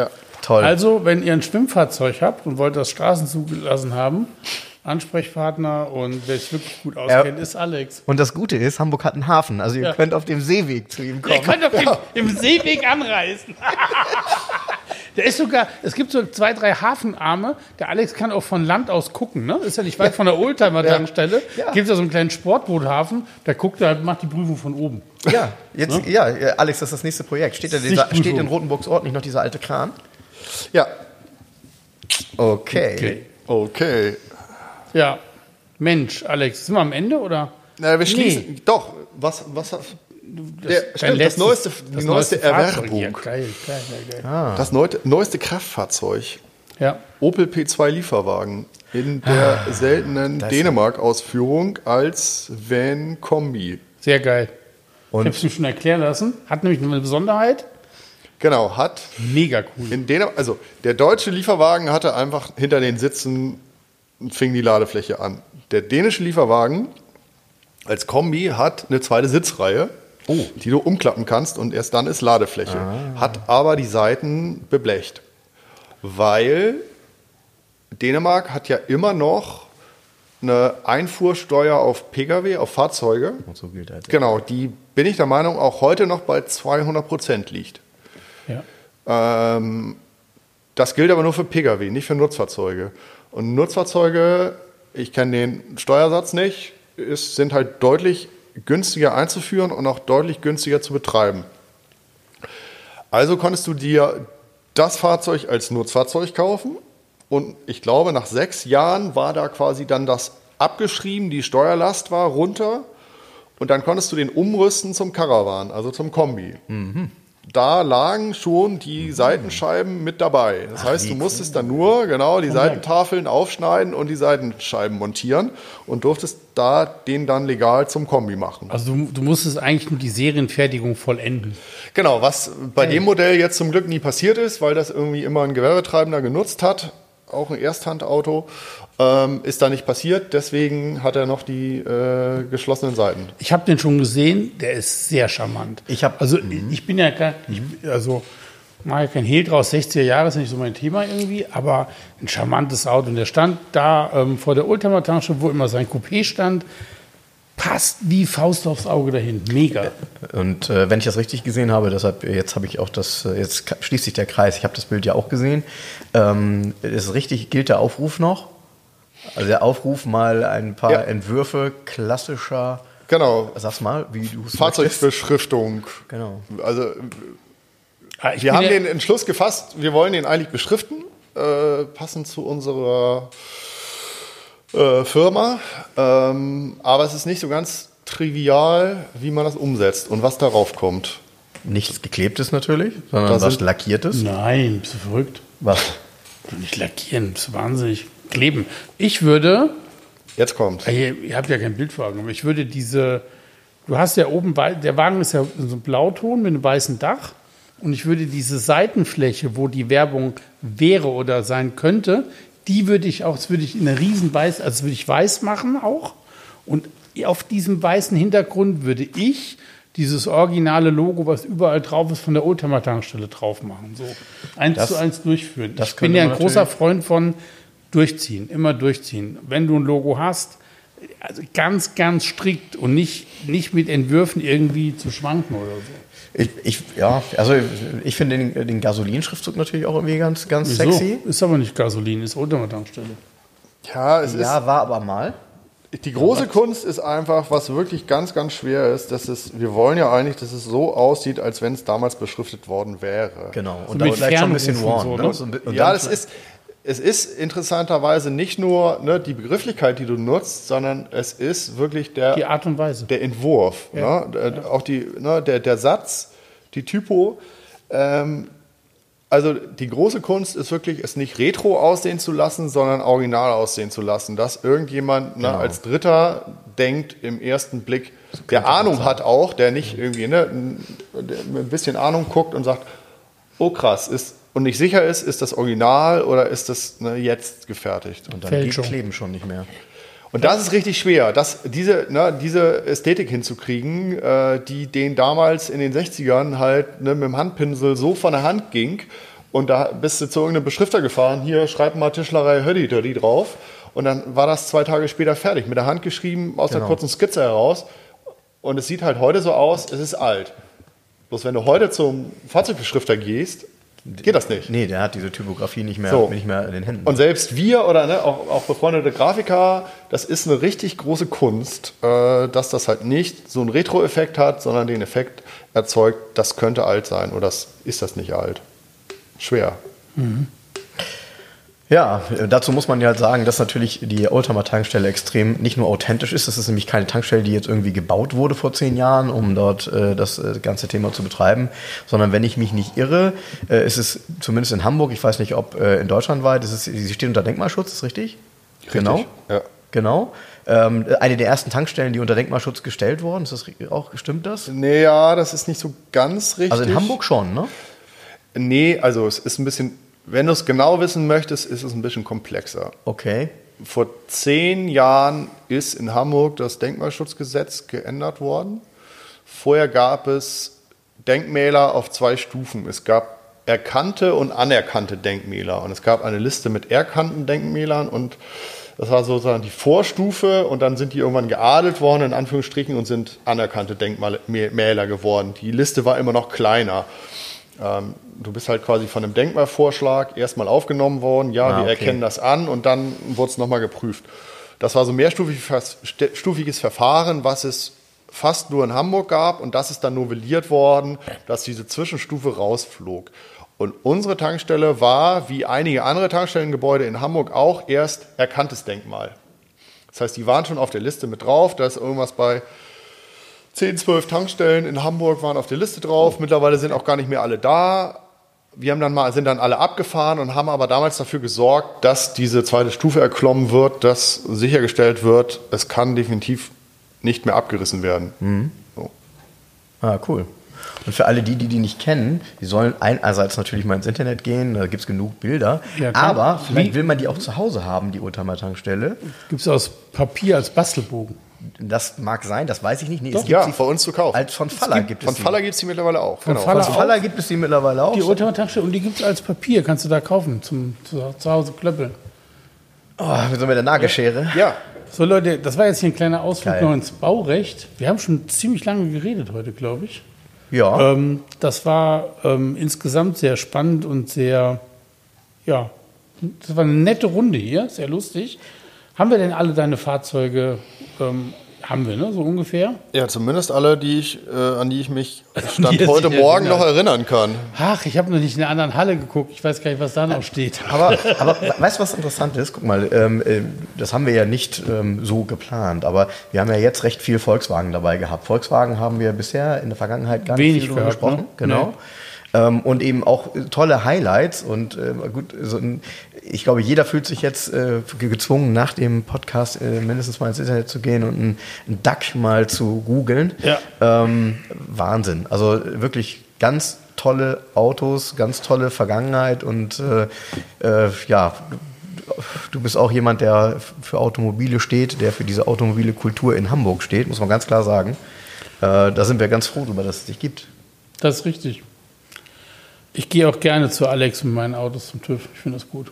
Ja. toll. Also, wenn ihr ein Schwimmfahrzeug habt und wollt das Straßen zugelassen haben, Ansprechpartner und wer sich wirklich gut auskennt, ist Alex. und das Gute ist, Hamburg hat einen Hafen. Also ihr Ja. könnt auf dem Seeweg zu ihm Ihr kommen. könnt auf dem, im Seeweg anreisen. Der ist sogar, es gibt so zwei, drei Hafenarme. Der Alex kann auch von Land aus gucken. Ne? Ist ja nicht weit von der Oldtimer-Tankstelle. Ja. Gibt ja so einen kleinen Sportboothafen. Da guckt er, macht die Prüfung von oben. Ja, jetzt, ja, äh, Alex, das ist das nächste Projekt. Steht, da dieser, steht in Rotenburgs Ort nicht noch dieser alte Kran? ja. Okay. Okay. Ja. Mensch, Alex, sind wir am Ende oder? Na, wir schließen. Doch, was, was, der, Dein stimmt, das letztes- neueste, die das neueste, Fahrzeug. Erwerbung. Ja, geil, geil, geil, geil. Ah. Das neute, neueste Kraftfahrzeug. Ja. Opel P2 Lieferwagen in der Ah, seltenen Dänemark-Ausführung als Van-Kombi. Sehr geil. Ich Und habe es mir schon erklären lassen. Hat nämlich eine Besonderheit. Genau, hat Mega cool. in Dänemark, also der deutsche Lieferwagen hatte einfach hinter den Sitzen fing die Ladefläche an. Der dänische Lieferwagen als Kombi hat eine zweite Sitzreihe, die du umklappen kannst und erst dann ist Ladefläche. Hat aber die Seiten beblecht, weil Dänemark hat ja immer noch eine Einfuhrsteuer auf Pkw, auf Fahrzeuge. so gilt halt. Genau, die bin ich der Meinung auch heute noch bei 200 Prozent liegt. Ja. Ähm, das gilt aber nur für Pkw, nicht für Nutzfahrzeuge. Und Nutzfahrzeuge, ich kenne den Steuersatz nicht, ist, sind halt deutlich günstiger einzuführen und auch deutlich günstiger zu betreiben. Also konntest du dir das Fahrzeug als Nutzfahrzeug kaufen und ich glaube, nach sechs Jahren war da quasi dann das abgeschrieben, die Steuerlast war runter und dann konntest du den umrüsten zum Caravan, also zum Kombi. Da lagen schon die Seitenscheiben mit dabei. Das heißt, du musstest dann nur genau die Seitentafeln aufschneiden und die Seitenscheiben montieren und durftest da den dann legal zum Kombi machen. Also du, du musstest eigentlich nur die Serienfertigung vollenden. Genau, was bei dem Modell jetzt zum Glück nie passiert ist, weil das irgendwie immer ein Gewerbetreibender genutzt hat, auch ein Ersthandauto, ähm, ist da nicht passiert. Deswegen hat er noch die äh, geschlossenen Seiten. Ich habe den schon gesehen, der ist sehr charmant. Ich hab- also ich bin ja gar, ich, also mache ja kein Hehl draus, 60er Jahre ist nicht so mein Thema irgendwie, aber ein charmantes Auto. Und der stand da ähm, vor der Oldtimer-Tankstelle, wo immer sein Coupé stand, passt wie Faust aufs Auge dahin. Mega. Und äh, wenn ich das richtig gesehen habe, deshalb jetzt habe ich auch das, äh, jetzt schließt sich der Kreis. Ich habe das Bild ja auch gesehen. Ähm, ist richtig, gilt der Aufruf noch? Also der Aufruf mal ein paar Ja. Entwürfe klassischer, Genau. sag's mal, wie du es möchtest. Fahrzeugbeschriftung. Genau. Also Ah, ich wir haben ja- den Entschluss gefasst, wir wollen den eigentlich beschriften, äh, passend zu unserer äh, Firma. Ähm, aber es ist nicht so ganz trivial, wie man das umsetzt und was darauf kommt. Nichts geklebtes natürlich, sondern was lackiertes. Nein, bist du verrückt? Was? Nicht lackieren, bist du wahnsinnig. Kleben. Ich würde, Jetzt kommt. ihr, ihr habt ja kein Bild vor Augen, aber ich würde diese, du hast ja oben, der Wagen ist ja so ein Blauton mit einem weißen Dach und ich würde diese Seitenfläche, wo die Werbung wäre oder sein könnte, die würde ich auch, das würde ich in einer riesen weiß, also würde ich weiß machen auch und auf diesem weißen Hintergrund würde ich dieses originale Logo, was überall drauf ist, von der Oldtimer-Tankstelle drauf machen. So eins Das- zu eins durchführen. ich bin ja ein großer Freund von durchziehen, immer durchziehen. Wenn du ein Logo hast, also ganz, ganz strikt und nicht, nicht mit Entwürfen irgendwie zu schwanken oder so. Ich, ich, ja, also ich finde den, den Gasolinschriftzug natürlich auch irgendwie ganz, ganz sexy. Ist aber nicht Gasolin, ist Oldtimer-Tankstelle. Ja, es Ja, war aber mal. ist. Die große Kunst ist einfach, was wirklich ganz, ganz schwer ist, dass es, wir wollen ja eigentlich, dass es so aussieht, als wenn es damals beschriftet worden wäre. Genau. Und da vielleicht schon ein bisschen Fernrufen Warn. so, ne? ne? Ja, das ist, es ist interessanterweise nicht nur ne, die Begrifflichkeit, die du nutzt, sondern es ist wirklich der, Die Art und Weise. der Entwurf. Ne? Der- Auch die, ne, der, der Satz, die Typo. Ähm, also die große Kunst ist wirklich, es nicht retro aussehen zu lassen, sondern original aussehen zu lassen. Dass irgendjemand ne, als Dritter denkt im ersten Blick, der Ahnung hat auch, der nicht irgendwie ne, ein bisschen Ahnung guckt und sagt, oh krass, ist und nicht sicher ist, ist das Original oder ist das ne, jetzt gefertigt. Und dann Fälschung. geht Kleben schon nicht mehr. Und das ist richtig schwer, das, diese, ne, diese Ästhetik hinzukriegen, äh, die denen damals in den 60ern halt ne, mit dem Handpinsel so von der Hand ging. Und da bist du zu irgendeinem Beschrifter gefahren, hier schreib mal Tischlerei Höddi Döddi drauf. Und dann war das zwei Tage später fertig, mit der Hand geschrieben, aus einer Genau. kurzen Skizze heraus. Und es sieht halt heute so aus, es ist alt. Bloß wenn du heute zum Fahrzeugbeschrifter gehst, geht das nicht. Nee, der hat diese Typografie nicht mehr, So. nicht mehr in den Händen. Und selbst wir oder ne, auch, auch befreundete Grafiker, das ist eine richtig große Kunst, äh, dass das halt nicht so einen Retro-Effekt hat, sondern den Effekt erzeugt, das könnte alt sein oder das ist das nicht alt. Schwer. Ja, dazu muss man ja halt sagen, dass natürlich die Oldtimer-Tankstelle extrem nicht nur authentisch ist, das ist nämlich keine Tankstelle, die jetzt irgendwie gebaut wurde vor zehn Jahren, um dort äh, das äh, ganze Thema zu betreiben, sondern wenn ich mich nicht irre, äh, ist es zumindest in Hamburg, ich weiß nicht, ob äh, in Deutschland weit, ist es, sie steht unter Denkmalschutz, ist richtig? Genau. Ja. Genau. Ähm, eine der ersten Tankstellen, die unter Denkmalschutz gestellt worden, ist das auch, stimmt das? Nee, ja, das ist nicht so ganz richtig. Also in Hamburg schon, ne? Nee, also es ist ein bisschen, wenn du es genau wissen möchtest, ist es ein bisschen komplexer. Okay. Vor zehn Jahren ist in Hamburg das Denkmalschutzgesetz geändert worden. Vorher gab es Denkmäler auf zwei Stufen. Es gab erkannte und anerkannte Denkmäler. Und es gab eine Liste mit erkannten Denkmälern und das war sozusagen die Vorstufe und dann sind die irgendwann geadelt worden, in Anführungsstrichen, und sind anerkannte Denkmäler geworden. Die Liste war immer noch kleiner. Ähm, du bist halt quasi von einem Denkmalvorschlag erstmal aufgenommen worden, ja, Ah, wir okay. erkennen das an und dann wurde es nochmal geprüft. Das war so ein mehrstufiges stufiges Verfahren, was es fast nur in Hamburg gab und das ist dann novelliert worden, dass diese Zwischenstufe rausflog. Und unsere Tankstelle war, wie einige andere Tankstellengebäude in Hamburg, auch erst erkanntes Denkmal. Das heißt, die waren schon auf der Liste mit drauf, da ist irgendwas bei 10, 12 Tankstellen in Hamburg waren auf der Liste drauf. Mittlerweile sind auch gar nicht mehr alle da. Wir haben dann mal, sind dann alle abgefahren und haben aber damals dafür gesorgt, dass diese zweite Stufe erklommen wird, dass sichergestellt wird, es kann definitiv nicht mehr abgerissen werden. So. Ah, cool. Und für alle die, die die nicht kennen, die sollen einerseits natürlich mal ins Internet gehen, da gibt es genug Bilder. Ja, aber vielleicht will man die auch zu Hause haben, die Oldtimer-Tankstelle. Gibt es aus Papier als Bastelbogen. Das mag sein, das weiß ich nicht. Nee, es gibt Ja, sie bei uns zu kaufen. als von Faller gibt, Von es Faller gibt es die mittlerweile auch. genau. Faller. Von gibt es die mittlerweile auch. Die Oldtimer-Tankstelle und die gibt es als Papier. Kannst du da kaufen zum zu, zu Hause klöppeln. oh, so mit der Nagelschere. Ja, So Leute, das war jetzt hier ein kleiner Ausflug Geil. noch ins Baurecht. Wir haben schon ziemlich lange geredet heute, glaube ich. Ja. Ähm, das war ähm, insgesamt sehr spannend und sehr, ja, das war eine nette Runde hier, sehr lustig. Haben wir denn alle deine Fahrzeuge, ähm, haben wir, ne, so ungefähr? ja, zumindest alle, die ich, äh, an die ich mich Stand heute Morgen erinnert. noch erinnern kann. Ach, ich habe noch nicht in der anderen Halle geguckt. Ich weiß gar nicht, was da noch steht. Aber, aber weißt du, was interessant ist? Guck mal, ähm, äh, das haben wir ja nicht ähm, so geplant, aber wir haben ja jetzt recht viel Volkswagen dabei gehabt. Volkswagen haben wir bisher in der Vergangenheit gar Wenig nicht viel drüber gehört, gesprochen. ne? Genau. Ähm, und eben auch äh, tolle Highlights und äh, gut, so ein, ich glaube, jeder fühlt sich jetzt äh, ge- gezwungen, nach dem Podcast äh, mindestens mal ins Internet zu gehen und einen, einen Duck mal zu googeln. Ja. Ähm, Wahnsinn. Also wirklich ganz tolle Autos, ganz tolle Vergangenheit und äh, äh, ja, du bist auch jemand, der für Automobile steht, der für diese automobile Kultur in Hamburg steht, muss man ganz klar sagen. Äh, da sind wir ganz froh darüber, dass es dich gibt. Das ist richtig. Ich gehe auch gerne zu Alex mit meinen Autos zum TÜV. Ich finde das gut.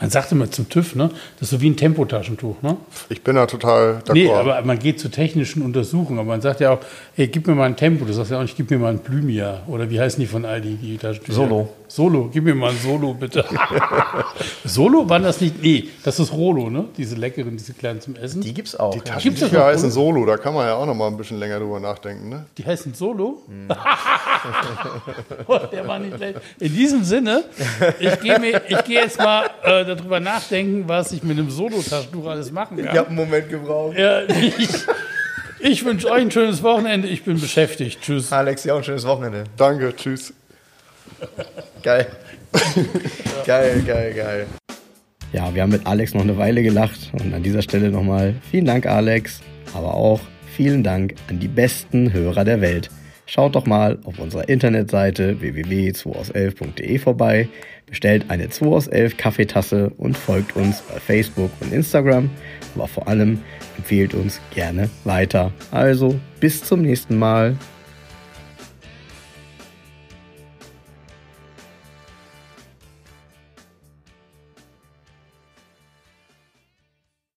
Man sagt immer zum TÜV, ne? Das ist so wie ein Tempotaschentuch, ne? Ich bin da total d'accord. Nee, aber man geht zu technischen Untersuchungen. Aber man sagt ja auch, hey, gib mir mal ein Tempo. Du sagst ja auch nicht, gib mir mal ein Blümia. Oder wie heißen die von Aldi, die Taschentücher? Solo. Solo, gib mir mal ein Solo, bitte. Solo waren das nicht? Nee, das ist Rolo, ne? Diese leckeren, diese kleinen zum Essen. Die gibt's auch. die. Gibt's Taschentücher noch, heißen? Solo, da kann man ja auch noch mal ein bisschen länger drüber nachdenken. Ne? Die heißen Solo? Hm. Oh, Der war nicht schlecht. In diesem Sinne, ich gehe gehe jetzt mal äh, darüber nachdenken, was ich mit einem Solo-Taschentuch alles machen kann. Ich habe einen Moment gebraucht. Ja, ich ich wünsche euch ein schönes Wochenende. Ich bin beschäftigt. Tschüss. Alex, ja, auch ein schönes Wochenende. Danke, tschüss. Geil. geil, geil, geil. Ja, wir haben mit Alex noch eine Weile gelacht und an dieser Stelle nochmal vielen Dank, Alex, aber auch vielen Dank an die besten Hörer der Welt. Schaut doch mal auf unserer Internetseite www.2aus11.de vorbei, bestellt eine 2 aus 11 Kaffeetasse und folgt uns bei Facebook und Instagram, aber vor allem empfehlt uns gerne weiter. Also bis zum nächsten Mal.